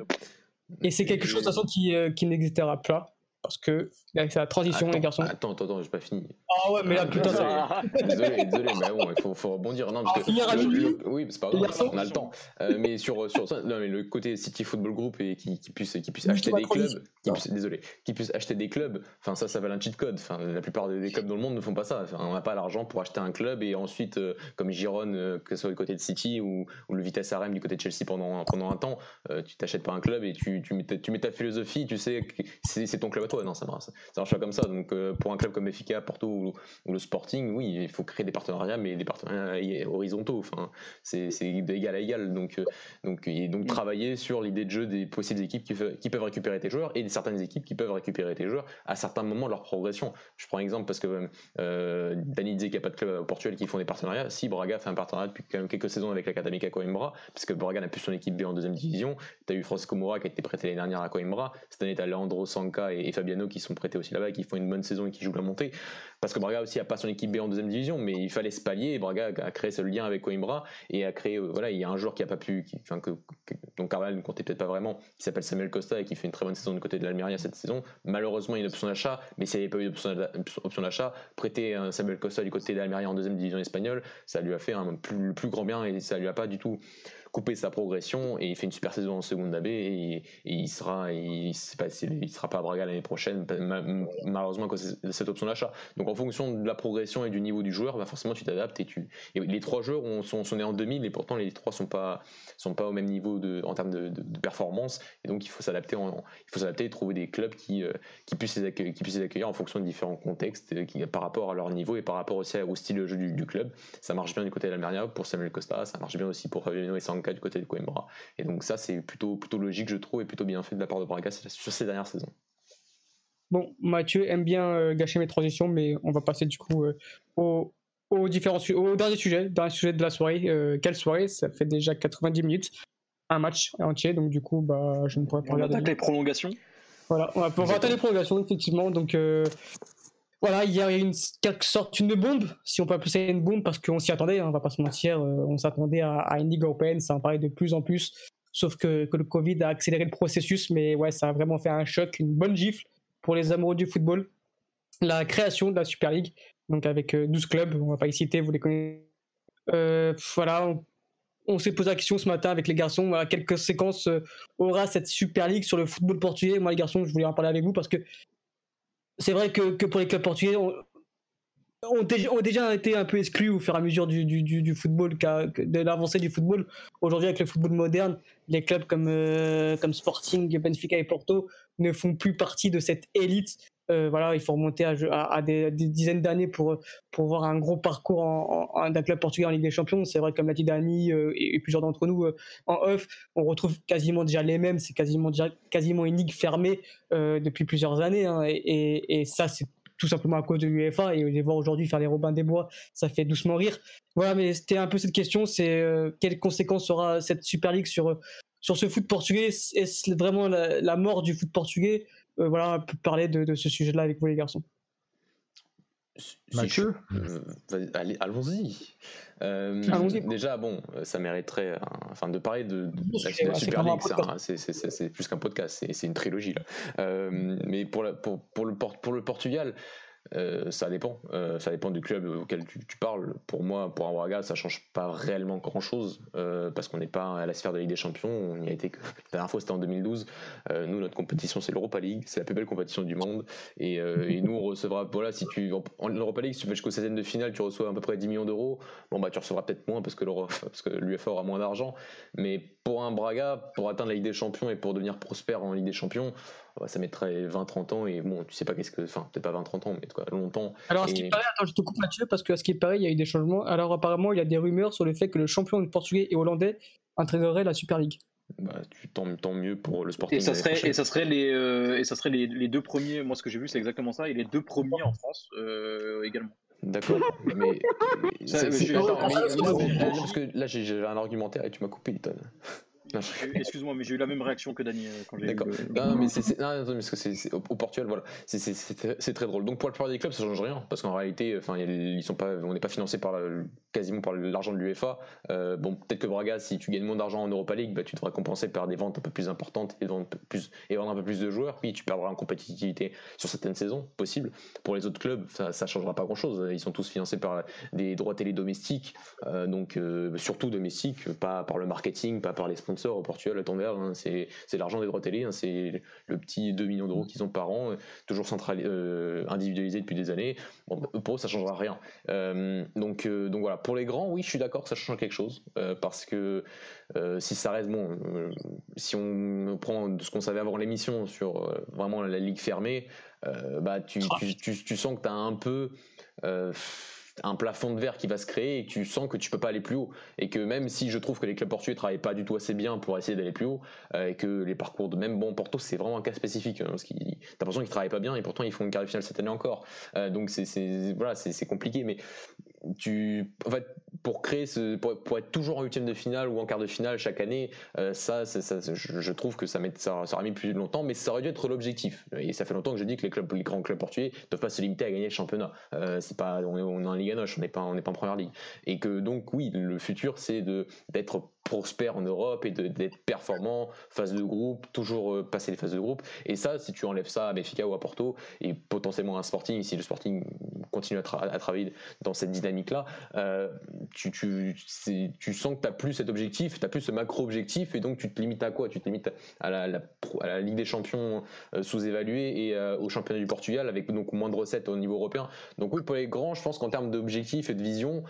A: et c'est quelque chose de toute façon qui, qui n'existera pas parce que c'est la transition,
B: les
A: garçons.
B: Attends, attends, attends, j'ai pas fini.
A: Ah ouais, mais là, putain, ça.
B: désolé, désolé, mais bon, il faut, faut rebondir. Non, parce
A: ah,
B: que, oui, c'est pas grave, on a le temps. Euh, mais sur, sur ça, non, mais le côté City Football Group et qui, qui puisse, qui puisse acheter des clubs, qui puisse, désolé, qui puisse acheter des clubs, enfin, ça, ça va un cheat code. Enfin, la plupart des, clubs dans le monde ne font pas ça. Enfin, on n'a pas l'argent pour acheter un club et ensuite, euh, comme Giron, euh, que ce soit du côté de City ou, ou le Vitesse RM du côté de Chelsea pendant, pendant un temps, tu t'achètes pas un club et tu, tu, mets ta, tu mets ta philosophie, tu sais, c'est ton club Non, ça marche ça marche comme ça. Donc euh, pour un club comme FIK, Porto ou, le Sporting, oui, il faut créer des partenariats, mais des partenariats horizontaux. Enfin, c'est d'égal à égal. Donc, euh, donc, et donc travailler sur l'idée de jeu des possibles équipes qui, qui, peuvent récupérer tes joueurs et certaines équipes qui peuvent récupérer tes joueurs à certains moments de leur progression. Je prends un exemple parce que euh, Dani disait qu'il n'y a pas de club au Portugal qui font des partenariats. Si Braga fait un partenariat depuis quand même quelques saisons avec l'Académie Coimbra, parce que Braga n'a plus son équipe B en deuxième division. Tu as eu Francisco Moura qui a été prêté l'année dernière à Coimbra. Cette année, tu as Leandro Sanka et, Fabiano qui sont prêtés aussi là-bas, qui font une bonne saison et qui jouent la montée. Parce que Braga aussi a pas son équipe B en deuxième division, mais il fallait se pallier. Et Braga a créé ce lien avec Coimbra et a créé, euh, voilà, il y a un joueur qui a pas pu, qui, enfin, que, donc Carvalho ne comptait peut-être pas vraiment, qui s'appelle Samuel Costa et qui fait une très bonne saison du côté de l'Almeria cette saison. Malheureusement, il y a une option d'achat, mais s'il n'y avait pas eu d'option d'achat, prêter Samuel Costa du côté de l'Almeria en deuxième division espagnole, ça lui a fait un plus, grand bien et ça lui a pas du tout couper sa progression et il fait une super saison en seconde AB et, il sera il, il sera pas à Braga l'année prochaine malheureusement que c'est cette option d'achat. Donc en fonction de la progression et du niveau du joueur bah forcément tu t'adaptes et tu et les trois joueurs sont, sont nés en 2000 et pourtant les trois sont pas sont pas au même niveau de en termes de, de, performance. Et donc il faut s'adapter il faut s'adapter et trouver des clubs qui euh, qui puissent les accueillir, qui puissent les accueillir en fonction de différents contextes euh, qui, par rapport à leur niveau et par rapport aussi au style de jeu du, club. Ça marche bien du côté de l'Almeria pour Samuel Costa. Ça marche bien aussi pour Fabiano et Sang du côté de Coimbra. Et donc ça, c'est plutôt, plutôt logique, je trouve, et plutôt bien fait de la part de Braga sur ces dernières saisons.
A: Bon, Mathieu aime bien euh, gâcher mes transitions, mais on va passer du coup euh, au, différents, au dernier sujet, dernier sujet de la soirée. Euh, quelle soirée? Ça fait déjà 90 minutes, un match entier, donc du coup, bah, je ne pourrais pas
C: regarder. les prolongations
A: Voilà, on va, on attendre les prolongations, effectivement. Donc, voilà, il y a une quelque sorte une bombe, si on peut appeler ça une bombe, parce qu'on s'y attendait, hein, on va pas se mentir, euh, on s'attendait à, une ligue européenne, ça en parlait de plus en plus, sauf que, que, le Covid a accéléré le processus, mais ouais, ça a vraiment fait un choc, une bonne gifle pour les amoureux du football. La création de la Super League, donc avec 12 euh, clubs, on va pas y citer, vous les connaissez. Euh, voilà, on, s'est posé la question ce matin avec les garçons, voilà, quelles conséquences aura cette Super League sur le football portugais? Moi les garçons, je voulais en parler avec vous parce que c'est vrai que, pour les clubs portugais, on, ont déjà été un peu exclus au fur et à mesure du, football, de l'avancée du football. Aujourd'hui, avec le football moderne, les clubs euh, comme Sporting, Benfica et Porto ne font plus partie de cette élite euh, voilà, il faut remonter à, des, dizaines d'années pour, pour voir un gros parcours en, d'un club portugais en Ligue des Champions. C'est vrai, comme l'a dit Dani euh, et, plusieurs d'entre nous euh, en off, on retrouve quasiment déjà les mêmes. C'est quasiment, quasiment une ligue fermée depuis plusieurs années. Hein, et, et, ça, c'est tout simplement à cause de l'UEFA. Et les voir aujourd'hui faire les Robins des Bois, ça fait doucement rire. Voilà, mais c'était un peu cette question c'est quelles conséquences aura cette Super League sur, sur ce foot portugais Est-ce vraiment la mort du foot portugais? Euh, voilà, peut parler de, ce sujet-là avec vous les garçons.
B: Mathieu? euh, Allons-y. Euh, déjà, bon, ça mériterait, enfin, de parler de, la, Super League, c'est plus qu'un podcast, c'est une trilogie là. mais pour, pour, pour, le, pour le Portugal, euh, ça dépend. Euh, ça dépend du club auquel tu, parles. Pour moi, pour un Braga, ça change pas réellement grand chose euh, parce qu'on n'est pas à la sphère de Ligue des Champions. On y a été [laughs] La dernière fois, c'était en 2012. nous, notre compétition, c'est l'Europa League. C'est la plus belle compétition du monde. Et, nous, on recevra. Voilà, si tu en Europa League, si tu fais jusqu'au 16 de finale, tu reçois à peu près 10 millions d'euros. Bon, bah, tu recevras peut-être moins parce que [laughs] l'UFA aura moins d'argent. Mais pour un Braga, pour atteindre la Ligue des Champions et pour devenir prospère en Ligue des Champions, ça mettrait 20-30 ans et bon, tu sais pas qu'est-ce que. Enfin, peut-être pas 20-30 ans, mais quoi, longtemps.
A: Alors, à ce qui paraît, attends, je te coupe Mathieu, parce qu'à ce qui paraît, il y a eu des changements. Alors, apparemment, il y a des rumeurs sur le fait que le champion portugais et hollandais intégrerait la Super League.
B: Bah, tu tant, mieux pour le Sporting.
C: Et ça serait, et ça serait, les, euh, et ça serait les, les, deux premiers, moi ce que j'ai vu c'est exactement ça, et les deux premiers en France euh, également.
B: D'accord, mais. parce que là j'ai un argumentaire et tu m'as coupé, Liton.
C: Excuse-moi, mais j'ai eu la même réaction que Dani euh, quand j'ai
B: D'accord. Non, mais c'est, au Portugal, voilà, c'est, très drôle. Donc pour la plupart des clubs, ça change rien, parce qu'en réalité, enfin, ils sont pas, on n'est pas financé par quasiment par l'argent de l'UEFA. Euh, bon, peut-être que Braga, si tu gagnes moins d'argent en Europa League, bah, tu devrais compenser par des ventes un peu plus importantes et vendre, plus, et vendre un peu plus de joueurs. Oui, tu perdras en compétitivité sur certaines saisons, possible. Pour les autres clubs, ça, ça changera pas grand-chose. Ils sont tous financés par des droits télé domestiques, euh, donc surtout domestiques, pas par le marketing, pas par les sponsors au Portugal, à Tonnerre, hein, c'est l'argent des droits télé, hein, c'est le petit 2 millions d'euros qu'ils ont par an, toujours centralisé, euh, individualisé depuis des années. Bah, pour eux, ça changera rien. Euh, donc, euh, donc voilà, pour les grands, oui, je suis d'accord que ça change quelque chose, parce que si ça reste bon, si on prend ce qu'on savait avant l'émission sur vraiment la ligue fermée, bah tu, tu, tu sens que tu as un peu un plafond de verre qui va se créer et tu sens que tu peux pas aller plus haut. Et que même si je trouve que les clubs portugais travaillent pas du tout assez bien pour essayer d'aller plus haut euh, et que les parcours de même bon Porto c'est vraiment un cas spécifique hein, parce t'as l'impression qu'ils travaillent pas bien et pourtant ils font une carrière finale cette année encore. Euh, donc c'est voilà c'est compliqué. Mais tu en fait pour créer ce pour, être toujours en huitième de finale ou en quart de finale chaque année euh, ça, ça, je, trouve que ça, met, ça, ça mis plus longtemps mais ça aurait dû être l'objectif et ça fait longtemps que je dis que les clubs les grands clubs portugais doivent pas se limiter à gagner le championnat c'est pas on, on, a Ligue on n'est pas, on n'est pas en première ligue. Et que donc, oui, le futur, c'est de, d'être prospère en Europe et d'être performant, phase de groupe, toujours euh, passer les phases de groupe. Et ça, si tu enlèves ça à Benfica ou à Porto, et potentiellement un Sporting, si le Sporting continue à, travailler dans cette dynamique-là, euh, tu, tu, sens que tu n'as plus cet objectif, tu n'as plus ce macro-objectif, et donc tu te limites à quoi? Tu te limites à la, à la Ligue des Champions euh, sous-évaluée et au championnat du Portugal, avec donc moins de recettes au niveau européen. Donc oui, pour les grands, je pense qu'en termes d'objectifs et de vision,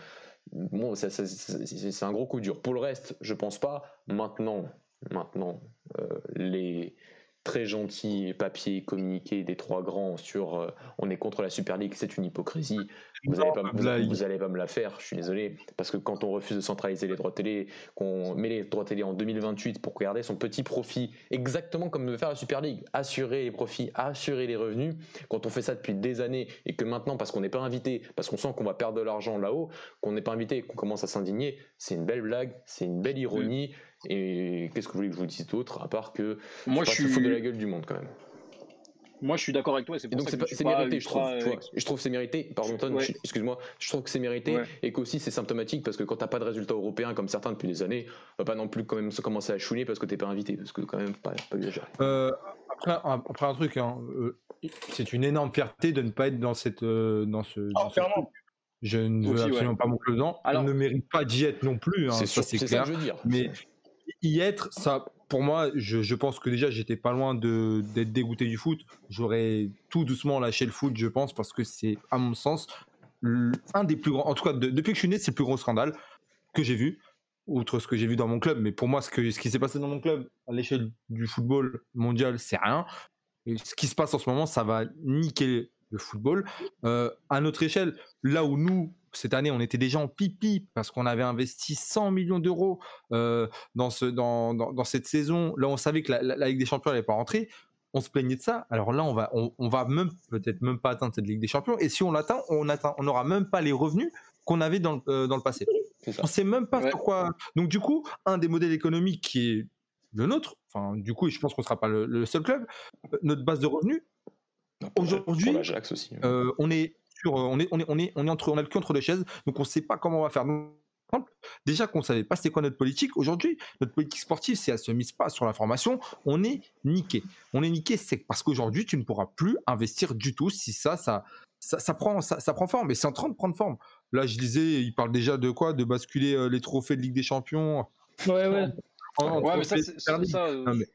B: bon, c'est un gros coup dur. Pour le reste, je pense pas. Maintenant, maintenant, euh, les très gentils papiers communiqués des trois grands sur euh, on est contre la Super League, c'est une hypocrisie. Vous n'allez pas, vous, pas me la faire, je suis désolé. Parce que quand on refuse de centraliser les droits télé, qu'on met les droits télé en 2028 pour garder son petit profit, exactement comme veut faire la Super League, assurer les profits, assurer les revenus, quand on fait ça depuis des années et que maintenant, parce qu'on n'est pas invité, parce qu'on sent qu'on va perdre de l'argent là-haut, qu'on n'est pas invité, qu'on commence à s'indigner, c'est une belle blague, c'est une belle ironie. Et qu'est-ce que vous voulez que je vous dise d'autre, à part que
C: moi je suis
B: de la gueule du monde quand même.
C: Moi, je suis d'accord avec toi.
B: C'est donc c'est mérité, je trouve. je trouve c'est mérité. Pardon, excuse-moi. Je trouve que c'est mérité et qu'aussi c'est symptomatique parce que quand t'as pas de résultats européens comme certains depuis des années, va pas non plus quand même se commencer à chouiner parce que t'es pas invité, parce que quand même pas, pas
D: euh, après, après, un truc, hein, euh, c'est une énorme fierté de ne pas être dans cette euh, dans ce.
A: Ah,
D: je ne veux absolument pas mon dedans. Alors, On ne mérite pas d'y être non plus. Hein, ça c'est clair. Mais y être, ça pour moi, je, pense que déjà, j'étais pas loin d'être dégoûté du foot. J'aurais tout doucement lâché le foot, je pense, parce que c'est, à mon sens, un des plus grands. En tout cas, depuis que je suis né, c'est le plus gros scandale que j'ai vu, outre ce que j'ai vu dans mon club. Mais pour moi, ce, que, ce qui s'est passé dans mon club à l'échelle du football mondial, c'est rien. Ce qui se passe en ce moment, ça va niquer le football. Euh, à notre échelle, là où nous, cette année, on était déjà en pipi parce qu'on avait investi 100 millions d'euros euh, dans, ce, dans, dans, cette saison. Là, on savait que la, Ligue des Champions n'allait pas rentrer. On se plaignait de ça. Alors là, on va, on, va même peut-être même pas atteindre cette Ligue des Champions. Et si on l'atteint, on atteint, on n'aura même pas les revenus qu'on avait dans, euh, dans le passé. On sait même pas pourquoi. Donc du coup, un des modèles économiques qui est le nôtre, enfin du coup, je pense qu'on sera pas le, seul club. Euh, notre base de revenus. Aujourd'hui, on est euh, on est, on est, on est, on est entre, on a le cul entre deux chaises, donc on ne sait pas comment on va faire. Déjà qu'on savait pas c'était quoi notre politique, aujourd'hui, notre politique sportive, si elle se mise pas sur la formation, on est niqué. On est niqué, c'est parce qu'aujourd'hui, tu ne pourras plus investir du tout si ça, ça, ça, prend, ça, prend forme. Mais c'est en train de prendre forme. Là, je disais, il parle déjà de quoi? De basculer euh, les trophées de Ligue des Champions.
A: Ouais, ouais
C: ouais, mais ça, c'est ça. Euh,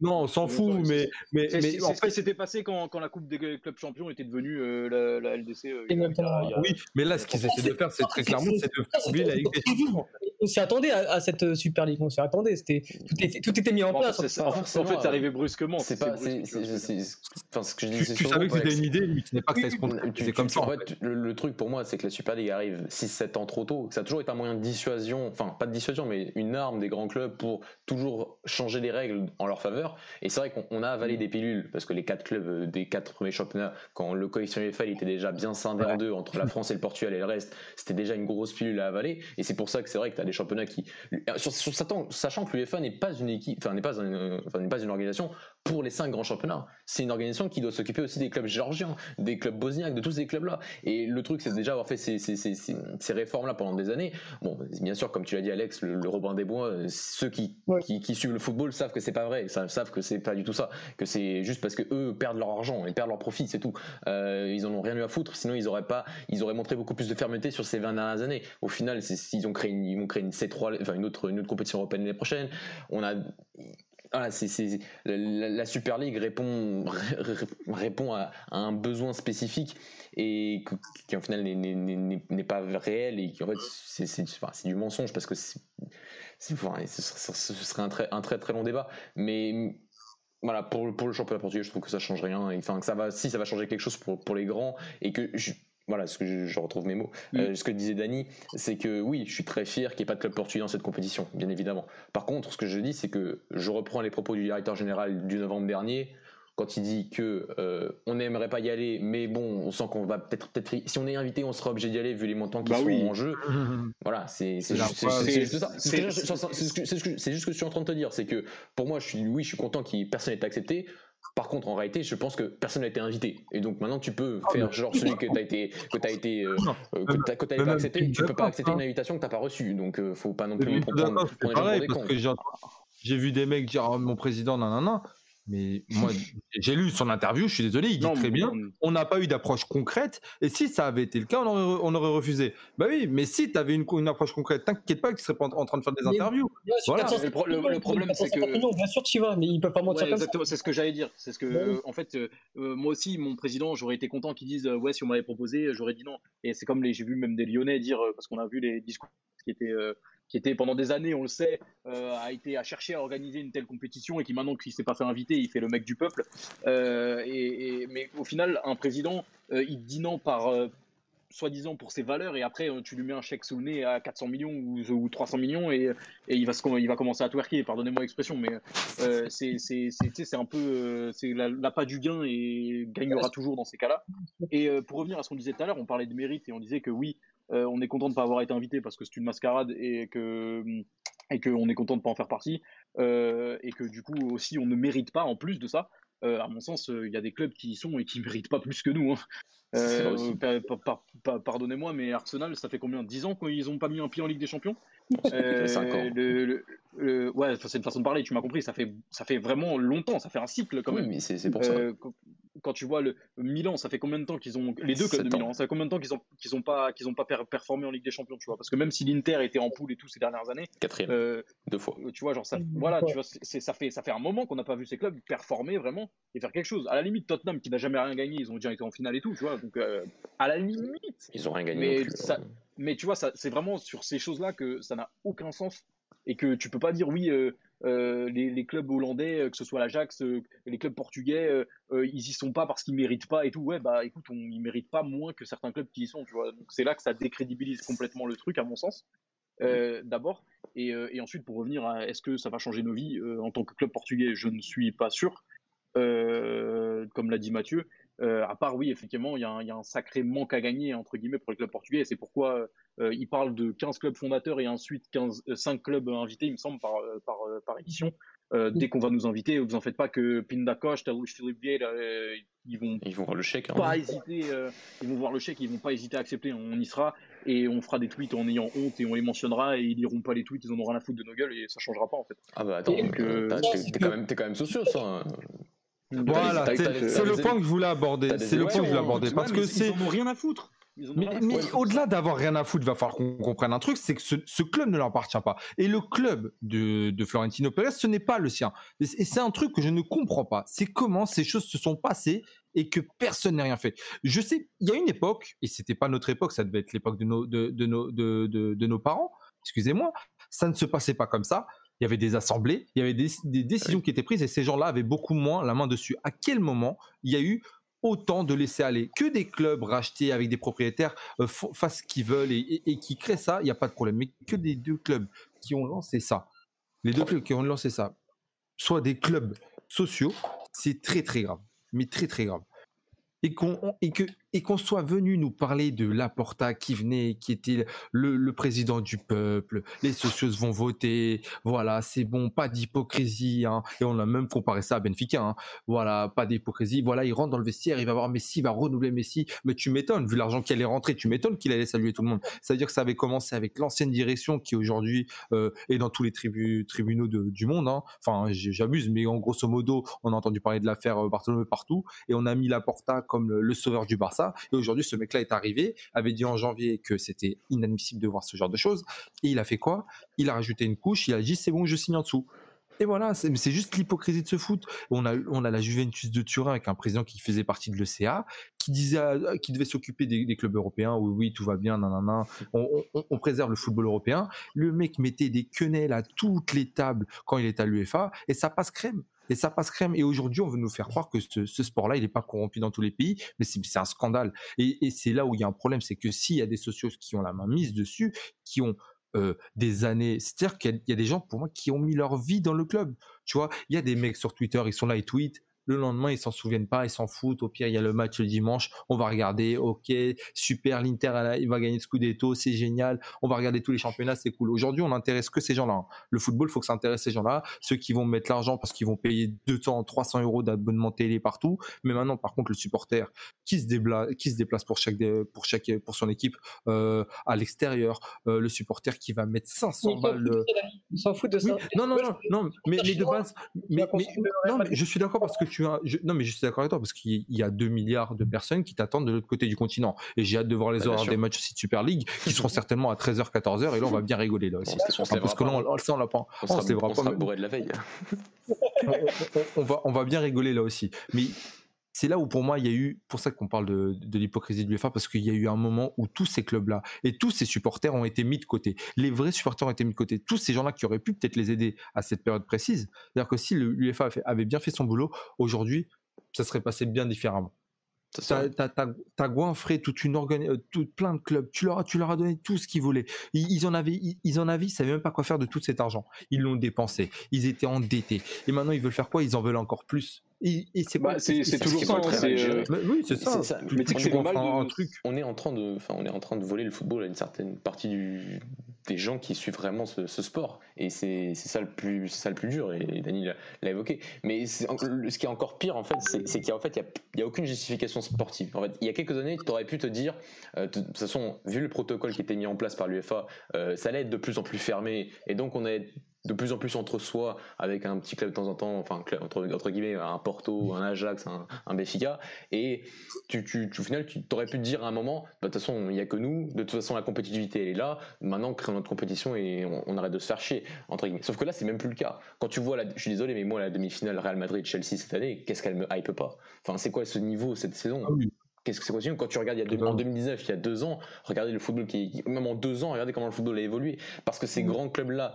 D: non, on s'en fout, mais. mais,
C: mais en fait, c'était passé quand, quand, la Coupe des clubs champions était devenue euh, la, LDC. Euh,
D: oui, mais là, ce qu'ils essaient de faire, c'est très clairement, c'est de
A: la Ligue des Champions. On s'y attendait à, cette Super Ligue, on s'y attendait. Tout, était, tout était mis en place.
C: En fait, c'est arrivé brusquement.
B: C'est pas. Enfin, ce que je dis,
D: tu savais que c'était une idée, mais ce n'est pas que ça se
B: C'est comme ça. En fait, le truc pour moi, c'est que la Super League arrive 6-7 ans trop tôt. Ça a toujours été un moyen de dissuasion, enfin, pas de dissuasion, mais une arme des grands clubs pour toujours changer les règles en leur faveur. Et c'est vrai qu'on a avalé mm. des pilules parce que les quatre clubs euh, des quatre premiers championnats, quand le coefficient UEFA était déjà bien scindé en deux entre la France et le Portugal et le reste, c'était déjà une grosse pilule à avaler. Et c'est pour ça que c'est vrai que tu as des championnats qui, sachant que l'UEFA n'est pas une équipe, enfin n'est pas, n'est pas une organisation pour les cinq grands championnats. C'est une organisation qui doit s'occuper aussi des clubs géorgiens, des clubs bosniaques, de tous ces clubs-là. Et le truc, c'est déjà avoir fait ces, ces, ces, ces réformes-là pendant des années. Bon, bien sûr, comme tu l'as dit, Alex, le, Robin des Bois, ceux qui, qui, qui, suivent le football savent que c'est pas vrai, Ils savent que c'est pas du tout ça, que c'est juste parce que eux perdent leur argent et perdent leur profit, c'est tout. Euh, ils en ont rien eu à foutre, sinon ils auraient pas, ils auraient montré beaucoup plus de fermeté sur ces 20 dernières années. Au final, ils ont créé une, ils vont créer une C3, enfin une autre, une autre compétition européenne l'année prochaine. On a voilà, c'est, la, Super League répond, répond à, un besoin spécifique et qui, en final n'est, pas réel et qui en fait c'est, du mensonge parce que c'est, ce serait un très, un très très long débat. Mais voilà, pour, pour le championnat portugais, je trouve que ça change rien. Enfin, que ça va, si ça va changer quelque chose pour, pour les grands et que voilà ce que je, retrouve mes mots. Mm. Euh, ce que disait Dany, c'est que oui, je suis très fier qu'il n'y ait pas de club portugais dans cette compétition, bien évidemment. Par contre, ce que je dis, c'est que je reprends les propos du directeur général du novembre dernier quand il dit que euh, on n'aimerait pas y aller, mais bon, on sent qu'on va peut-être peut-être si on est invité, on sera obligé d'y aller vu les montants qui bah sont en jeu. [laughs] voilà, c'est juste, ça. C'est juste ce que je suis en train de te dire, c'est que pour moi, je suis oui, je suis content qu'il personne n'ait accepté. Par contre, en réalité, je pense que personne n'a été invité. Et donc maintenant, tu peux ah, faire genre celui que tu as été, que as été, euh, euh, que tu pas accepté. Tu peux pas accepter une invitation que tu n'as pas reçue. Donc, euh, faut pas non plus
D: prendre, J'ai vu des mecs dire oh, mon président, non, non, non. Mais moi, [laughs] j'ai lu son interview, je suis désolé, il dit très bien, on n'a pas eu d'approche concrète, et si ça avait été le cas, on aurait, on aurait refusé. Bah oui, mais si tu avais une, une, approche concrète, t'inquiète pas qu'ils seraient pas en, train de faire des interviews.
C: voilà. le, problème, c'est que.
A: Bien sûr tu vas, mais ils peuvent pas mentir
C: Exactement, c'est ce que j'allais dire. C'est ce que, bah en fait, euh, euh, moi aussi, mon président, j'aurais été content qu'ils disent, ouais, si on m'avait proposé, j'aurais dit non. Et c'est comme j'ai vu même des Lyonnais dire, euh, parce qu'on a vu les discours qui étaient qui était pendant des années, on le sait, euh, a été à chercher à organiser une telle compétition et qui maintenant qu'il s'est pas fait inviter, il fait le mec du peuple. Euh, et, mais au final, un président, euh, il dit non par soi-disant pour ses valeurs et après tu lui mets un chèque sous le nez à 400 millions ou, 300 millions et, et, il, va il va commencer à twerker, pardonnez-moi l'expression, mais c'est un peu c'est l'appât du gain et gagnera toujours dans ces cas-là. Et pour revenir à ce qu'on disait tout à l'heure, on parlait de mérite et on disait que oui, euh, on est content de ne pas avoir été invité parce que c'est une mascarade et que et qu'on est content de ne pas en faire partie euh, et que du coup aussi on ne mérite pas en plus de ça à mon sens, il y a des clubs qui y sont et qui [laughs] méritent pas plus que nous. Hein. Euh, pardonnez-moi, mais Arsenal, ça fait combien? 10 ans qu'ils n'ont pas mis un pied en Ligue des Champions? [laughs]
B: Euh, 5 ans.
C: Ouais, c'est une façon de parler, tu m'as compris. Ça fait, ça fait vraiment longtemps, ça fait un cycle quand même.
B: mais c'est pour ça. Euh,
C: quand tu vois le Milan, ça fait combien de temps qu'ils ont les deux clubs de Milan, ça fait combien de temps qu'ils ont qu'ils ont pas qu'ils ont pas performé en Ligue des Champions, tu vois? Parce que même si l'Inter était en poule et tout ces dernières années,
B: quatrième, euh, deux fois.
C: Tu vois, genre ça, voilà, tu vois, ça fait ça fait un moment qu'on n'a pas vu ces clubs performer vraiment et faire quelque chose. À la limite, Tottenham qui n'a jamais rien gagné, ils ont déjà été en finale et tout, tu vois. Donc euh, à la limite,
B: ils ont rien gagné.
C: Mais, ça, mais tu vois, c'est vraiment sur ces choses-là que ça n'a aucun sens et que tu peux pas dire oui. Euh, euh, les, clubs hollandais, euh, que ce soit l'Ajax, les clubs portugais, ils y sont pas parce qu'ils méritent pas et tout. Ouais, bah écoute, on, ils méritent pas moins que certains clubs qui y sont, tu vois. Donc c'est là que ça décrédibilise complètement le truc, à mon sens. D'abord, et, et, ensuite pour revenir à est-ce que ça va changer nos vies en tant que club portugais, je ne suis pas sûr. comme l'a dit Mathieu, à part oui, effectivement, il y, y, a un sacré manque à gagner entre guillemets pour les clubs portugais. C'est pourquoi euh, il parle de 15 clubs fondateurs et ensuite 15, 5 euh, clubs invités, il me semble, par, euh, par, par édition. dès qu'on va nous inviter, vous en faites pas que Pindacoche, Philippe Vieira, ils vont
B: ils vont voir le chèque, hein.
C: pas hésiter, ils vont voir le chèque, ils vont pas hésiter à accepter. On y sera et on fera des tweets en ayant honte et on les mentionnera et ils liront pas les tweets, ils en auront rien à foutre de nos gueules et ça changera pas en fait.
B: Ah bah attends, t'es quand même t'es quand même sociaux ça.
D: Voilà, c'est le point que je voulais aborder. C'est le point que je voulais aborder parce que c'est.
C: Ils en ont rien à foutre.
D: Mais, au-delà d'avoir rien à foutre, il va falloir qu'on comprenne un truc, c'est que ce, club ne leur appartient pas. Et le club de, Florentino Pérez, ce n'est pas le sien. Et, c'est un truc que je ne comprends pas. C'est comment ces choses se sont passées et que personne n'a rien fait. Je sais, il y a une époque, et c'était pas notre époque, ça devait être l'époque de nos, de, nos, de, nos parents, excusez-moi, ça ne se passait pas comme ça. Il y avait des assemblées, il y avait des, des décisions qui étaient prises et ces gens-là avaient beaucoup moins la main dessus. À quel moment il y a eu autant de laisser aller. Que des clubs rachetés avec des propriétaires euh, fassent ce qu'ils veulent et, qui créent ça, il n'y a pas de problème. Mais que des deux clubs qui ont lancé ça, les deux clubs qui ont lancé ça, soit des clubs sociaux, c'est très très grave. Mais très très grave. Et, qu'on, et que et qu'on soit venu nous parler de Laporta qui venait, qui était le, président du peuple, les socios vont voter, voilà, c'est bon, pas d'hypocrisie, hein. et on a même comparé ça à Benfica, hein. voilà, pas d'hypocrisie, voilà, il rentre dans le vestiaire, il va voir Messi, il va renouveler Messi, mais tu m'étonnes, vu l'argent qui allait rentrer, tu m'étonnes qu'il allait saluer tout le monde. C'est-à-dire que ça avait commencé avec l'ancienne direction qui aujourd'hui euh, est dans tous les tribunaux du monde, hein. enfin j'abuse, mais en grosso modo, on a entendu parler de l'affaire euh, Barcelone partout, et on a mis Laporta comme le sauveur du Barça, et aujourd'hui, ce mec-là est arrivé, avait dit en janvier que c'était inadmissible de voir ce genre de choses. Et il a fait quoi? Il a rajouté une couche, il a dit c'est bon, je signe en dessous. Et voilà, c'est juste l'hypocrisie de ce foot. On a, on a la Juventus de Turin avec un président qui faisait partie de l'ECA, qui disait, devait s'occuper des, clubs européens. Oui, oui, tout va bien, nanana. On, on, on, préserve le football européen. Le mec mettait des quenelles à toutes les tables quand il était à l'UEFA et ça passe crème. Et ça passe crème. Et aujourd'hui, on veut nous faire croire que ce, sport-là, il n'est pas corrompu dans tous les pays, mais c'est un scandale. Et, c'est là où il y a un problème, c'est que s'il y a des socios qui ont la main mise dessus, qui ont euh, des années, c'est-à-dire qu'il y, a des gens pour moi qui ont mis leur vie dans le club. Tu vois, il y a des mecs sur Twitter, ils sont là, ils tweetent, le lendemain, ils s'en souviennent pas, ils s'en foutent. Au pire, il y a le match le dimanche. On va regarder. Ok, super. L'Inter, il va gagner ce coup Scudetto. C'est génial. On va regarder tous les championnats. C'est cool. Aujourd'hui, on n'intéresse que ces gens-là. Hein. Le football, il faut que ça intéresse ces gens-là. Ceux qui vont mettre l'argent parce qu'ils vont payer 200, 300 euros d'abonnement télé partout. Mais maintenant, par contre, le supporter qui se déplace, qui se déplace pour chaque, pour chaque, pour son équipe euh, à l'extérieur, euh, le supporter qui va mettre 500 balles.
A: Il s'en fout de ça.
D: Non, non, non, non. Mais, mais de base, mais, non, mais je suis d'accord parce que tu non, mais je suis d'accord avec toi parce qu'il y a 2 milliards de personnes qui t'attendent de l'autre côté du continent. Et j'ai hâte de voir les bah, horaires des matchs aussi de Super League qui seront certainement à 13h, 14h. Et là, on va bien rigoler là aussi. parce que là, on, ça, on l'a pas.
B: On, se lèvera pas. bourré de la veille. [laughs]
D: on, va, on va bien rigoler là aussi. Mais c'est là où pour moi il y a eu, pour ça qu'on parle de, de l'hypocrisie de l'UEFA, parce qu'il y a eu un moment où tous ces clubs-là et tous ces supporters ont été mis de côté. Les vrais supporters ont été mis de côté. Tous ces gens-là qui auraient pu peut-être les aider à cette période précise. C'est-à-dire que si l'UEFA avait bien fait son boulot, aujourd'hui, ça serait passé bien différemment. T'as as, goinfré toute une euh, toute plein de clubs. Tu leur, tu leur as donné tout ce qu'ils voulaient. Ils, en avaient, ils, en avaient, ils savaient même pas quoi faire de tout cet argent. Ils l'ont dépensé. Ils étaient endettés. Et maintenant, ils veulent faire quoi? Ils en veulent encore plus.
C: C'est bah, toujours ça.
D: Euh, oui, c'est ça.
B: Mais tu un truc. On est en train de, enfin, on est en train de voler le football à une certaine partie du des gens qui suivent vraiment ce, sport. Et c'est ça, le plus, ça le plus dur, et Dani l'a évoqué. Mais ce qui est encore pire, en fait, c'est qu'il fait, il n'y a, aucune justification sportive. En fait, il y a quelques années, tu aurais pu te dire, euh, de toute façon, vu le protocole qui était mis en place par l'UFA, euh, ça allait être de plus en plus fermé, et donc on est de plus en plus entre soi avec un petit club de temps en temps, enfin entre, entre guillemets un Porto, un Ajax, un, un Benfica, et tu, tu, au final tu aurais pu te dire à un moment, bah, de toute façon il n'y a que nous, de toute façon la compétitivité elle est là, maintenant créons notre compétition et on, arrête de se faire chier entre guillemets. Sauf que là c'est même plus le cas. Quand tu vois, la, je suis désolé mais moi la demi-finale Real Madrid-Chelsea cette année, qu'est-ce qu'elle me hype pas? Enfin c'est quoi ce niveau cette saison? Ah Qu'est-ce que c'est possible Quand tu regardes il y a en 2019, il y a deux ans, regardez le football qui, même en deux ans, regardez comment le football a évolué. Parce que ces grands clubs là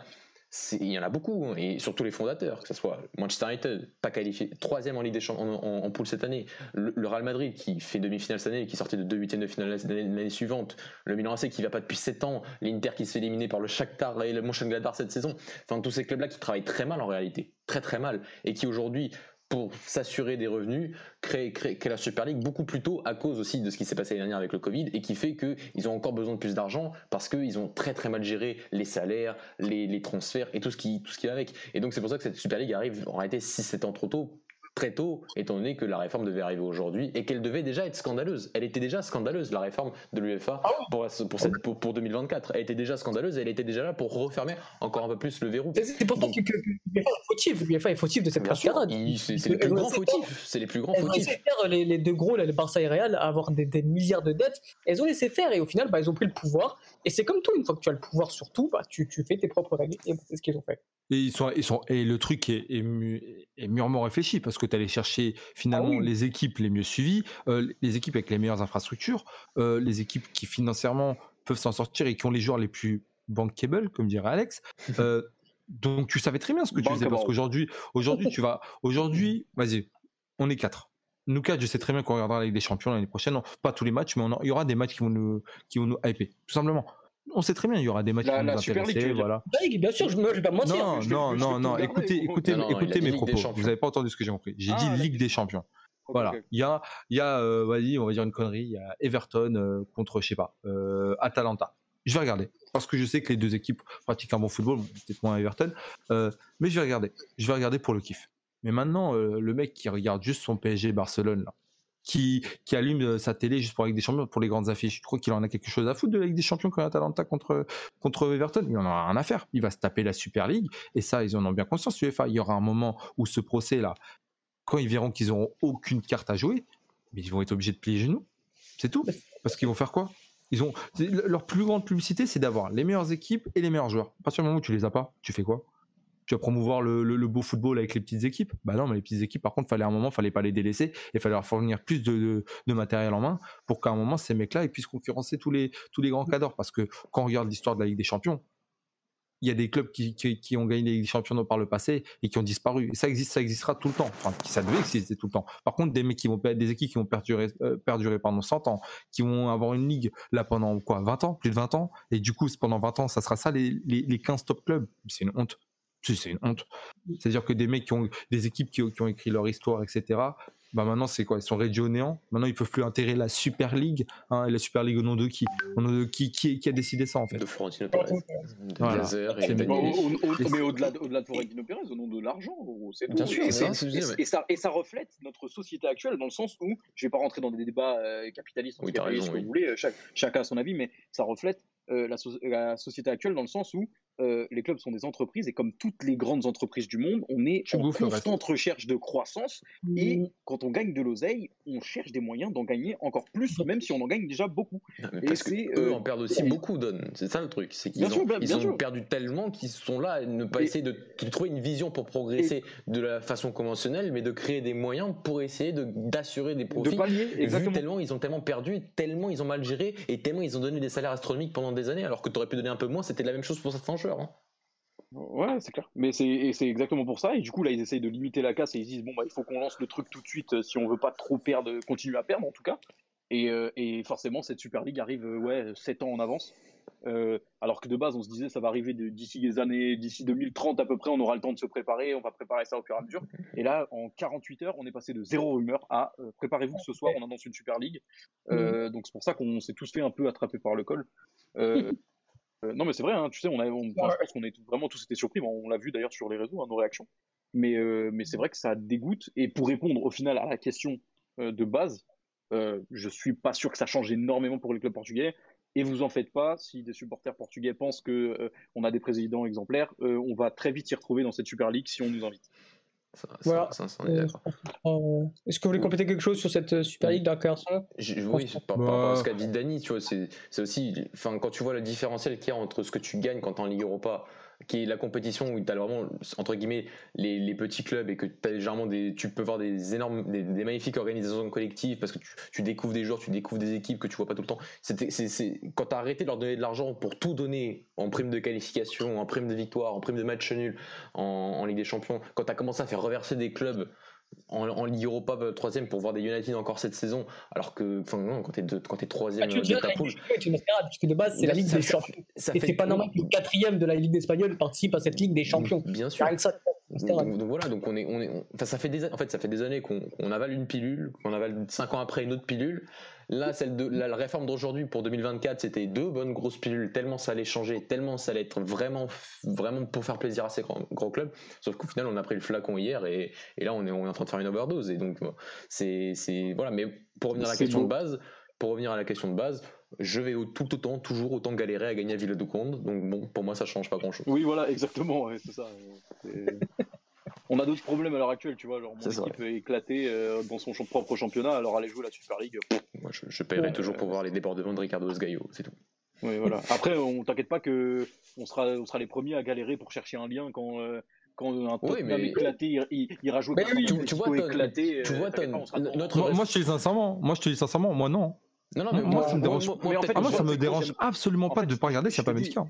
B: il y en a beaucoup, et surtout les fondateurs, que ce soit Manchester United, pas qualifié, troisième en Ligue des Champions en, poule cette année, le, Real Madrid qui fait demi-finale cette année qui sortait de deux huitièmes de finale l'année suivante, le Milan AC qui va pas depuis 7 ans, l'Inter qui se fait éliminer par le Shakhtar et le Mönchengladbach cette saison, enfin tous ces clubs-là qui travaillent très mal en réalité, très très mal, et qui aujourd'hui pour s'assurer des revenus, créer, la Super League beaucoup plus tôt à cause aussi de ce qui s'est passé l'année dernière avec le Covid et qui fait qu'ils ont encore besoin de plus d'argent parce qu'ils ont très très mal géré les salaires, les, les, transferts et tout ce, qui, tout ce qui va avec. Et donc c'est pour ça que cette Super League arrive en réalité 6-7 ans trop tôt très tôt, étant donné que la réforme devait arriver aujourd'hui et qu'elle devait déjà être scandaleuse. Elle était déjà scandaleuse, la réforme de l'UEFA ah pour, pour, cette, pour, pour, 2024. Elle était déjà scandaleuse et elle était déjà là pour refermer encore un peu plus le verrou.
A: C'est pour ça que, l'UEFA est fautif. L'UEFA est fautif de cette cascade.
B: C'est les plus grands fautifs. C'est les plus grands fautifs.
A: Faire les, les, deux gros, là, le Barça et Real, avoir des, des, milliards de dettes. Elles ont laissé faire et au final, bah, ils ont pris le pouvoir. Et c'est comme tout, une fois que tu as le pouvoir sur tout, bah, tu, tu fais tes propres règles. Et c'est ce qu'ils ont fait.
D: Et, ils sont, ils sont, et le truc est, est, mûrement réfléchi parce que tu allais chercher finalement ah les équipes les mieux suivies, euh, les équipes avec les meilleures infrastructures, euh, les équipes qui financièrement peuvent s'en sortir et qui ont les joueurs les plus bankable, comme dirait Alex. [laughs] Euh, donc tu savais très bien ce que tu faisais parce qu'aujourd'hui, aujourd'hui tu vas, aujourd'hui, vas-y, on est quatre. Nous quatre, je sais très bien qu'on regardera la Ligue des Champions l'année prochaine. pas tous les matchs, mais il y aura des matchs qui vont nous, qui vont nous hyper, tout simplement on sait très bien, il y aura des matchs qui vont nous intéresser, voilà.
A: bien sûr, je ne vais pas mentir.
D: Non, non, non, non, écoutez, écoutez, écoutez mes propos. Vous n'avez pas entendu ce que j'ai compris. J'ai dit ah, Ligue des Champions. Voilà, il y a, il y a, euh, vas-y, on va dire une connerie, il y a Everton euh, contre, je sais pas, euh, Atalanta. Je vais regarder parce que je sais que les deux équipes pratiquent un bon football, peut-être moins Everton, mais je vais regarder. Je vais regarder pour le kiff. Mais maintenant, le mec qui regarde juste son PSG Barcelone là, qui, qui allume euh, sa télé juste pour la Ligue des Champions, pour les grandes affiches. Je crois qu'il en a quelque chose à foutre de la Ligue des Champions quand Atalanta contre, contre Everton? Il en a rien à faire. Il va se taper la Super League. Et ça, ils en ont bien conscience, UEFA. Il y aura un moment où ce procès-là, quand ils verront qu'ils n'auront aucune carte à jouer, mais ils vont être obligés de plier les genoux. C'est tout. Parce qu'ils vont faire quoi? Ils ont leur plus grande publicité, c'est d'avoir les meilleures équipes et les meilleurs joueurs. À partir du moment où tu les as pas, tu fais quoi? Tu vas promouvoir le, beau football avec les petites équipes. Bah non, mais les petites équipes, par contre, fallait un moment, fallait pas les délaisser et fallait leur fournir plus de, matériel en main pour qu'à un moment, ces mecs-là puissent concurrencer tous les, tous les grands cadres. Parce que quand on regarde l'histoire de la Ligue des Champions, il y a des clubs qui, ont gagné les championnats par le passé et qui ont disparu. Et ça existe, ça existera tout le temps. Enfin, ça devait exister tout le temps. Par contre, des mecs qui vont des équipes qui vont perdurer, euh, perdurer pendant 100 ans, qui vont avoir une ligue là pendant quoi, 20 ans, plus de 20 ans. Et du coup, pendant 20 ans, ça sera ça les, les 15 top clubs. C'est une honte c'est une honte. C'est-à-dire que des mecs qui ont des équipes qui, ont écrit leur histoire, etc. Bah maintenant c'est quoi? Ils sont réduits au néant. Maintenant ils peuvent plus intégrer la Super League. Hein, et la Super League au nom de qui? Au nom de qui, qui, a décidé ça en fait?
B: De Florentino Pérez. Voilà.
C: et mais au-delà au-delà de Florentino Pérez, au nom de l'argent, c'est bien sûr. Et, ça, et, ça, et, ça, reflète notre société actuelle dans le sens où je vais pas rentrer dans des débats euh, capitalistes, oui, ce que vous voulez, euh, chacun a son avis, mais ça reflète euh, la, la, société actuelle dans le sens où euh, les clubs sont des entreprises et comme toutes les grandes entreprises du monde, on est en constante recherche de croissance et quand on gagne de l'oseille, on cherche des moyens d'en gagner encore plus, même si on en gagne déjà beaucoup.
B: parce que eux euh, en perdent aussi beaucoup, Don. C'est ça le truc, c'est qu'ils ont, ils ont perdu tellement qu'ils sont là à ne pas essayer de, trouver une vision pour progresser de la façon conventionnelle, mais de créer des moyens pour essayer d'assurer des profits. De tellement ils ont tellement perdu, tellement ils ont mal géré et tellement ils ont donné des salaires astronomiques pendant des années, alors que tu aurais pu donner un peu moins, c'était la même chose pour certains joueurs. Hein.
C: Ouais, c'est clair. Mais c'est exactement pour ça. Et du coup, là, ils essayent de limiter la casse et ils disent bon, bah, il faut qu'on lance le truc tout de suite euh, si on veut pas trop perdre, continuer à perdre en tout cas. Et, euh, et forcément, cette Super League arrive euh, ouais, 7 ans en avance. alors que de base, on se disait ça va arriver d'ici les années, d'ici 2030 à peu près, on aura le temps de se préparer, on va préparer ça au fur et à mesure. Et là, en 48 heures, on est passé de zéro rumeur à préparez-vous que ce soir, on annonce une Super League. Mmh. Donc c'est pour ça qu'on s'est tous fait un peu attraper par le col. [laughs] non, mais c'est vrai, hein, tu sais, on a, on, je pense qu'on est vraiment tous été surpris. on l'a vu d'ailleurs sur les réseaux, hein, nos réactions. Mais, mais c'est vrai que ça dégoûte. Et pour répondre au final à la question de base, je suis pas sûr que ça change énormément pour les clubs portugais. Et vous en faites pas, si des supporters portugais pensent que on a des présidents exemplaires, on va très vite s'y retrouver dans cette Super League si on nous invite.
A: Voilà. Est-ce que vous voulez compléter quelque chose sur cette Super League d'accord
B: Oui, par, rapport à ce qu'a dit Dani, tu vois, c'est aussi, enfin, quand tu vois le différentiel qu'il y a entre ce que tu gagnes quand tu es en Ligue Europa qui est la compétition où tu as vraiment, entre guillemets, les, les petits clubs et que as généralement des, tu peux voir des énormes, des, magnifiques organisations collectives parce que tu, tu, découvres des joueurs, tu découvres des équipes que tu vois pas tout le temps. C'est, quand tu as arrêté de leur donner de l'argent pour tout donner en prime de qualification, en prime de victoire, en prime de match nul en, en Ligue des Champions, quand tu as commencé à faire reverser des clubs en, en Ligue Europa euh, troisième pour voir des United encore cette saison, alors que enfin, non, quand t'es quand es troisième
A: ah, tu de ta poule, parce que de base c'est la Ligue des Champions. Et c'est pas normal que le quatrième de la Ligue espagnole participe à cette Ligue des Champions.
B: Bien sûr. donc, donc, voilà, donc on est, on est, enfin ça fait des, en fait ça fait des années qu'on avale une pilule, qu'on avale cinq ans après une autre pilule, Là, celle de la, réforme d'aujourd'hui pour 2024, c'était deux bonnes grosses pilules, tellement ça allait changer, tellement ça allait être vraiment, vraiment pour faire plaisir à ces grands, clubs. Sauf qu'au final, on a pris le flacon hier et, là, on est, on est en train de faire une overdose. Et donc, c'est, voilà. Mais pour revenir à la question de base, pour revenir à la question de base, je vais tout autant, toujours autant galérer à gagner à Ville de Conde. Donc bon, pour moi, ça change pas grand chose.
C: Oui, voilà, exactement, c'est ça. [laughs] on a d'autres problèmes à l'heure actuelle, tu vois. Genre, mon équipe est éclatée euh, dans son propre championnat, alors aller jouer la Super League.
B: Moi, je, je paierai toujours pour voir les débordements de Ricardo Osgaio, c'est tout.
C: Oui, voilà. Après, on t'inquiète pas que on sera, on sera les premiers à galérer pour chercher un lien quand. Euh, quand un mais... éclaté il, ira jouer
B: mais oui, tu, tu, vois, éclaté, tu vois,
D: euh, notre moi, moi, je te dis sincèrement, moi je te dis sincèrement, moi non. Non, non, mais moi, ça me dérange, moi, en fait, moi, ça me dérange absolument pas de ne pas regarder s'il n'y a pas Benfica.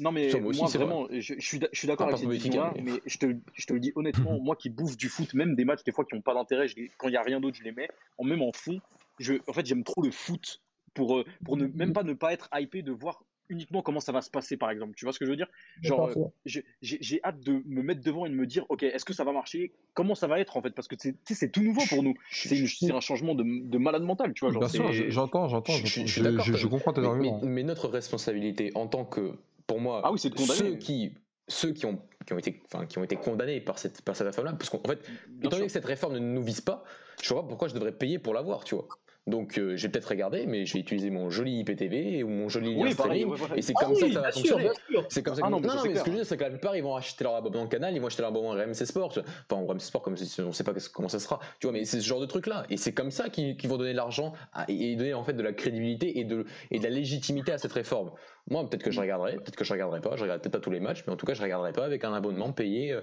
C: Non, mais moi, vraiment, je, suis, d'accord avec cette là mais je te, je te le dis honnêtement, moi qui bouffe du foot, même des matchs des fois qui n'ont pas d'intérêt, quand il n'y a rien d'autre, je les mets, en même en fond. Je, en fait, j'aime trop le foot pour, euh, pour ne, même pas ne pas être hypé de voir uniquement comment ça va se passer, par exemple. Tu vois ce que je veux dire? Genre, euh, j'ai hâte de me mettre devant et de me dire, ok, est-ce que ça va marcher? Comment ça va être en fait? Parce que c'est tout nouveau pour nous. C'est un changement de, de, malade mental, tu vois.
D: Bien sûr, j'entends, j'entends, je, je, comprends tes arguments.
B: Mais, notre responsabilité en tant que, pour moi,
C: ah oui, de
B: ceux qui ceux qui ont, qui ont, été, enfin, qui ont été condamnés par cette, par cette réforme-là, parce qu'en fait, étant donné que cette réforme ne nous vise pas, je vois pas pourquoi je devrais payer pour l'avoir, tu vois. Donc euh, j'ai peut-être regardé, mais je vais utiliser mon joli IPTV ou mon joli lien streaming, et c'est comme ça que ça va fonctionner. C'est comme ça. Que... Ah non, mais, non, mais ce que je veux dire, c'est que la plupart ils vont acheter leur abonnement canal, ils vont acheter leur abonnement RMC Sport, enfin RMC Sport comme si on sait pas comment ça sera, tu vois, mais c'est ce genre de truc là, et c'est comme ça qu'ils vont donner de l'argent et donner en fait de la crédibilité et de et de la légitimité à cette réforme. Moi, peut-être que je regarderai, peut-être que je regarderai pas, je regarderai peut-être pas tous les matchs, mais en tout cas, je regarderai pas avec un abonnement payé. Euh,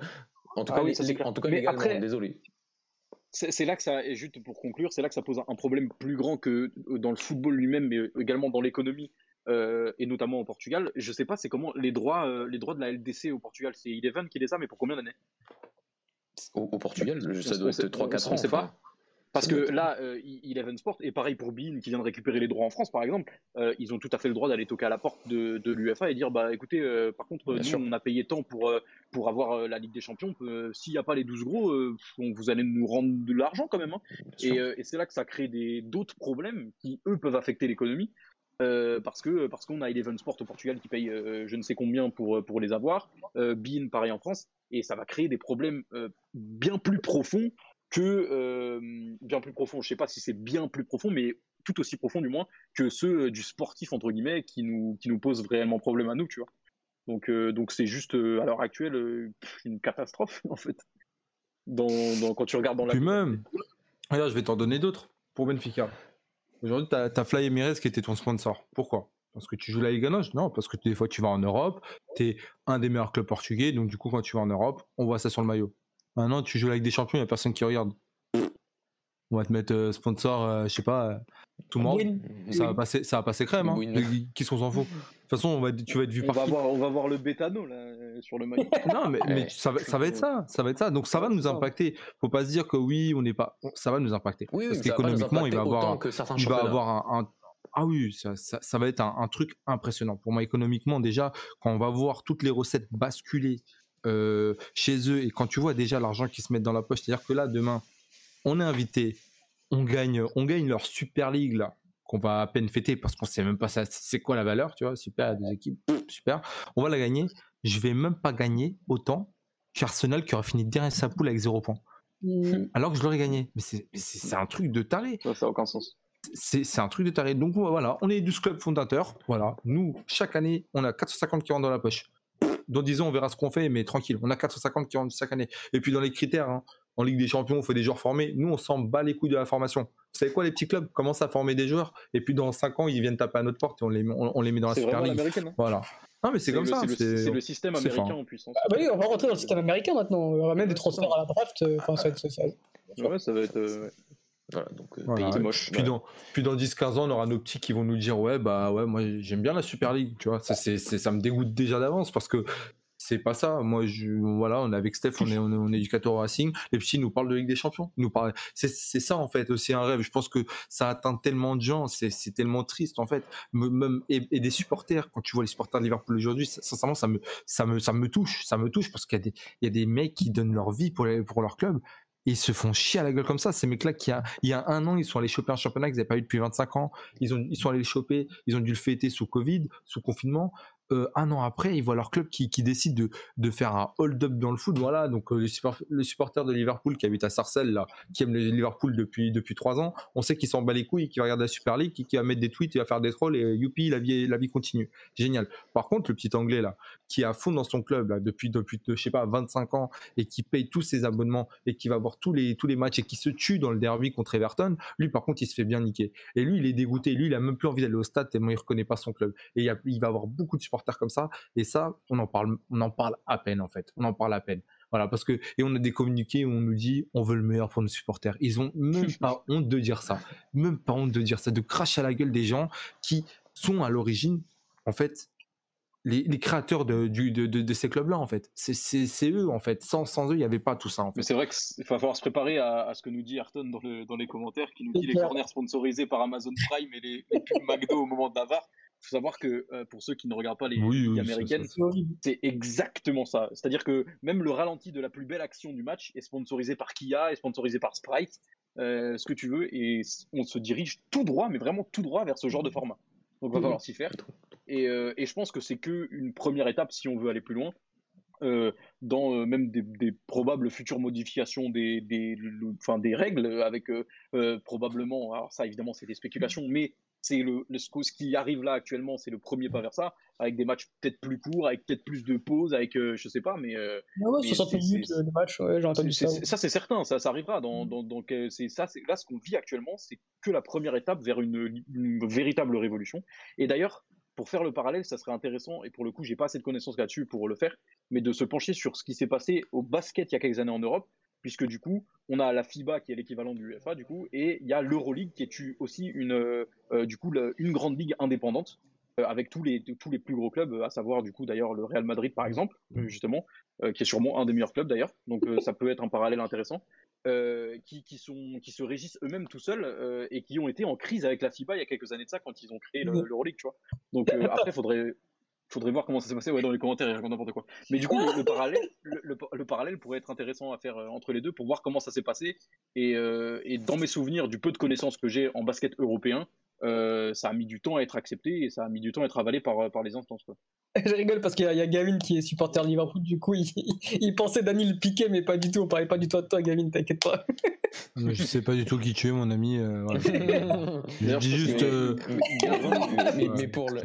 B: en tout ah cas, en tout cas légalement, désolé
C: c'est là que ça, et juste pour conclure, c'est là que ça pose un problème plus grand que dans le football lui-même, mais également dans l'économie, euh, et notamment au Portugal. Je sais pas, c'est comment les droits, euh, les droits de la LDC au Portugal, c'est Eleven qui les a, mais pour combien d'années?
B: Au, Portugal, ça doit être 3-4 ans.
C: On sait pas. Parce que là, euh, Eleven Sport, et pareil pour Bean qui vient de récupérer les droits en France, par exemple, euh, ils ont tout à fait le droit d'aller toquer à la porte de, de l'UFA et dire bah écoutez, euh, par contre, nous, on a payé tant pour, pour avoir la Ligue des Champions, s'il n'y a pas les 12 gros, vous allez nous rendre de l'argent quand même. Hein. Et, et c'est là que ça crée d'autres problèmes qui, eux, peuvent affecter l'économie. parce que parce qu'on a Eleven Sport au Portugal qui paye je ne sais combien pour, pour les avoir, Bean pareil en France, et ça va créer des problèmes bien plus profonds que euh, bien plus profond. Je sais pas si c'est bien plus profond, mais tout aussi profond du moins que ceux euh, du sportif entre guillemets qui nous qui nous posent réellement problème à nous, tu vois. Donc euh, donc c'est juste à l'heure actuelle une catastrophe [laughs] en fait. Dans, quand tu regardes dans la.
D: Puis même. Regarde, je vais t'en donner d'autres pour Benfica. Aujourd'hui, tu as, Fly Emirates qui était ton sponsor. Pourquoi? Parce que tu joues la Ligue 1 Non, parce que des fois tu vas en Europe, tu es un des meilleurs clubs portugais, donc du coup quand tu vas en Europe, on voit ça sur le maillot. Maintenant, tu joues avec des champions, il n'y a personne qui regarde. On va te mettre euh, sponsor, euh, je sais pas, euh, tout le monde. Ça, va passer, ça va passer crème. Hein. Qui sont s'en fout De toute façon, on va, tu vas être vu
C: on Va voir, on va voir le bétano là, sur le maillot. [laughs]
D: non, mais, mais ça, va, ça, va, être ça. Ça va être ça. Donc ça va nous impacter. Faut pas se dire que oui, on n'est pas. Ça va nous impacter. Oui, Parce qu'économiquement, il va avoir, il va avoir un, ah oui, ça, ça, ça va être un, un, truc impressionnant. Pour moi, économiquement, déjà, quand on va voir toutes les recettes basculer euh, chez eux et quand tu vois déjà l'argent qui se met dans la poche, c'est-à-dire que là demain on est invité, on gagne, on gagne leur Super League là qu'on va à peine fêter parce qu'on sait même pas ça, c'est quoi la valeur, tu vois, super, deux équipes, super, on va la gagner, je vais même pas gagner autant qu'Arsenal qui aura fini derrière sa poule avec 0 points. Mmh. Alors que je l'aurais gagné. Mais c'est un truc de taré.
C: Ça n'a aucun sens.
D: C'est un truc de taré. Donc voilà, on est 12 clubs fondateurs. Voilà, nous, chaque année, on a 450 qui rentrent dans la poche. Dans 10 ans, on verra ce qu'on fait, mais tranquille, on a 450 qui rentrent chaque année. Et puis dans les critères, hein, en Ligue des Champions, on fait des joueurs formés. Nous, on s'en bat les couilles de la formation. Vous savez quoi, les petits clubs? Commencent à former des joueurs, et puis dans 5 ans, ils viennent taper à notre porte et on les, on, les met dans la Super League. Hein. voilà. Non, mais c'est comme ça.
C: C'est le, système américain en puissance.
A: Ah bah oui, on va rentrer dans le système américain maintenant. On va même des transferts à la draft. Euh, enfin, ça, ça, ça,
C: ouais, ça va être. Euh,
B: voilà, donc euh, voilà. moche.
D: Puis, dans, puis dans 10-15 ans, on aura nos petits qui vont nous dire Ouais, bah ouais, moi j'aime bien la Super League, tu vois. Ça, c'est, ça me dégoûte déjà d'avance parce que c'est pas ça. Moi, je, voilà, on est avec Steph, on est, on est, éducateur au Racing. Les petits nous parlent de Ligue des Champions. Nous parlent. C'est, ça en fait aussi un rêve. Je pense que ça atteint tellement de gens. C'est, tellement triste en fait. Même et, des supporters. Quand tu vois les supporters de Liverpool aujourd'hui, sincèrement, ça me, ça me, ça me touche. Ça me touche parce qu'il y a des, il y a des mecs qui donnent leur vie pour, pour leur club ils se font chier à la gueule comme ça. Ces mecs-là, qui a, il y a un an, ils sont allés choper un championnat qu'ils n'avaient pas eu depuis 25 ans. Ils, ont, ils sont allés le choper, ils ont dû le fêter sous Covid, sous confinement. Euh, un an après, ils voient leur club qui, décide de, faire un hold-up dans le foot. Voilà, donc euh, le, supporter de Liverpool qui habite à Sarcelles, là, qui aime le Liverpool depuis depuis trois ans, on sait qu'il s'en bat les couilles, qu'il va regarder la Super League, qu'il va mettre des tweets, il va faire des trolls et youpi, la vie la vie continue. Génial. Par contre, le petit anglais là, qui est à fond dans son club là depuis depuis je sais pas 25 ans et qui paye tous ses abonnements et qui va voir tous les tous les matchs et qui se tue dans le derby contre Everton, lui par contre il se fait bien niquer. Et lui il est dégoûté, lui il a même plus envie d'aller au stade tellement il reconnaît pas son club. Et il, il va avoir beaucoup de supporters comme ça. Et ça, on en parle, on en parle à peine en fait. On en parle à peine. Voilà, parce que et on a des communiqués où on nous dit on veut le meilleur pour nos supporters. Ils ont même [laughs] pas honte de dire ça, même pas honte de dire ça, de cracher à la gueule des gens qui sont à l'origine, en fait, les, créateurs de, de, ces clubs-là, en fait. C'est eux, en fait. Sans, sans eux, il n'y avait pas tout ça, en fait.
C: Mais c'est vrai qu'il va falloir se préparer à, ce que nous dit Ayrton dans, dans les commentaires, qui nous dit les corners sponsorisés par Amazon Prime et les, les pubs McDo au moment de Navarre faut savoir que euh, pour ceux qui ne regardent pas les ligues américaines, c'est exactement ça. C'est-à-dire que même le ralenti de la plus belle action du match est sponsorisé par Kia, est sponsorisé par Sprite, euh, ce que tu veux, et on se dirige tout droit, mais vraiment tout droit vers ce genre de format. Donc il va falloir s'y faire. Et, euh, et, je pense que c'est qu'une première étape si on veut aller plus loin. dans même des, probables futures modifications des, des, enfin, des règles, avec probablement, alors ça évidemment c'est des spéculations, mais c'est le, ce qui arrive là actuellement, c'est le premier pas vers ça, avec des matchs peut-être plus courts, avec peut-être plus de pauses, avec euh, je sais pas, mais. Euh,
A: ouais, 60 minutes de match, ouais, j'ai entendu ça.
C: Ça, c'est certain, ça, ça arrivera. Dans, dans, c'est ça, c'est là ce qu'on vit actuellement, c'est que la première étape vers une, une véritable révolution. Et d'ailleurs, pour faire le parallèle, ça serait intéressant, et pour le coup, j'ai pas assez de connaissances là-dessus pour le faire, mais de se pencher sur ce qui s'est passé au basket il y a quelques années en Europe, puisque du coup, on a la FIBA qui est l'équivalent du UEFA, du coup, et il y a l'Euroleague qui est aussi une, euh, euh, du coup, une grande ligue indépendante euh, avec tous les, tous les plus gros clubs, à savoir du coup d'ailleurs le Real Madrid par exemple, justement, qui est sûrement un des meilleurs clubs d'ailleurs, donc ça peut être un parallèle intéressant, qui, qui, sont, qui se régissent eux-mêmes tout seuls et qui ont été en crise avec la FIBA il y a quelques années de ça quand ils ont créé l'Euroleague, tu vois. Donc après, il faudrait, faudrait voir comment ça s'est passé ouais, dans les commentaires, il n'importe quoi. Mais du coup, le, parallèle, le, parallèle pourrait être intéressant à faire euh, entre les deux pour voir comment ça s'est passé. Et, euh, et, dans mes souvenirs, du peu de connaissances que j'ai en basket européen, euh, ça a mis du temps à être accepté et ça a mis du temps à être avalé par, par les instances. Quoi. [laughs]
A: Je rigole parce qu'il y, a Gavin qui est supporter Liverpool, du coup il, [laughs] il pensait Daniel Piquet, mais pas du tout, on parlait pas du tout de toi, Gavin, t'inquiète pas.
D: je sais pas du tout qui tu es, mon ami. Euh, [laughs] je dis juste. mais, pour le.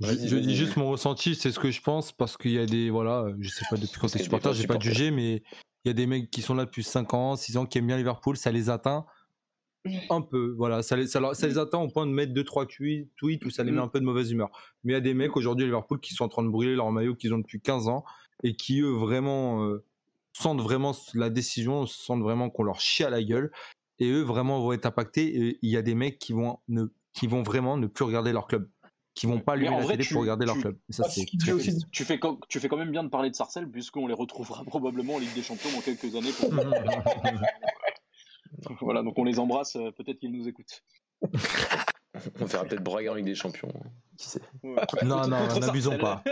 D: je, dis juste mon ressenti, c'est ce que je pense parce qu'il y a des. Voilà, je sais pas depuis quand t'es supporter, j'ai pas jugé, mais il y a des mecs qui sont là depuis 5 ans, 6 ans, qui aiment bien Liverpool, ça les atteint un peu, voilà, ça les, ça, les atteint au point de mettre 2-3 tweets où ça les met mm. un peu de mauvaise humeur. Mais il y a des mecs aujourd'hui à Liverpool qui sont en train de brûler leur maillot qu'ils ont depuis 15 ans et qui eux vraiment euh, sentent vraiment la décision, sentent vraiment qu'on leur chie à la gueule et eux vraiment vont être impactés. Et il y a des mecs qui vont, ne, qui vont vraiment ne plus regarder leur club qui vont pas allumer la télé pour regarder leur club.
C: Ça, c'est tu, fais, tu fais quand même bien de parler de Sarcelles puisqu'on les retrouvera [laughs] probablement en Ligue des Champions dans quelques années. Pour... [laughs] Voilà, donc on les embrasse, euh, peut-être qu'ils nous écoutent. [laughs]
B: on verra peut-être Braga en Ligue des Champions. Qui sait.
D: Non, non, n'abusons pas.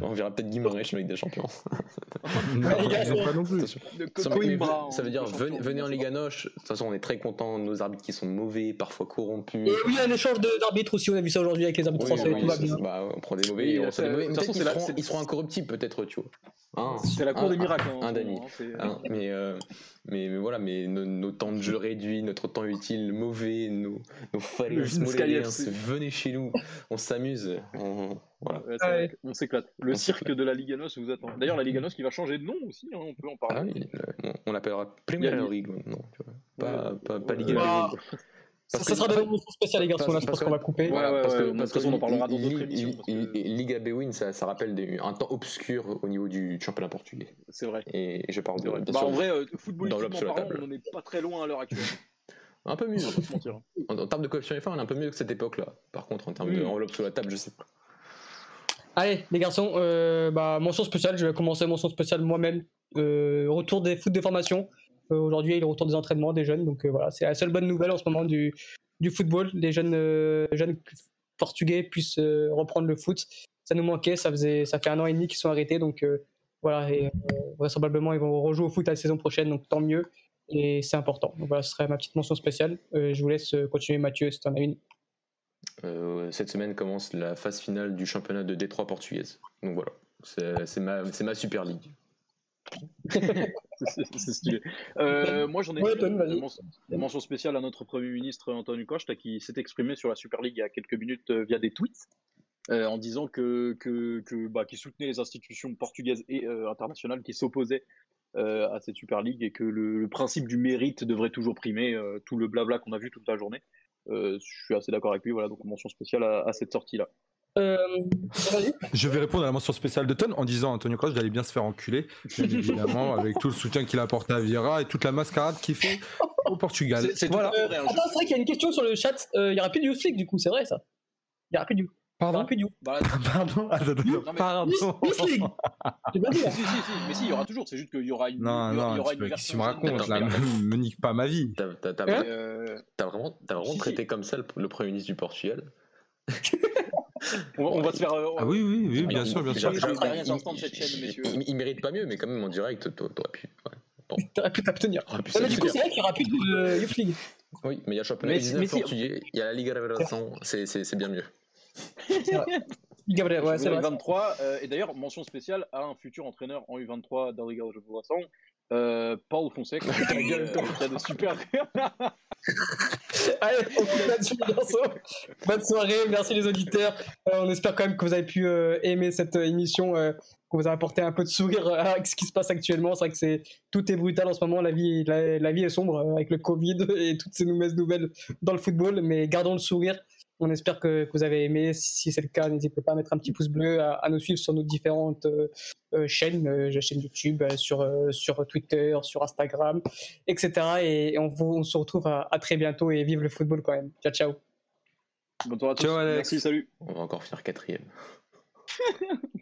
B: on verra peut-être Guimaraes en Ligue des Champions. [laughs]
D: non, pas non plus.
B: Ça veut dire venez, en Ligue Noche. De toute façon, on est très content de nos arbitres qui sont mauvais, parfois corrompus.
A: Et oui, il y a un échange d'arbitres aussi, on a vu ça aujourd'hui avec les arbitres français. tout va bien.
B: Bah, on prend des mauvais. Et on des mauvais. Peut-être qu'ils seront incorruptibles, peut-être, tu vois.
C: c'est la cour des miracles.
B: Un, Dani. mais, mais, mais, voilà, mais nos, temps de jeu réduits, notre temps utile mauvais, nos, nos venez chez nous, on s'amuse. On,
C: voilà. on s'éclate. Le cirque de la Liga NOS vous attend. D'ailleurs, la Liga NOS qui va changer de nom aussi, hein, on peut en parler.
B: Ah on l'appellera Premier League maintenant, pas, pas, pas Liga
A: bah, ça, sera des mentions spéciales, les garçons, là, je pense qu'on va couper.
C: Ouais, parce que, parce que, on en parlera dans d'autres émissions.
B: Liga Bwin, ça, ça rappelle des, un temps obscur au niveau du championnat portugais.
C: C'est vrai.
B: Et, je parle de.
C: Bah, en vrai, euh, football parlant, on n'est pas très loin à l'heure actuelle.
B: Un peu mieux. [laughs] en, en, termes de coefficient F1, on est un peu mieux que cette époque-là. Par contre, en termes de d'enveloppe sous la table, je sais pas.
A: Allez, les garçons, euh, bah, mention spéciale. Je vais commencer mention spéciale moi-même. Euh, retour des foot des formations. Euh, aujourd'hui, il est retour des entraînements des jeunes. Donc voilà, c'est la seule bonne nouvelle en ce moment du, du football. Les jeunes, jeunes portugais puissent reprendre le foot. Ça nous manquait. Ça, faisait, ça fait un an et demi qu'ils sont arrêtés. Donc voilà, et vraisemblablement, ils vont rejouer au foot la saison prochaine. Donc tant mieux. Et c'est important. Donc voilà, ce serait ma petite mention spéciale. je vous laisse continuer, Mathieu, si tu en as une.
B: Euh, cette semaine commence la phase finale du championnat de Détroit portugaise. Donc voilà, c'est ma, ma Super League. [laughs]
C: c'est stylé. Euh, moi, j'en ai une mention spéciale à notre Premier ministre Antonio Costa qui s'est exprimé sur la Super League il y a quelques minutes euh, via des tweets. en disant que, que, que bah, qu'il soutenait les institutions portugaises et internationales qui s'opposaient à cette Super League et que le, le, principe du mérite devrait toujours primer tout le blabla qu'on a vu toute la journée. Euh, je suis assez d'accord avec lui. Voilà, donc mention spéciale à, cette sortie-là.
A: Euh,
D: je vais répondre à la mention spéciale de Ton en disant Antonio Cross d'aller bien se faire enculer, évidemment, avec tout le soutien qu'il apporte à Vieira et toute la mascarade qu'il fait au Portugal.
A: C'est voilà. Euh, c'est vrai qu'il y a une question sur le chat. Il y aura plus de Youth League du coup, c'est vrai ça. Il y aura plus de [laughs]
D: Pardon
A: plus du
D: bah, Pardon Pardon
A: League
C: pas dit. Si, si, si, mais si, il y aura toujours, c'est juste qu'il y aura une.
D: Non, non, il y aura une version. Tu me racontes, là, [laughs] me nique pas ma vie.
B: T'as vraiment, vraiment traité comme ça le Premier ministre du Portugal?
C: On, va se faire.
D: ah oui, oui, oui, bien sûr, bien sûr.
B: Il, mérite pas mieux, mais quand même en direct, t'aurais pu.
A: T'aurais pu t'abstenir. Mais du coup, c'est vrai qu'il y aura plus de Youth League.
B: Oui, mais il y a championnat 19 portugais, il y a la Liga Revelação, c'est bien mieux. [laughs]
A: Gabriel, ouais, c'est
C: 23, euh, et d'ailleurs, mention spéciale à un futur entraîneur en U23 dans Liga de euh, Paul Fonseca, qui, [laughs] euh, qui a de super. [laughs]
A: Allez, on coupe là-dessus, Bonne soirée, merci les auditeurs. Euh, on espère quand même que vous avez pu euh, aimer cette émission, qu'on vous a apporté un peu de sourire avec ce qui se passe actuellement. C'est vrai que c'est tout est brutal en ce moment, la vie, la, la vie est sombre avec le Covid et toutes ces mauvaises nouvelles dans le football, mais gardons le sourire. On espère que, vous avez aimé. Si c'est le cas, n'hésitez pas à mettre un petit pouce bleu, à, nous suivre sur nos différentes euh, euh, chaînes, euh, chaîne YouTube, sur, sur Twitter, sur Instagram, etc. Et, on, se retrouve à, très bientôt et vive le football quand même. Ciao, ciao.
C: Bonne soirée à tous. Ciao, Merci, salut.
B: On va encore finir quatrième. [laughs]